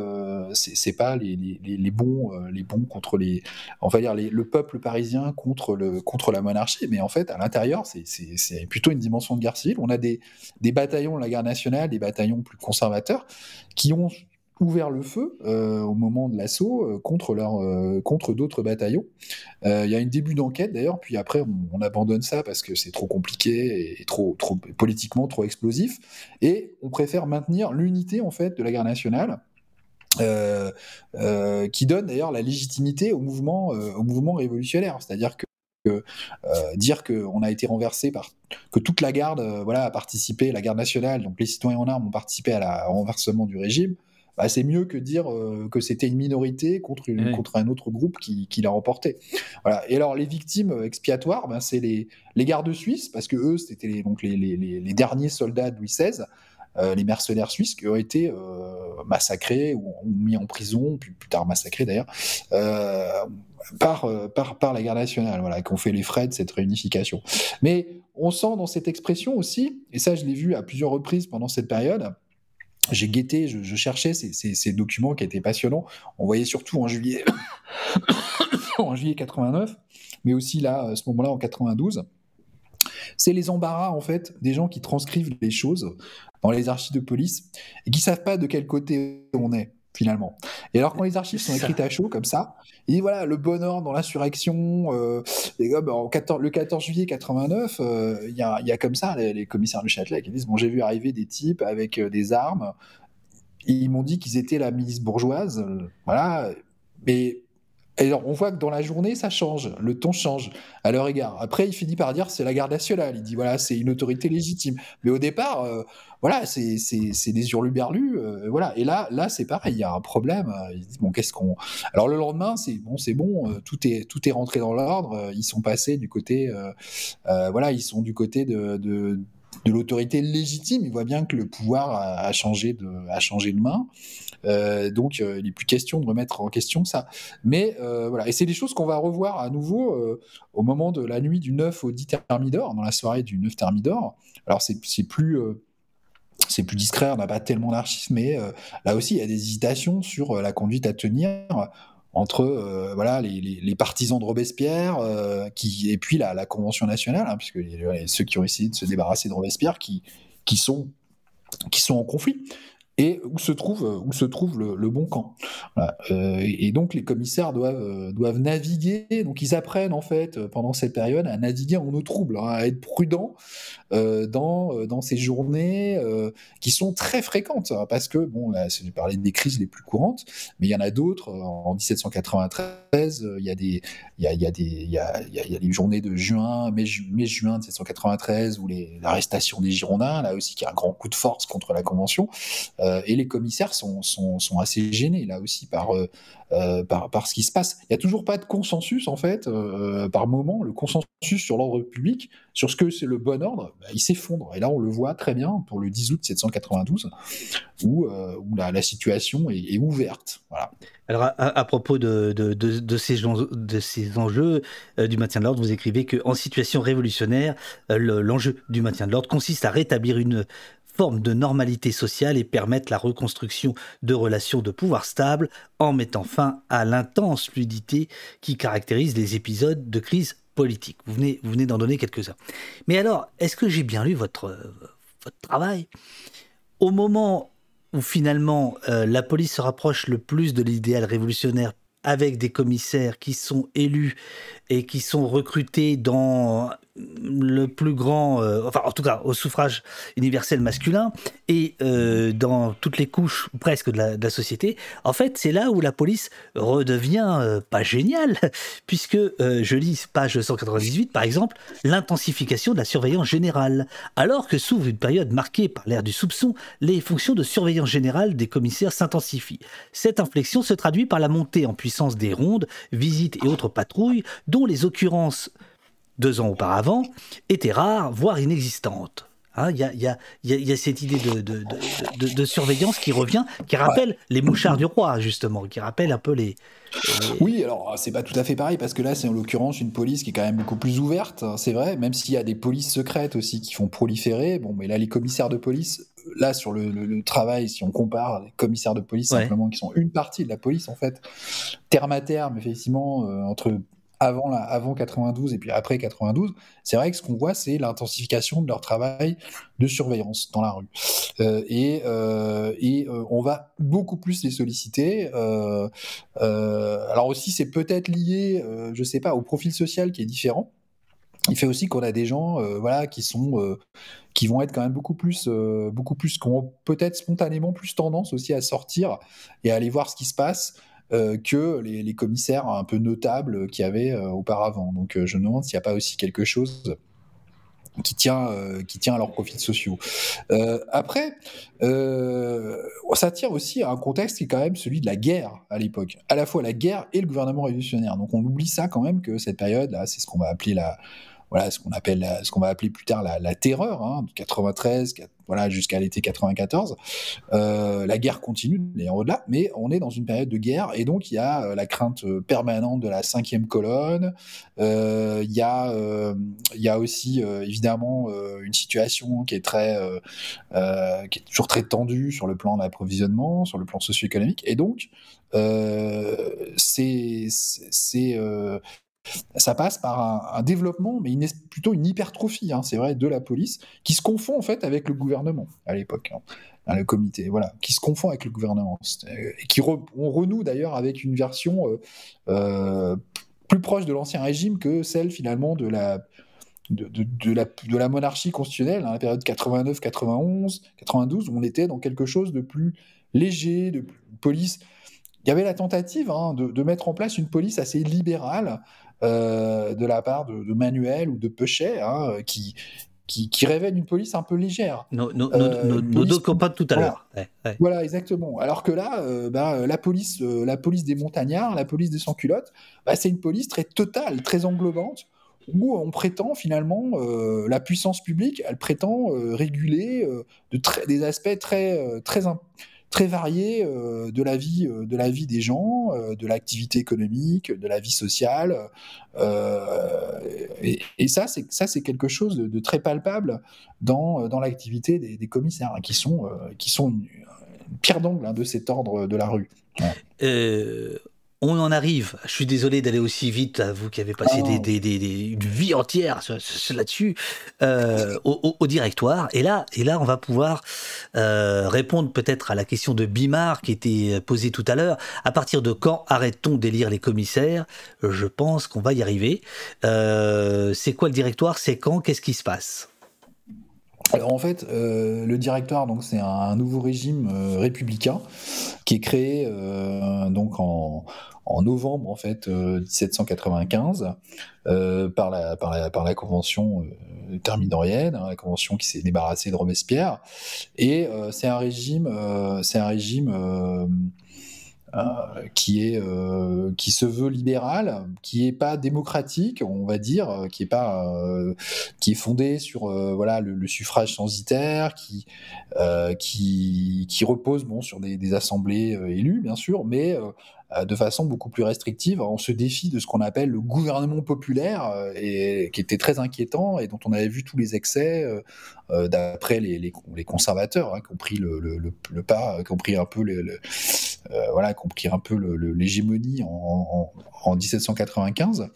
c'est pas les, les, les, bons, les bons contre les, on va dire les, le peuple parisien contre le contre la monarchie. Mais en fait, à l'intérieur, c'est plutôt une dimension de guerre civile. On a des, des bataillons de la guerre nationale, des bataillons plus conservateurs, qui ont ouvert le feu euh, au moment de l'assaut euh, contre, euh, contre d'autres bataillons. Il y a un début d'enquête d'ailleurs, puis après on, on, abandonne ça parce que c'est trop compliqué et trop, trop politiquement trop explosif, et on préfère maintenir l'unité en fait de la guerre nationale. Qui donne d'ailleurs la légitimité au mouvement, au mouvement révolutionnaire, c'est-à-dire que euh, dire qu'on a été renversé par que toute la garde voilà a participé, la garde nationale, donc les citoyens en armes ont participé à la, au renversement du régime bah, c'est mieux que dire euh, que c'était une minorité contre, une, oui. contre un autre groupe qui, qui l'a remporté. Voilà. Et alors, les victimes expiatoires, ben, c'est les, les gardes suisses, parce que eux, c'était les, donc les, les, les, derniers soldats de Louis XVI, euh, les mercenaires suisses, qui ont été euh, massacrés ou, mis en prison, puis plus tard massacrés d'ailleurs, euh, par, par, la garde nationale, voilà, qui ont fait les frais de cette réunification. Mais on sent dans cette expression aussi, et ça je l'ai vu à plusieurs reprises pendant cette période, j'ai guetté, je, cherchais ces, ces, ces, documents qui étaient passionnants. On voyait surtout en juillet, en juillet 89, mais aussi là, à ce moment-là, en 92. C'est les embarras, en fait, des gens qui transcrivent les choses dans les archives de police et qui savent pas de quel côté on est finalement. Et alors quand les archives sont écrites à chaud comme ça, il dit voilà le bonheur dans l'insurrection, euh, les gars, 14, le 14 juillet 89, il euh, y, a, y, a, comme ça les, les, commissaires du Châtelet qui disent bon j'ai vu arriver des types avec euh, des armes, et ils m'ont dit qu'ils étaient la milice bourgeoise, voilà, mais alors, on voit que dans la journée, ça change, le ton change à leur égard. Après, il finit par dire c'est la garde nationale. Il dit voilà, c'est une autorité légitime. Mais au départ, euh, voilà, c'est des hurluberlus. Euh, voilà. Et là, là c'est pareil, il y a un problème. Il dit bon, qu'est-ce qu'on. Alors, le lendemain, c'est bon, c'est bon, euh, tout, est, tout est rentré dans l'ordre. Ils sont passés du côté. euh, voilà, ils sont du côté de, de de l'autorité légitime. Il voit bien que le pouvoir a, changé, de, a changé de main. Euh, donc, euh, il n'est plus question de remettre en question ça. Mais euh, voilà, et c'est des choses qu'on va revoir à nouveau au moment de la nuit du 9 au 10 Thermidor, dans la soirée du 9 Thermidor. Alors, c'est plus c'est plus discret, on n'a pas tellement d'archives, mais là aussi, il y a des hésitations sur la conduite à tenir entre voilà les, les, partisans de Robespierre les, Robespierre qui et puis la, la convention nationale hein, puisque ceux qui ont essayé de se débarrasser de Robespierre qui qui sont qui sont en conflit. Et où se trouve, où se trouve le, bon camp. Euh, et, donc les commissaires doivent, euh, doivent naviguer, donc ils apprennent en fait pendant cette période à naviguer en eau trouble, hein, à être prudents euh, dans, dans ces journées qui sont très fréquentes, hein, parce que, bon, là, j'ai parlé des crises les plus courantes, mais il y en a d'autres. En 1793, il y a des, journées de juin, mai-juin 1793, où l'arrestation des Girondins, là aussi, qui a un grand coup de force contre la Convention. Euh, et les commissaires sont, assez gênés là aussi par, euh, euh, par, ce qui se passe. Il n'y a toujours pas de consensus en fait, par moment, le consensus sur l'ordre public, sur ce que c'est le bon ordre, bah, il s'effondre. Et là, on le voit très bien pour le 10 août 792, où, la, situation est, ouverte. Voilà. Alors, à, propos de ces enjeux du maintien de l'ordre, vous écrivez qu'en situation révolutionnaire, l'enjeu du maintien de l'ordre consiste à rétablir une forme de normalité sociale et permettre la reconstruction de relations de pouvoir stables en mettant fin à l'intense fluidité qui caractérise les épisodes de crise politique. Vous venez, vous venez d'en donner quelques-uns. Mais alors, est-ce que j'ai bien lu votre, votre travail? Au moment où finalement euh, la police se rapproche le plus de l'idéal révolutionnaire avec des commissaires qui sont élus et qui sont recrutés dans le plus grand, euh, enfin en tout cas au suffrage universel masculin et euh, dans toutes les couches presque de la, société, en fait c'est là où la police redevient euh, pas géniale, puisque je lis page 198 par exemple, l'intensification de la surveillance générale, alors que s'ouvre une période marquée par l'ère du soupçon, les fonctions de surveillance générale des commissaires s'intensifient. Cette inflexion se traduit par la montée en puissance des rondes, visites et autres patrouilles, dont les occurrences deux ans auparavant, était rare, voire inexistante. Il y, a, cette idée de, surveillance qui revient, qui rappelle les mouchards du roi, justement, qui rappelle un peu les. Oui, alors c'est pas tout à fait pareil, parce que là, c'est en l'occurrence une police qui est quand même beaucoup plus ouverte, hein, c'est vrai, même s'il y a des polices secrètes aussi qui font proliférer. Bon, mais là, les commissaires de police, là, sur le, travail, si on compare les commissaires de police, simplement, qui sont une partie de la police, en fait, terme à terme, effectivement, euh, entre avant, la, avant 92 et puis après 92, c'est vrai que ce qu'on voit, c'est l'intensification de leur travail de surveillance dans la rue. Euh, et euh, et euh, on va beaucoup plus les solliciter. alors aussi, c'est peut-être lié, je sais pas, au profil social qui est différent. Il fait aussi qu'on a des gens, voilà, qui sont, qui vont être quand même beaucoup plus, beaucoup plus, qui ont peut-être spontanément plus tendance aussi à sortir et à aller voir ce qui se passe. Euh, que les, commissaires un peu notables qu'il y avait euh, auparavant. Donc euh, je me demande s'il n'y a pas aussi quelque chose qui tient, qui tient à leurs profils sociaux. après, ça tient aussi à un contexte qui est quand même celui de la guerre à l'époque, à la fois la guerre et le gouvernement révolutionnaire. Donc on oublie ça quand même que cette période là, c'est ce qu'on va appeler la voilà ce qu'on appelle ce qu'on va appeler plus tard la, terreur hein, 93 voilà jusqu'à l'été 94 euh, la guerre continue d'ailleurs au-delà mais on est dans une période de guerre et donc il y a euh, la crainte euh, permanente de la cinquième colonne. Il y a il y a aussi évidemment une situation qui est très qui est toujours très tendue sur le plan d'approvisionnement sur le plan socio-économique et donc c'est c'est ça passe par un, développement, mais plutôt une hypertrophie, hein, c'est vrai, de la police, qui se confond en fait avec le gouvernement à l'époque, hein, le comité, voilà, qui se confond avec le gouvernement, et qui on renoue d'ailleurs avec une version euh, euh, plus proche de l'ancien régime que celle finalement de la de, la, monarchie constitutionnelle, hein, la période 89, 91, 92, où on était dans quelque chose de plus léger, de police. Il y avait la tentative de, mettre en place une police assez libérale, euh, de la part de, Manuel ou de Pechet, hein, qui, qui, qui, révèle une police un peu légère. Nos, nos, euh, deux copains tout à l'heure. Voilà, exactement. Alors que là, euh, bah, la, police, la police des montagnards, la police des sans-culottes, bah, c'est une police très totale, très englobante, où on prétend finalement, la puissance publique, elle prétend réguler de des aspects très, très, très varié euh, de la vie euh, de la vie des gens, euh, de l'activité économique, de la vie sociale. Et, ça, c'est ça, c'est quelque chose de, très palpable dans, dans l'activité des, commissaires, hein, qui sont qui sont une, pierre d'angle hein, de cet ordre de la rue. On en arrive, je suis désolé d'aller aussi vite, à vous qui avez passé des, des, des, une vie entière là-dessus, euh, au, au, directoire. Et là, et là, on va pouvoir euh, répondre peut-être à la question de Bimar qui était posée tout à l'heure. À partir de quand arrête-t-on d'élire les commissaires? Je pense qu'on va y arriver. Euh, c'est quoi le directoire? C'est quand? Qu'est-ce qui se passe? Alors en fait, euh, le directoire, donc c'est un, nouveau régime euh, républicain qui est créé euh, donc en, novembre en fait 1795 par la par la par la convention thermidorienne, hein, la convention qui s'est débarrassée de Robespierre, et c'est un régime c'est un régime euh, qui est euh, qui se veut libéral, qui est pas démocratique, on va dire, euh, qui est pas qui est fondé sur voilà le, suffrage censitaire, qui qui qui repose bon sur des, des assemblées élues bien sûr, mais euh, de façon beaucoup plus restrictive. On se défie de ce qu'on appelle le gouvernement populaire, euh, qui était très inquiétant et dont on avait vu tous les excès euh, d'après les, conservateurs, hein, qui ont pris le, pas, qui ont pris un peu le, voilà, qui ont pris un peu l'hégémonie en, en, 1795.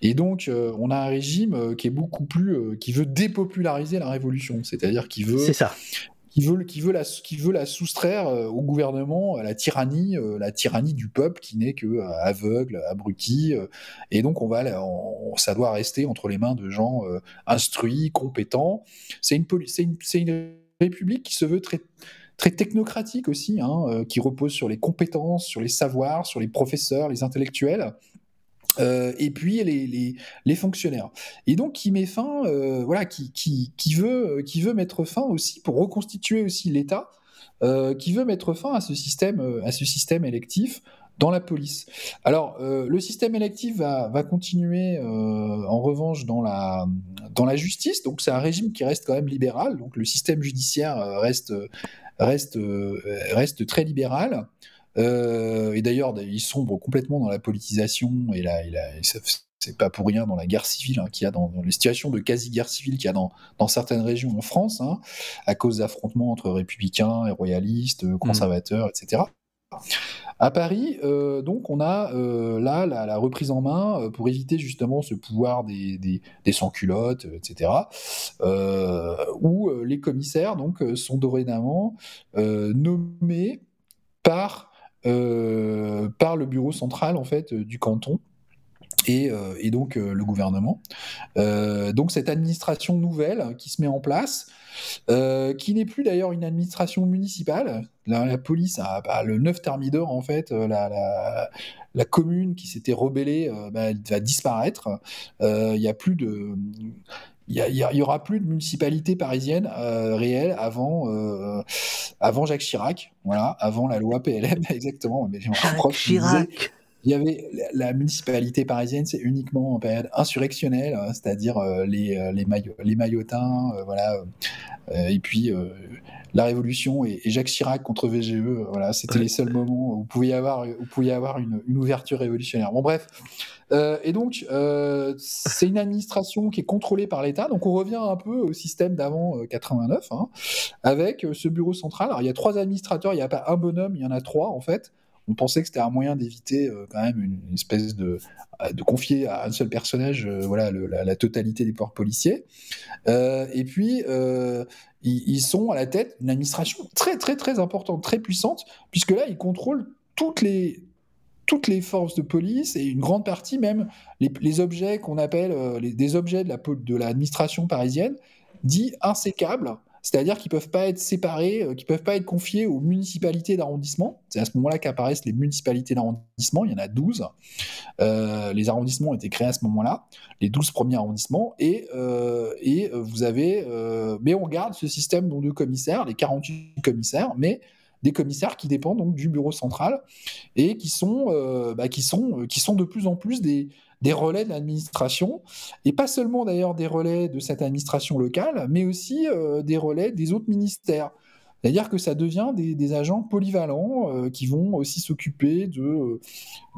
Et donc, on a un régime qui est beaucoup plus, qui veut dépopulariser la révolution, c'est-à-dire qui veut, c'est ça qui veut, qui veut, la, qui veut la soustraire euh, au gouvernement, à la tyrannie, euh, la tyrannie du peuple qui n'est que euh, aveugle, abruti. et donc, on va, ça doit rester entre les mains de gens instruits, compétents. C'est une, une, une, république qui se veut très très technocratique aussi, hein, qui repose sur les compétences, sur les savoirs, sur les professeurs, les intellectuels. Euh, et puis les, les, les, fonctionnaires. Et donc qui met fin, euh, voilà, qui, qui, qui, veut, qui veut mettre fin aussi pour reconstituer aussi l'État, euh, qui veut mettre fin à ce système, à ce système électif dans la police. Alors le système électif va, va continuer en revanche dans la, dans la justice. Donc c'est un régime qui reste quand même libéral. Donc le système judiciaire reste, reste, reste très libéral. Euh, et d'ailleurs, il sombre complètement dans la politisation et là, c'est pas pour rien dans la guerre civile hein, qu'il y a dans, les situations de quasi-guerre civile qu'il y a dans, dans, certaines régions en France, hein, à cause d'affrontements entre républicains et royalistes, mmh. conservateurs, etc. À Paris, euh, donc, on a euh, là la, reprise en main pour éviter justement ce pouvoir des, des, des sans-culottes, etc. où les commissaires donc sont dorénavant nommés par euh, par le bureau central en fait du canton. Et, euh, donc euh, le gouvernement. donc cette administration nouvelle qui se met en place, qui n'est plus d'ailleurs une administration municipale. La, police a le 9 thermidor en fait, la commune qui s'était rebellée bah, va disparaître. Il n'y a plus de il y, aura plus de municipalité parisienne euh, réelle avant, euh, avant Jacques Chirac, voilà, avant la loi PLM, exactement. Mais Jacques Chirac. Il y avait la, municipalité parisienne, c'est uniquement en période insurrectionnelle, hein, c'est-à-dire euh, les, les, les maillotins, voilà, et puis la Révolution et, Jacques Chirac contre VGE, voilà, c'était les seuls moments où vous pouviez avoir, vous pouviez avoir une, une ouverture révolutionnaire. Bon, bref, euh, et donc, euh, c'est une administration qui est contrôlée par l'État. Donc, on revient un peu au système d'avant 89, euh, hein, avec ce bureau central. Alors, il y a trois administrateurs, il n'y a pas un bonhomme, il y en a trois, en fait. On pensait que c'était un moyen d'éviter quand même une, espèce de, de confier à un seul personnage voilà, la, totalité des pouvoirs policiers. et puis, ils, sont à la tête d'une administration très, très, très importante, très puissante, puisque là, ils contrôlent toutes les, toutes les forces de police et une grande partie même les, objets qu'on appelle euh, des objets de l'administration parisienne dits insécables, c'est-à-dire qu'ils peuvent pas être séparés, euh, qui peuvent pas être confiés aux municipalités d'arrondissement. C'est à ce moment-là qu'apparaissent les municipalités d'arrondissement. Il y en a 12. Euh, les arrondissements ont été créés à ce moment-là, les 12 premiers arrondissements. Et, et vous avez, mais on garde ce système de commissaires, les 48 commissaires, mais des commissaires qui dépendent donc du bureau central et qui sont, euh, bah, qui sont, euh, qui sont de plus en plus des, des relais de l'administration, et pas seulement d'ailleurs des relais de cette administration locale, mais aussi euh, des relais des autres ministères. C'est-à-dire que ça devient des, agents polyvalents qui vont aussi s'occuper de,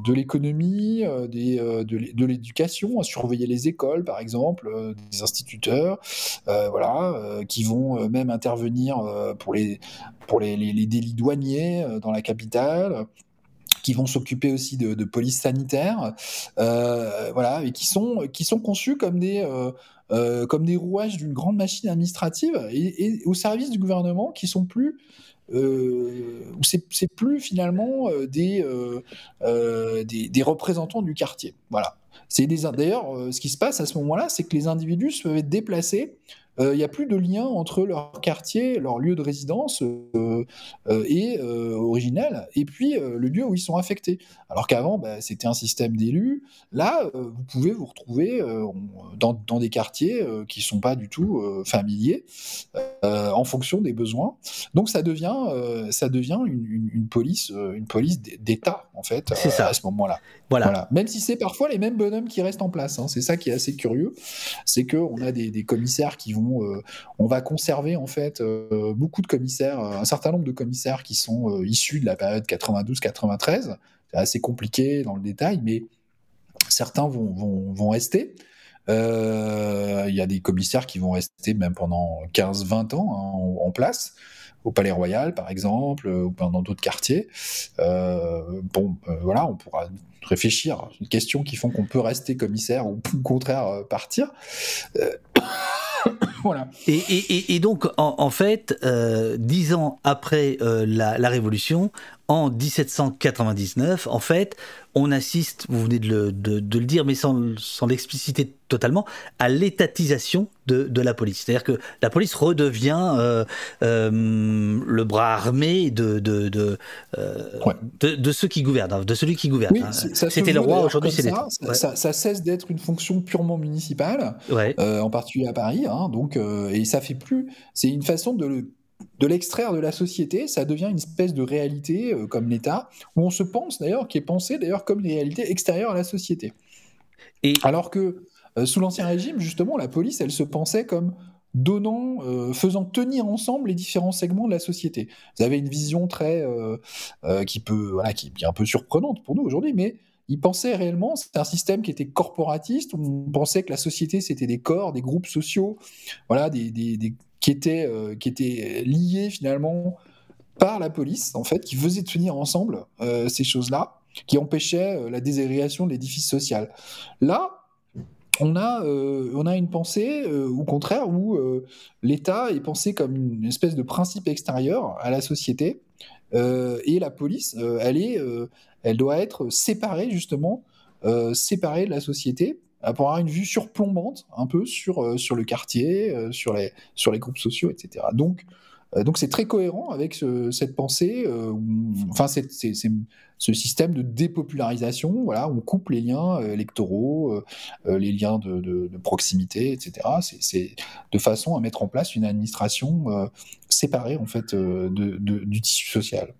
de l'économie, de, l'éducation, à surveiller les écoles par exemple, des instituteurs, voilà, qui vont même intervenir pour les, délits douaniers euh, dans la capitale. Qui vont s'occuper aussi de, de, police sanitaire, voilà, et qui sont qui sont conçus comme des comme des rouages d'une grande machine administrative et, au service du gouvernement qui sont plus euh, c'est plus finalement euh, des, euh, des, représentants du quartier. Voilà. D'ailleurs ce qui se passe à ce moment-là, c'est que les individus peuvent être déplacés il euh, n'y a plus de lien entre leur quartier, leur lieu de résidence euh, euh, et originel, et puis le lieu où ils sont affectés. Alors qu'avant, bah, c'était un système d'élus. Là, vous pouvez vous retrouver dans, dans, des quartiers qui ne sont pas du tout familiers, en fonction des besoins. Donc ça devient, ça devient une, une, police, une police d'État en fait, ça. à ce moment-là. Voilà. Même si c'est parfois les mêmes bonhommes qui restent en place. Hein. C'est ça qui est assez curieux, c'est qu'on a des, des commissaires qui vont euh, on va conserver en fait euh, beaucoup de commissaires, euh, un certain nombre de commissaires qui sont issus de la période 92-93. C'est assez compliqué dans le détail, mais certains vont, rester. Il y a des commissaires qui vont rester même pendant 15-20 ans hein, en, place au Palais Royal, par exemple, ou dans d'autres quartiers. bon, voilà, on pourra réfléchir. Une question qui font qu'on peut rester commissaire ou au contraire partir. voilà. Et, donc, en, fait, euh, dix ans après euh, la, Révolution, en 1799, en fait, on assiste, vous venez de le, dire, mais sans, l'expliciter totalement, à l'étatisation de, la police. C'est-à-dire que la police redevient euh, le bras armé de, de, de, ceux qui gouvernent, hein, de celui qui gouverne. Hein. C'était le roi, aujourd'hui c'est l'État. Ça, ça, cesse d'être une fonction purement municipale, en particulier à Paris. Hein, donc, et ça fait plus. C'est une façon de le de l'extraire de la société, ça devient une espèce de réalité euh, comme l'État, où on se pense d'ailleurs, qui est pensé d'ailleurs comme une réalité extérieure à la société. Et... Alors que euh, sous l'Ancien Régime, justement, la police, elle se pensait comme donnant, euh, faisant tenir ensemble les différents segments de la société. Vous avez une vision très qui peut, voilà, qui est un peu surprenante pour nous aujourd'hui, mais ils pensaient réellement, c'était un système qui était corporatiste, où on pensait que la société c'était des corps, des groupes sociaux, voilà, des, qui étaient, euh, qui étaient liés finalement par la police, en fait, qui faisaient tenir ensemble euh, ces choses-là, qui empêchaient euh, la désagrégation de l'édifice social. Là, on a, on a une pensée, au contraire, où l'État est pensé comme une espèce de principe extérieur à la société, et la police, elle, est, elle doit être séparée, justement, séparée de la société pour avoir une vue surplombante un peu sur, euh, sur le quartier, euh, sur, les, sur les groupes sociaux, etc. Donc, euh, donc c'est très cohérent avec cette pensée, enfin c'est, ce système de dépopularisation, voilà, on coupe les liens électoraux, les liens de, proximité, etc. C'est, de façon à mettre en place une administration séparée en fait de, du tissu social.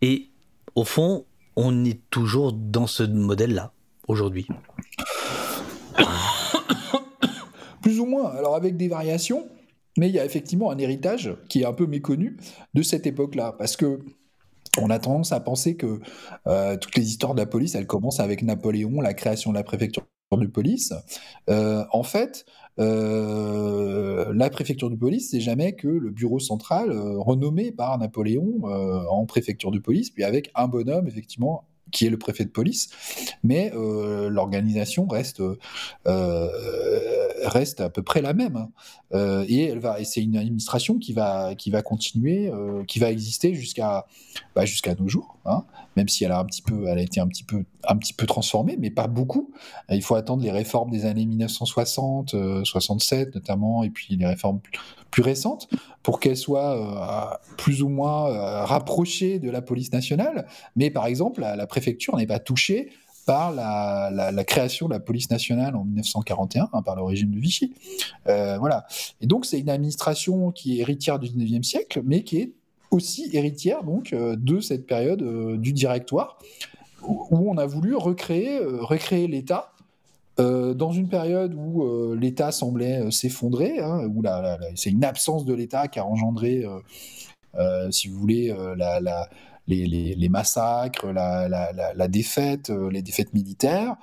Et au fond, on est toujours dans ce modèle-là aujourd'hui? Plus ou moins, alors avec des variations, mais il y a effectivement un héritage qui est un peu méconnu de cette époque-là, parce que on a tendance à penser que euh, toutes les histoires de la police, elles commencent avec Napoléon, la création de la préfecture de police. Euh, en fait, euh, la préfecture de police, c'est jamais que le bureau central renommé par Napoléon en préfecture de police, puis avec un bonhomme, effectivement, qui est le préfet de police, mais euh, l'organisation reste, euh, reste à peu près la même. Hein. Euh, et elle va, c'est une administration qui va, qui va continuer, qui va exister jusqu'à bah, jusqu'à nos jours, hein, même si elle a un petit peu, elle a été un petit peu, un petit peu transformée, mais pas beaucoup. Il faut attendre les réformes des années 1960, 67 notamment, et puis les réformes plus récentes pour qu'elle soit euh, plus ou moins euh, rapprochée de la police nationale. Mais par exemple, la, préfecture n'est pas touchée par la, création de la police nationale en 1941 hein, par le régime de Vichy. Euh, voilà. Et donc c'est une administration qui est héritière du 19e siècle, mais qui est aussi héritière donc de cette période du directoire où on a voulu recréer, recréer l'État euh, dans une période où euh, l'État semblait euh, s'effondrer, hein, où c'est une absence de l'État qui a engendré, si vous voulez, les, massacres, la, défaite, les défaites militaires.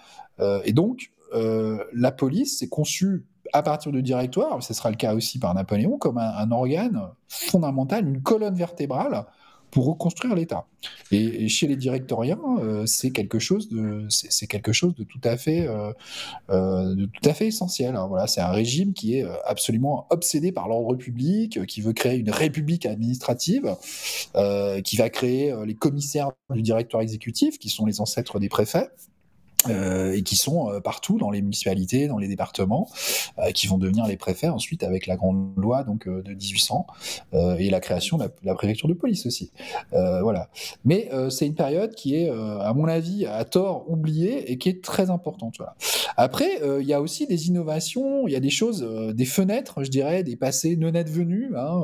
et donc, la police s'est conçue à partir du directoire, ce sera le cas aussi par Napoléon, comme un, organe fondamental, une colonne vertébrale pour reconstruire l'État. Et, chez les directoriens, euh, c'est quelque chose de, c'est quelque chose de tout à fait, euh, euh, de tout à fait essentiel. Hein. Voilà, c'est un régime qui est absolument obsédé par l'ordre public, qui veut créer une république administrative, qui va créer les commissaires du directeur exécutif, qui sont les ancêtres des préfets. Euh, et qui sont euh, partout dans les municipalités, dans les départements, euh, qui vont devenir les préfets ensuite avec la grande loi donc de 1800 et la création de la, préfecture de police aussi. voilà. Mais c'est une période qui est, à mon avis, à tort oubliée et qui est très importante. Voilà. Après, il y a aussi des innovations, il y a des choses, des fenêtres, je dirais, des passés non advenus, hein,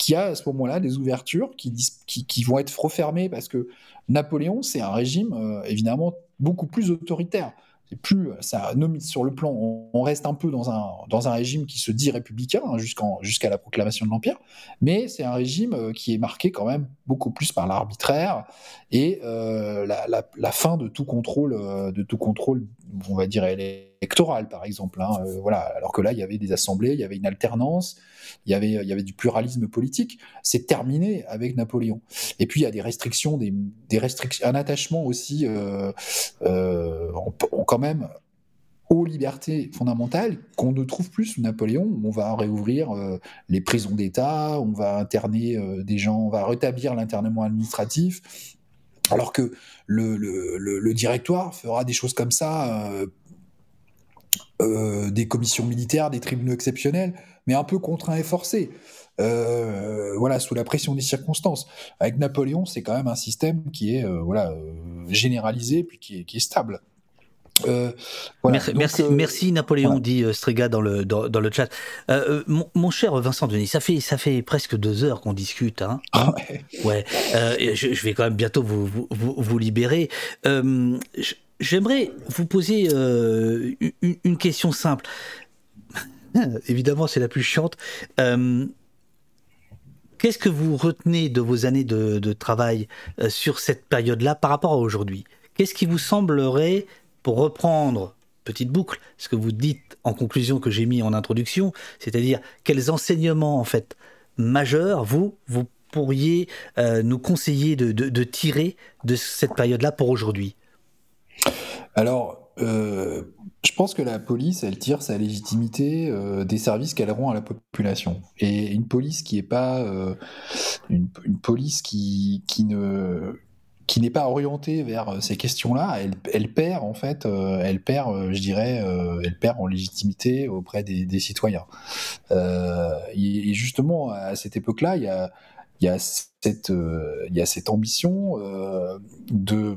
qui a à ce moment-là des ouvertures qui, qui, qui, vont être refermées parce que Napoléon, c'est un régime évidemment beaucoup plus autoritaire. C'est plus ça sur le plan, on, reste un peu dans un dans un régime qui se dit républicain hein, jusqu'à la proclamation de l'empire, mais c'est un régime euh, qui est marqué quand même beaucoup plus par l'arbitraire et euh, la, fin de tout contrôle euh, de tout contrôle, on va dire électoral par exemple. Hein, voilà, alors que là il y avait des assemblées, il y avait une alternance, il y avait, il y avait du pluralisme politique. C'est terminé avec Napoléon. Et puis il y a des restrictions, des, restrictions, un attachement aussi, euh, euh, quand même aux libertés fondamentales qu'on ne trouve plus sous Napoléon. On va réouvrir euh, les prisons d'État, on va interner des gens, on va rétablir l'internement administratif, alors que le, directoire fera des choses comme ça, des commissions militaires, des tribunaux exceptionnels mais un peu contraint et forcé. Euh, voilà, sous la pression des circonstances. Avec Napoléon, c'est quand même un système qui est euh, voilà euh, généralisé puis qui est, qui est stable. merci, merci, merci, Napoléon, dit Strega dans le, dans, le chat. Mon, cher Vincent Denis, ça fait, ça fait presque deux heures qu'on discute. Hein, ah ouais. Je, je, vais quand même bientôt vous, vous, vous, libérer. J'aimerais vous poser une, une, question simple. Évidemment, c'est la plus chiante. Euh, qu'est-ce que vous retenez de vos années de, travail euh, sur cette période-là par rapport à aujourd'hui? Qu'est-ce qui vous semblerait, pour reprendre petite boucle, ce que vous dites en conclusion que j'ai mis en introduction, c'est-à-dire quels enseignements en fait majeurs vous vous pourriez euh, nous conseiller de, tirer de cette période-là pour aujourd'hui? Alors, je pense que la police, elle tire sa légitimité euh, des services qu'elle rend à la population. Et une police qui est pas euh, une, police qui, qui ne qui n'est pas orientée vers euh, ces questions-là, elle, perd en fait, elle perd, je dirais, elle perd en légitimité auprès des, citoyens. et justement, à cette époque-là, il y a, y a y a cette ambition de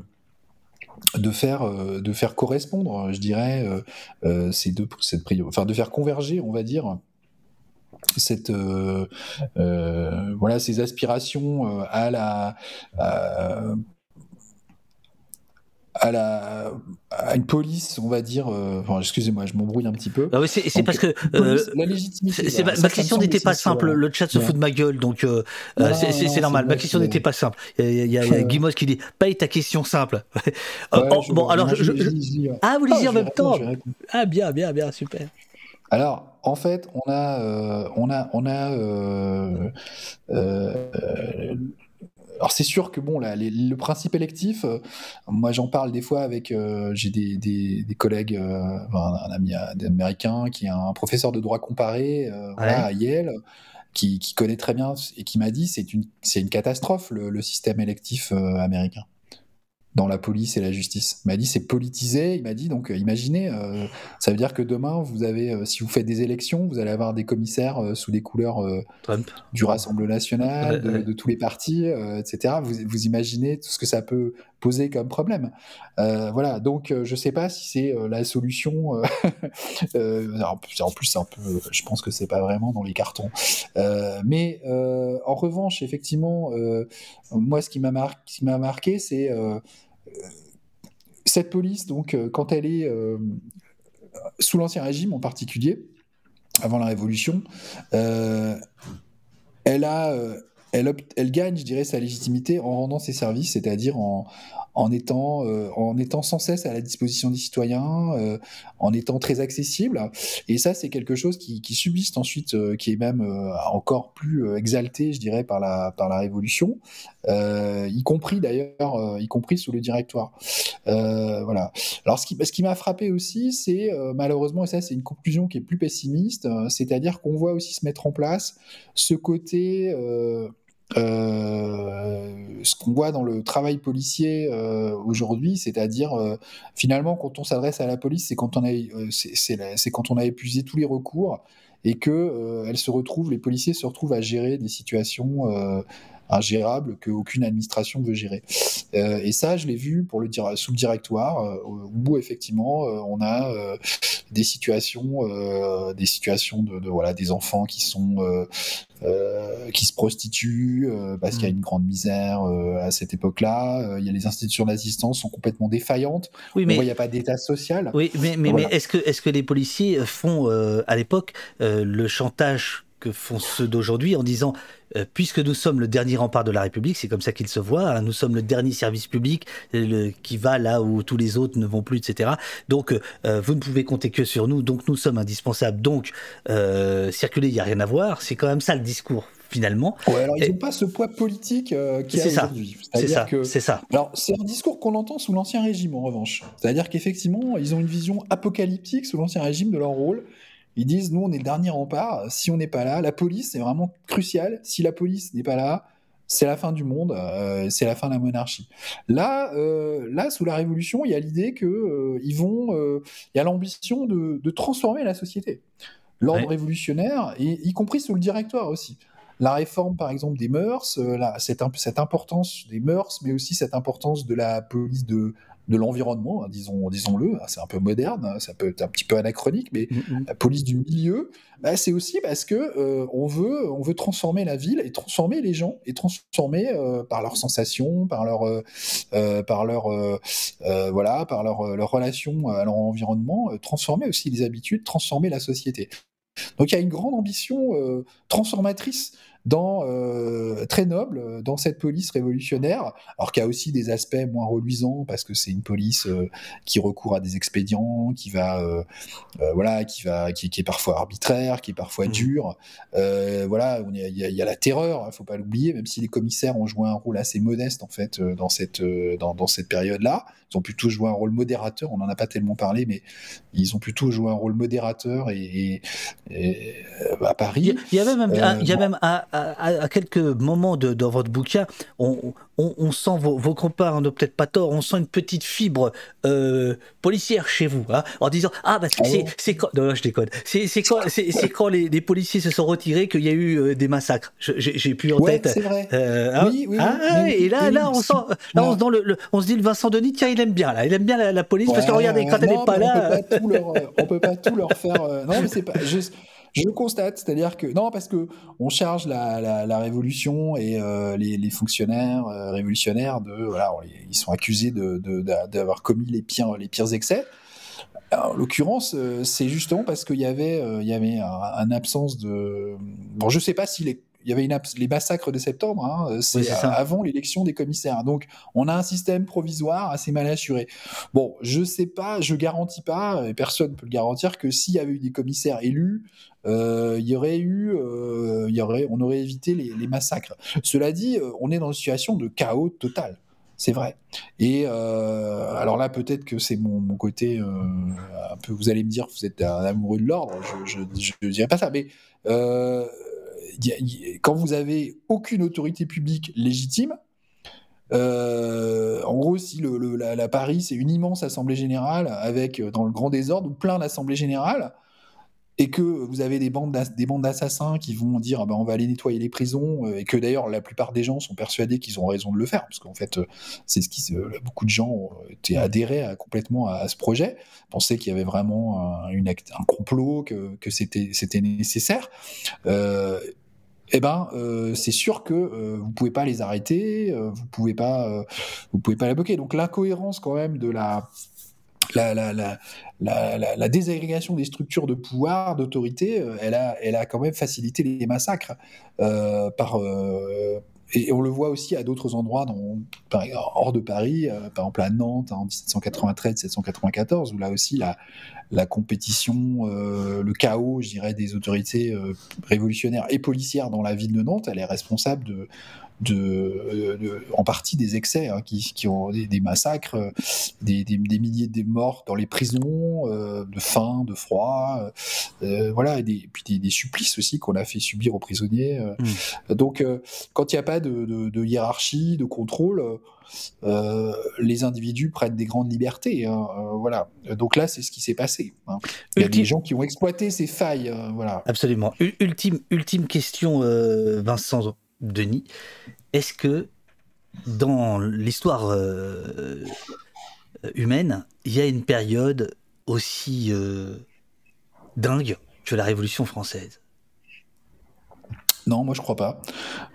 de faire euh, de faire correspondre, je dirais, euh, euh, ces deux cette priorité, enfin de faire converger, on va dire, cette voilà ces aspirations à la la, à une police, on va dire. Euh, enfin, excusez-moi, je m'embrouille un petit peu. Ah c'est parce que euh, la légitimité. ma, question n'était pas simple. Le chat se fout de ma gueule, donc euh, c'est normal. Ma question n'était pas simple. Il y a, Guimos qui dit paye ta question simple. bon, alors ah vous lisez en même temps. Ah bien, bien, bien, super. Alors, en fait, on a, on a, on a alors c'est sûr que bon, le principe électif, euh, moi j'en parle des fois avec, euh, j'ai des, des, collègues, euh, un, ami américain qui est un professeur de droit comparé à Yale, qui, connaît très bien et qui m'a dit c'est une, c'est une catastrophe le système électif américain dans la police et la justice. Il m'a dit c'est politisé. Il m'a dit donc euh, imaginez, euh, ça veut dire que demain vous avez, euh, si vous faites des élections, vous allez avoir des commissaires sous les couleurs du Rassemblement national, de, tous les partis, etc. Vous, vous, imaginez tout ce que ça peut poser comme problème. voilà. Donc je sais pas si c'est la solution. en plus, un peu, je pense que c'est pas vraiment dans les cartons. mais en revanche, effectivement, moi ce qui m'a marqué, c'est cette police, donc, euh, quand elle est euh, sous l'Ancien Régime en particulier, avant la Révolution, euh, elle, a, elle, elle, gagne, je dirais, sa légitimité en rendant ses services, c'est-à-dire en, en étant, en étant sans cesse à la disposition des citoyens, en étant très accessible. Et ça, c'est quelque chose qui, qui subsiste ensuite, qui est même encore plus exalté, je dirais, par la, par la Révolution, y compris d'ailleurs, y compris sous le directoire. voilà. Alors, ce qui, ce qui m'a frappé aussi, c'est malheureusement, et ça, c'est une conclusion qui est plus pessimiste, c'est-à-dire qu'on voit aussi se mettre en place ce côté euh, ce qu'on voit dans le travail policier euh, aujourd'hui, c'est-à-dire euh, finalement quand on s'adresse à la police, c'est quand on a, quand on a épuisé tous les recours et que elle se retrouve, les policiers se retrouvent à gérer des situations ingérable qu'aucune administration veut gérer. Euh, et ça, je l'ai vu pour le sous le directoire, euh, où effectivement, euh, on a des situations, des situations de, voilà, des enfants qui sont qui se prostituent parce qu'il y a mmh. une grande misère à cette époque-là. il y a les institutions d'assistance sont complètement défaillantes. Oui, mais il n'y a pas d'État social. Oui, mais, mais, mais est-ce que, est-ce que les policiers font à l'époque le chantage que font ceux d'aujourd'hui en disant euh, puisque nous sommes le dernier rempart de la République, c'est comme ça qu'il se voit, hein, nous sommes le dernier service public le, qui va là où tous les autres ne vont plus, etc. Donc euh, vous ne pouvez compter que sur nous, donc nous sommes indispensables, donc euh, circuler, il n'y a rien à voir, c'est quand même ça le discours finalement. Ouais, alors ils n'ont pas ce poids politique euh, y a aujourd'hui. C'est ça. C'est ça. Alors c'est un discours qu'on entend sous l'ancien régime en revanche. C'est-à-dire qu'effectivement ils ont une vision apocalyptique sous l'ancien régime de leur rôle ils disent, nous, on est le dernier rempart. Si on n'est pas là, la police, c'est vraiment crucial. Si la police n'est pas là, c'est la fin du monde, euh, c'est la fin de la monarchie. Là, euh, là, sous la Révolution, il y a l'idée que euh, ils vont, il y a l'ambition de, transformer la société. L'ordre révolutionnaire, et, y compris sous le directoire aussi. La réforme, par exemple, des mœurs, cette, cette importance des mœurs, mais aussi cette importance de la police de de l'environnement, hein, disons, disons-le, hein, c'est un peu moderne, hein, ça peut être un petit peu anachronique, mais mm, mm. la police du milieu, bah, c'est aussi parce que euh, on veut, on veut transformer la ville et transformer les gens et transformer euh, par leurs sensations, par leur, euh, par leur, voilà, par leur, leur relation à leur environnement, transformer aussi les habitudes, transformer la société. Donc il y a une grande ambition transformatrice dans, euh, très noble euh, dans cette police révolutionnaire, alors qu'il y a aussi des aspects moins reluisants parce que c'est une police euh, qui recourt à des expédients, qui va, voilà, qui va, qui, est parfois arbitraire, qui est parfois mmh. dure. voilà, il y, a, y, a la terreur, il hein, faut pas l'oublier, même si les commissaires ont joué un rôle assez modeste en fait dans cette dans, dans cette période-là. Ils ont plutôt joué un rôle modérateur. On n'en a pas tellement parlé, mais ils ont plutôt joué un rôle modérateur et, à Paris. Il y, avait même, il y a même à, à, quelques moments de, dans votre bouquin, on, on, sent vos, vos compères n'ont peut-être pas tort, on sent une petite fibre euh, policière chez vous, hein, en disant ah bah c'est quand non, je déconne, c'est quand c'est quand les, les, policiers se sont retirés qu'il y a eu euh, des massacres. J'ai plus en tête. C'est vrai. Euh, ah, oui, oui, ah, et là là on sent là on se dans le, on se dit le Vincent Denis tiens il aime bien là, il aime bien la, police parce que regardez quand elle n'est pas là. On peut pas tout leur, on peut pas tout leur faire. non mais c'est pas juste je constate, c'est-à-dire que non, parce que on charge la, la, révolution et euh, les, les, fonctionnaires euh, révolutionnaires de voilà, ils sont accusés de d'avoir commis les pires les pires excès. en l'occurrence, euh, c'est justement parce qu'il y avait il y avait un, absence de bon, je sais pas si les il y avait une les massacres de septembre, hein, c'est avant l'élection des commissaires. Donc, on a un système provisoire assez mal assuré. Bon, je sais pas, je garantis pas, et personne ne peut le garantir, que s'il y avait eu des commissaires élus, euh, il y aurait eu, euh, on aurait évité les, massacres. Cela dit, euh, on est dans une situation de chaos total. C'est vrai. Et euh, alors là, peut-être que c'est mon, côté. Vous allez me dire, vous êtes un amoureux de l'ordre. Je ne dirais pas ça, mais quand vous avez aucune autorité publique légitime, en gros, si la, Paris, c'est une immense assemblée générale avec, dans le grand désordre, plein d'assemblées générales, et que vous avez des bandes des bandes d'assassins qui vont dire ah ben on va aller nettoyer les prisons euh, et que d'ailleurs la plupart des gens sont persuadés qu'ils ont raison de le faire parce qu'en fait euh, c'est ce qui beaucoup de gens été adhérés complètement à, ce projet pensaient qu'il y avait vraiment un, complot que, que c'était nécessaire euh, eh ben, euh, c'est sûr que euh, vous pouvez pas les arrêter, euh, vous pouvez pas, vous pouvez pas les bloquer. Donc l'incohérence quand même de la la, la, désagrégation des structures de pouvoir, d'autorité, euh, elle a, elle a quand même facilité les massacres euh, par, euh, et on le voit aussi à d'autres endroits, hors de Paris, par exemple à Nantes en 1793-1794, où là aussi la, la compétition, le chaos, je dirais, des autorités révolutionnaires et policières dans la ville de Nantes, elle est responsable de, de, en partie des excès hein, qui, qui, ont des, massacres, des, des, milliers de morts dans les prisons, euh, de faim, de froid, euh, voilà, et, des, puis des, supplices aussi qu'on a fait subir aux prisonniers. Euh. Mmh. Donc, quand il n'y a pas de, de, hiérarchie, de contrôle, les individus prennent des grandes libertés. Hein, voilà. Donc là, c'est ce qui s'est passé. Hein. Il y a des gens qui ont exploité ces failles. voilà. Absolument. Ultime, ultime question, Vincent Denis, est-ce que dans l'histoire euh, humaine, il y a une période aussi euh, dingue que la Révolution française? Non, moi je crois pas.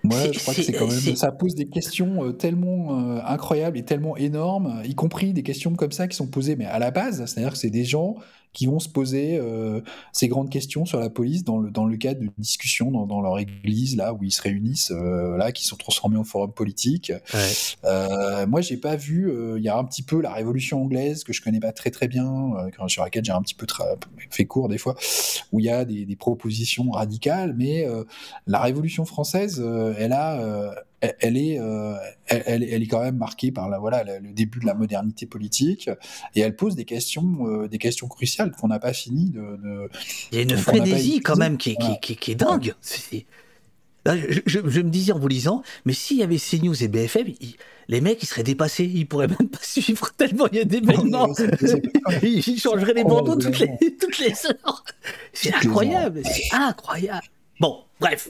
Moi je crois que c'est quand même ça pose des questions euh, tellement incroyables et tellement énormes, y compris des questions comme ça qui sont posées mais à la base, c'est-à-dire que c'est des gens qui vont se poser euh, ces grandes questions sur la police dans le, dans le cadre de discussions dans, dans leur église, là où ils se réunissent, euh, là, qui sont transformés en forum politique. Ouais. Euh, moi, j'ai pas vu, euh, il y a un petit peu la Révolution anglaise que je connais pas très très bien, sur laquelle j'ai un petit peu fait court des fois, où il y a des, des propositions radicales, mais la Révolution française, elle a elle est, euh, elle, elle, est quand même marquée par la, voilà, le début de la modernité politique et elle pose des questions, euh, des questions cruciales qu'on n'a pas fini de, de, Il y a une frénésie quand même qui, qui, qui, qui est dingue. Je, je, me disais en vous lisant, mais s'il y avait CNews et BFM, les mecs ils seraient dépassés, ils pourraient même pas suivre tellement il y a des d'événements. ils changeraient les bandeaux toutes les, toutes les heures. C'est incroyable, c'est incroyable. Bon, bref.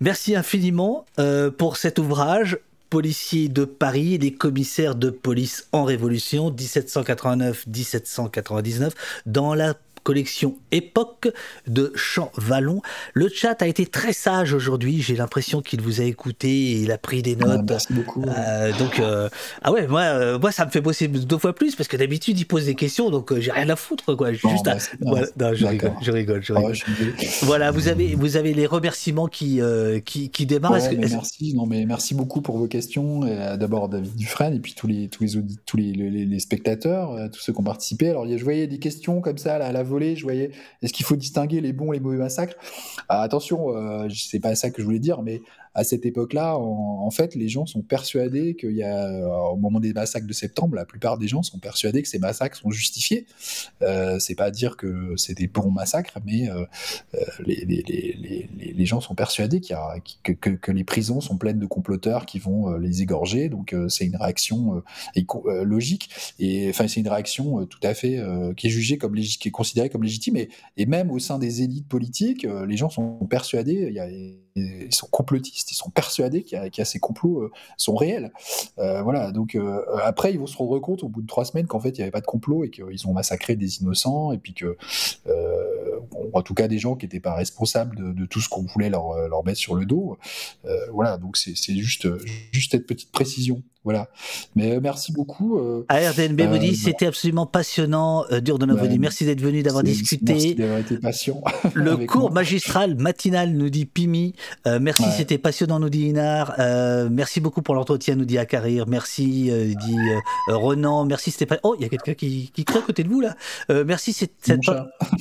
Merci infiniment euh, pour cet ouvrage. Policiers de Paris, les commissaires de police en révolution, 1789-1799, dans la collection Époque de Champ Vallon. Le chat a été très sage aujourd'hui. J'ai l'impression qu'il vous a écouté et il a pris des notes. merci beaucoup. Euh, donc, euh, ah ouais, moi, euh, moi, ça me fait bosser deux fois plus parce que d'habitude, il pose des questions, donc j'ai rien à foutre, quoi. Juste à... non, je, rigole, je rigole, je rigole, voilà, vous avez, vous avez les remerciements qui, qui, qui, démarrent. Ouais, merci, non, mais merci beaucoup pour vos questions. D'abord, David Dufresne et puis tous les, tous les, tous les, les, spectateurs, tous ceux qui ont participé. Alors, je voyais des questions comme ça là, à la je voyais, est-ce qu'il faut distinguer les bons et les mauvais massacres? Ah, Attention, euh, c'est pas ça que je voulais dire, mais à cette époque-là, en, fait, les gens sont persuadés qu'il y a, euh, au moment des massacres de septembre, la plupart des gens sont persuadés que ces massacres sont justifiés. Euh, c'est pas dire que c'est des bons massacres, mais euh, euh, les, gens sont persuadés qu'il y a, que, les prisons sont pleines de comploteurs qui vont les égorger. Donc c'est une réaction logique et enfin c'est une réaction tout à fait qui est jugée comme qui est considérée comme légitime et, même au sein des élites politiques, les gens sont persuadés. Ils sont complotistes, ils sont persuadés qu'il y, a ces complots euh, sont réels. Euh, voilà, donc euh, après, ils vont se rendre compte au bout de trois semaines qu'en fait, il n'y avait pas de complot et qu'ils ont massacré des innocents et puis que, en tout cas, des gens qui n'étaient pas responsables de, tout ce qu'on voulait leur, leur, mettre sur le dos. voilà, donc c'est juste, juste cette petite précision. Voilà. Mais merci beaucoup. Euh, ARDNB vous dit c'était absolument passionnant. Euh, Dur de nous dit merci d'être venu, d'avoir discuté. Merci d'avoir été patient. Le cours magistral matinal nous dit Pimi. Euh, merci, c'était passionnant, nous dit Inar. Euh, merci beaucoup pour l'entretien, nous dit Akarir. Merci, euh, dit Renan. Merci, c'était pas. Oh, il y a quelqu'un qui, qui crie à côté de vous là. merci, c'est.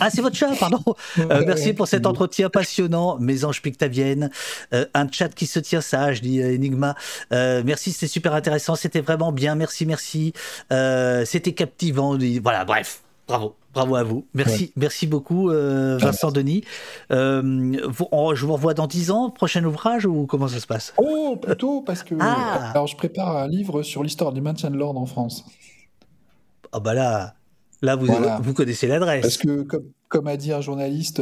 Ah, c'est votre chat, pardon. merci pour cet entretien passionnant. Mes anges pictaviennes. un chat qui se tient sage, dit Enigma. merci, c'était super intéressant c'était vraiment bien, merci, merci. Euh, c'était captivant, voilà, bref, bravo. Bravo à vous. Merci, merci beaucoup, euh, Vincent Denis. Euh, je vous revois dans 10 ans, prochain ouvrage, ou comment ça se passe? Oh, plutôt, parce que ah. alors, je prépare un livre sur l'histoire du maintien de l'ordre en France. Ah bah là, là vous, vous connaissez l'adresse. Parce que, comme, comme, a dit un journaliste,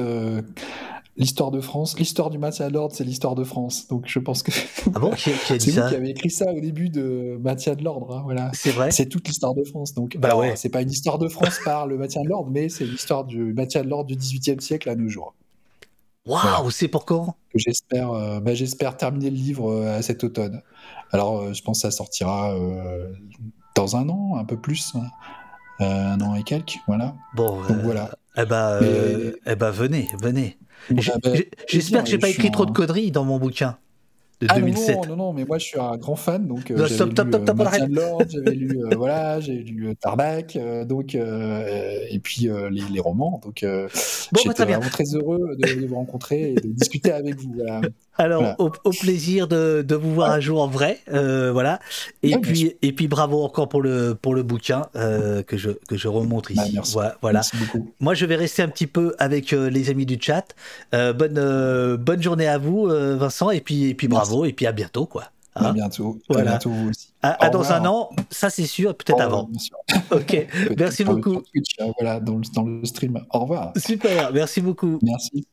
l'histoire de France, l'histoire du maintien de l'ordre, c'est l'histoire de France. Donc je pense que ah bon c'est vous qui avez écrit ça au début de maintien de l'ordre. Hein, voilà. C'est vrai. C'est toute l'histoire de France. Donc bah ouais. c'est pas une histoire de France par le maintien de l'ordre, mais c'est l'histoire du maintien de l'ordre du XVIIIe siècle à nos jours. Waouh, c'est pour quand? J'espère, euh, bah, j'espère terminer le livre euh, à cet automne. Alors euh, je pense que ça sortira dans un an, un peu plus, hein. un an et quelques, voilà. Bon, donc voilà. Eh ben, eh ben, venez, venez. J'espère que j'ai pas écrit trop de conneries dans mon bouquin. de ah 2007. Non, non, non, mais moi je suis un grand fan, donc Non, j'avais lu euh. Lord, j'avais lu, euh, voilà, j'ai lu euh, Tarmac, euh, donc euh, et puis euh, les, les romans, donc euh, Bon, bah, j'étais bien. vraiment très heureux de, de vous rencontrer et de discuter avec vous. Voilà. Alors, Voilà. au, au plaisir de, de vous voir un jour en vrai, euh, voilà. Et Ouais, puis, et puis bravo encore pour le pour le bouquin euh, que je que je remonte ici. Bah, merci. Voilà. voilà. Merci beaucoup. Moi, je vais rester un petit peu avec euh, les amis du chat. Bonne bonne journée à vous, Vincent, et puis et puis bravo, et puis à bientôt, quoi. À Hein bientôt. Voilà. À bientôt vous aussi. À, dans un an, ça c'est sûr, peut-être avant. bien sûr. Ok, merci beaucoup. Twitch, voilà, dans le, dans le stream. Au revoir. Super, merci beaucoup. Merci.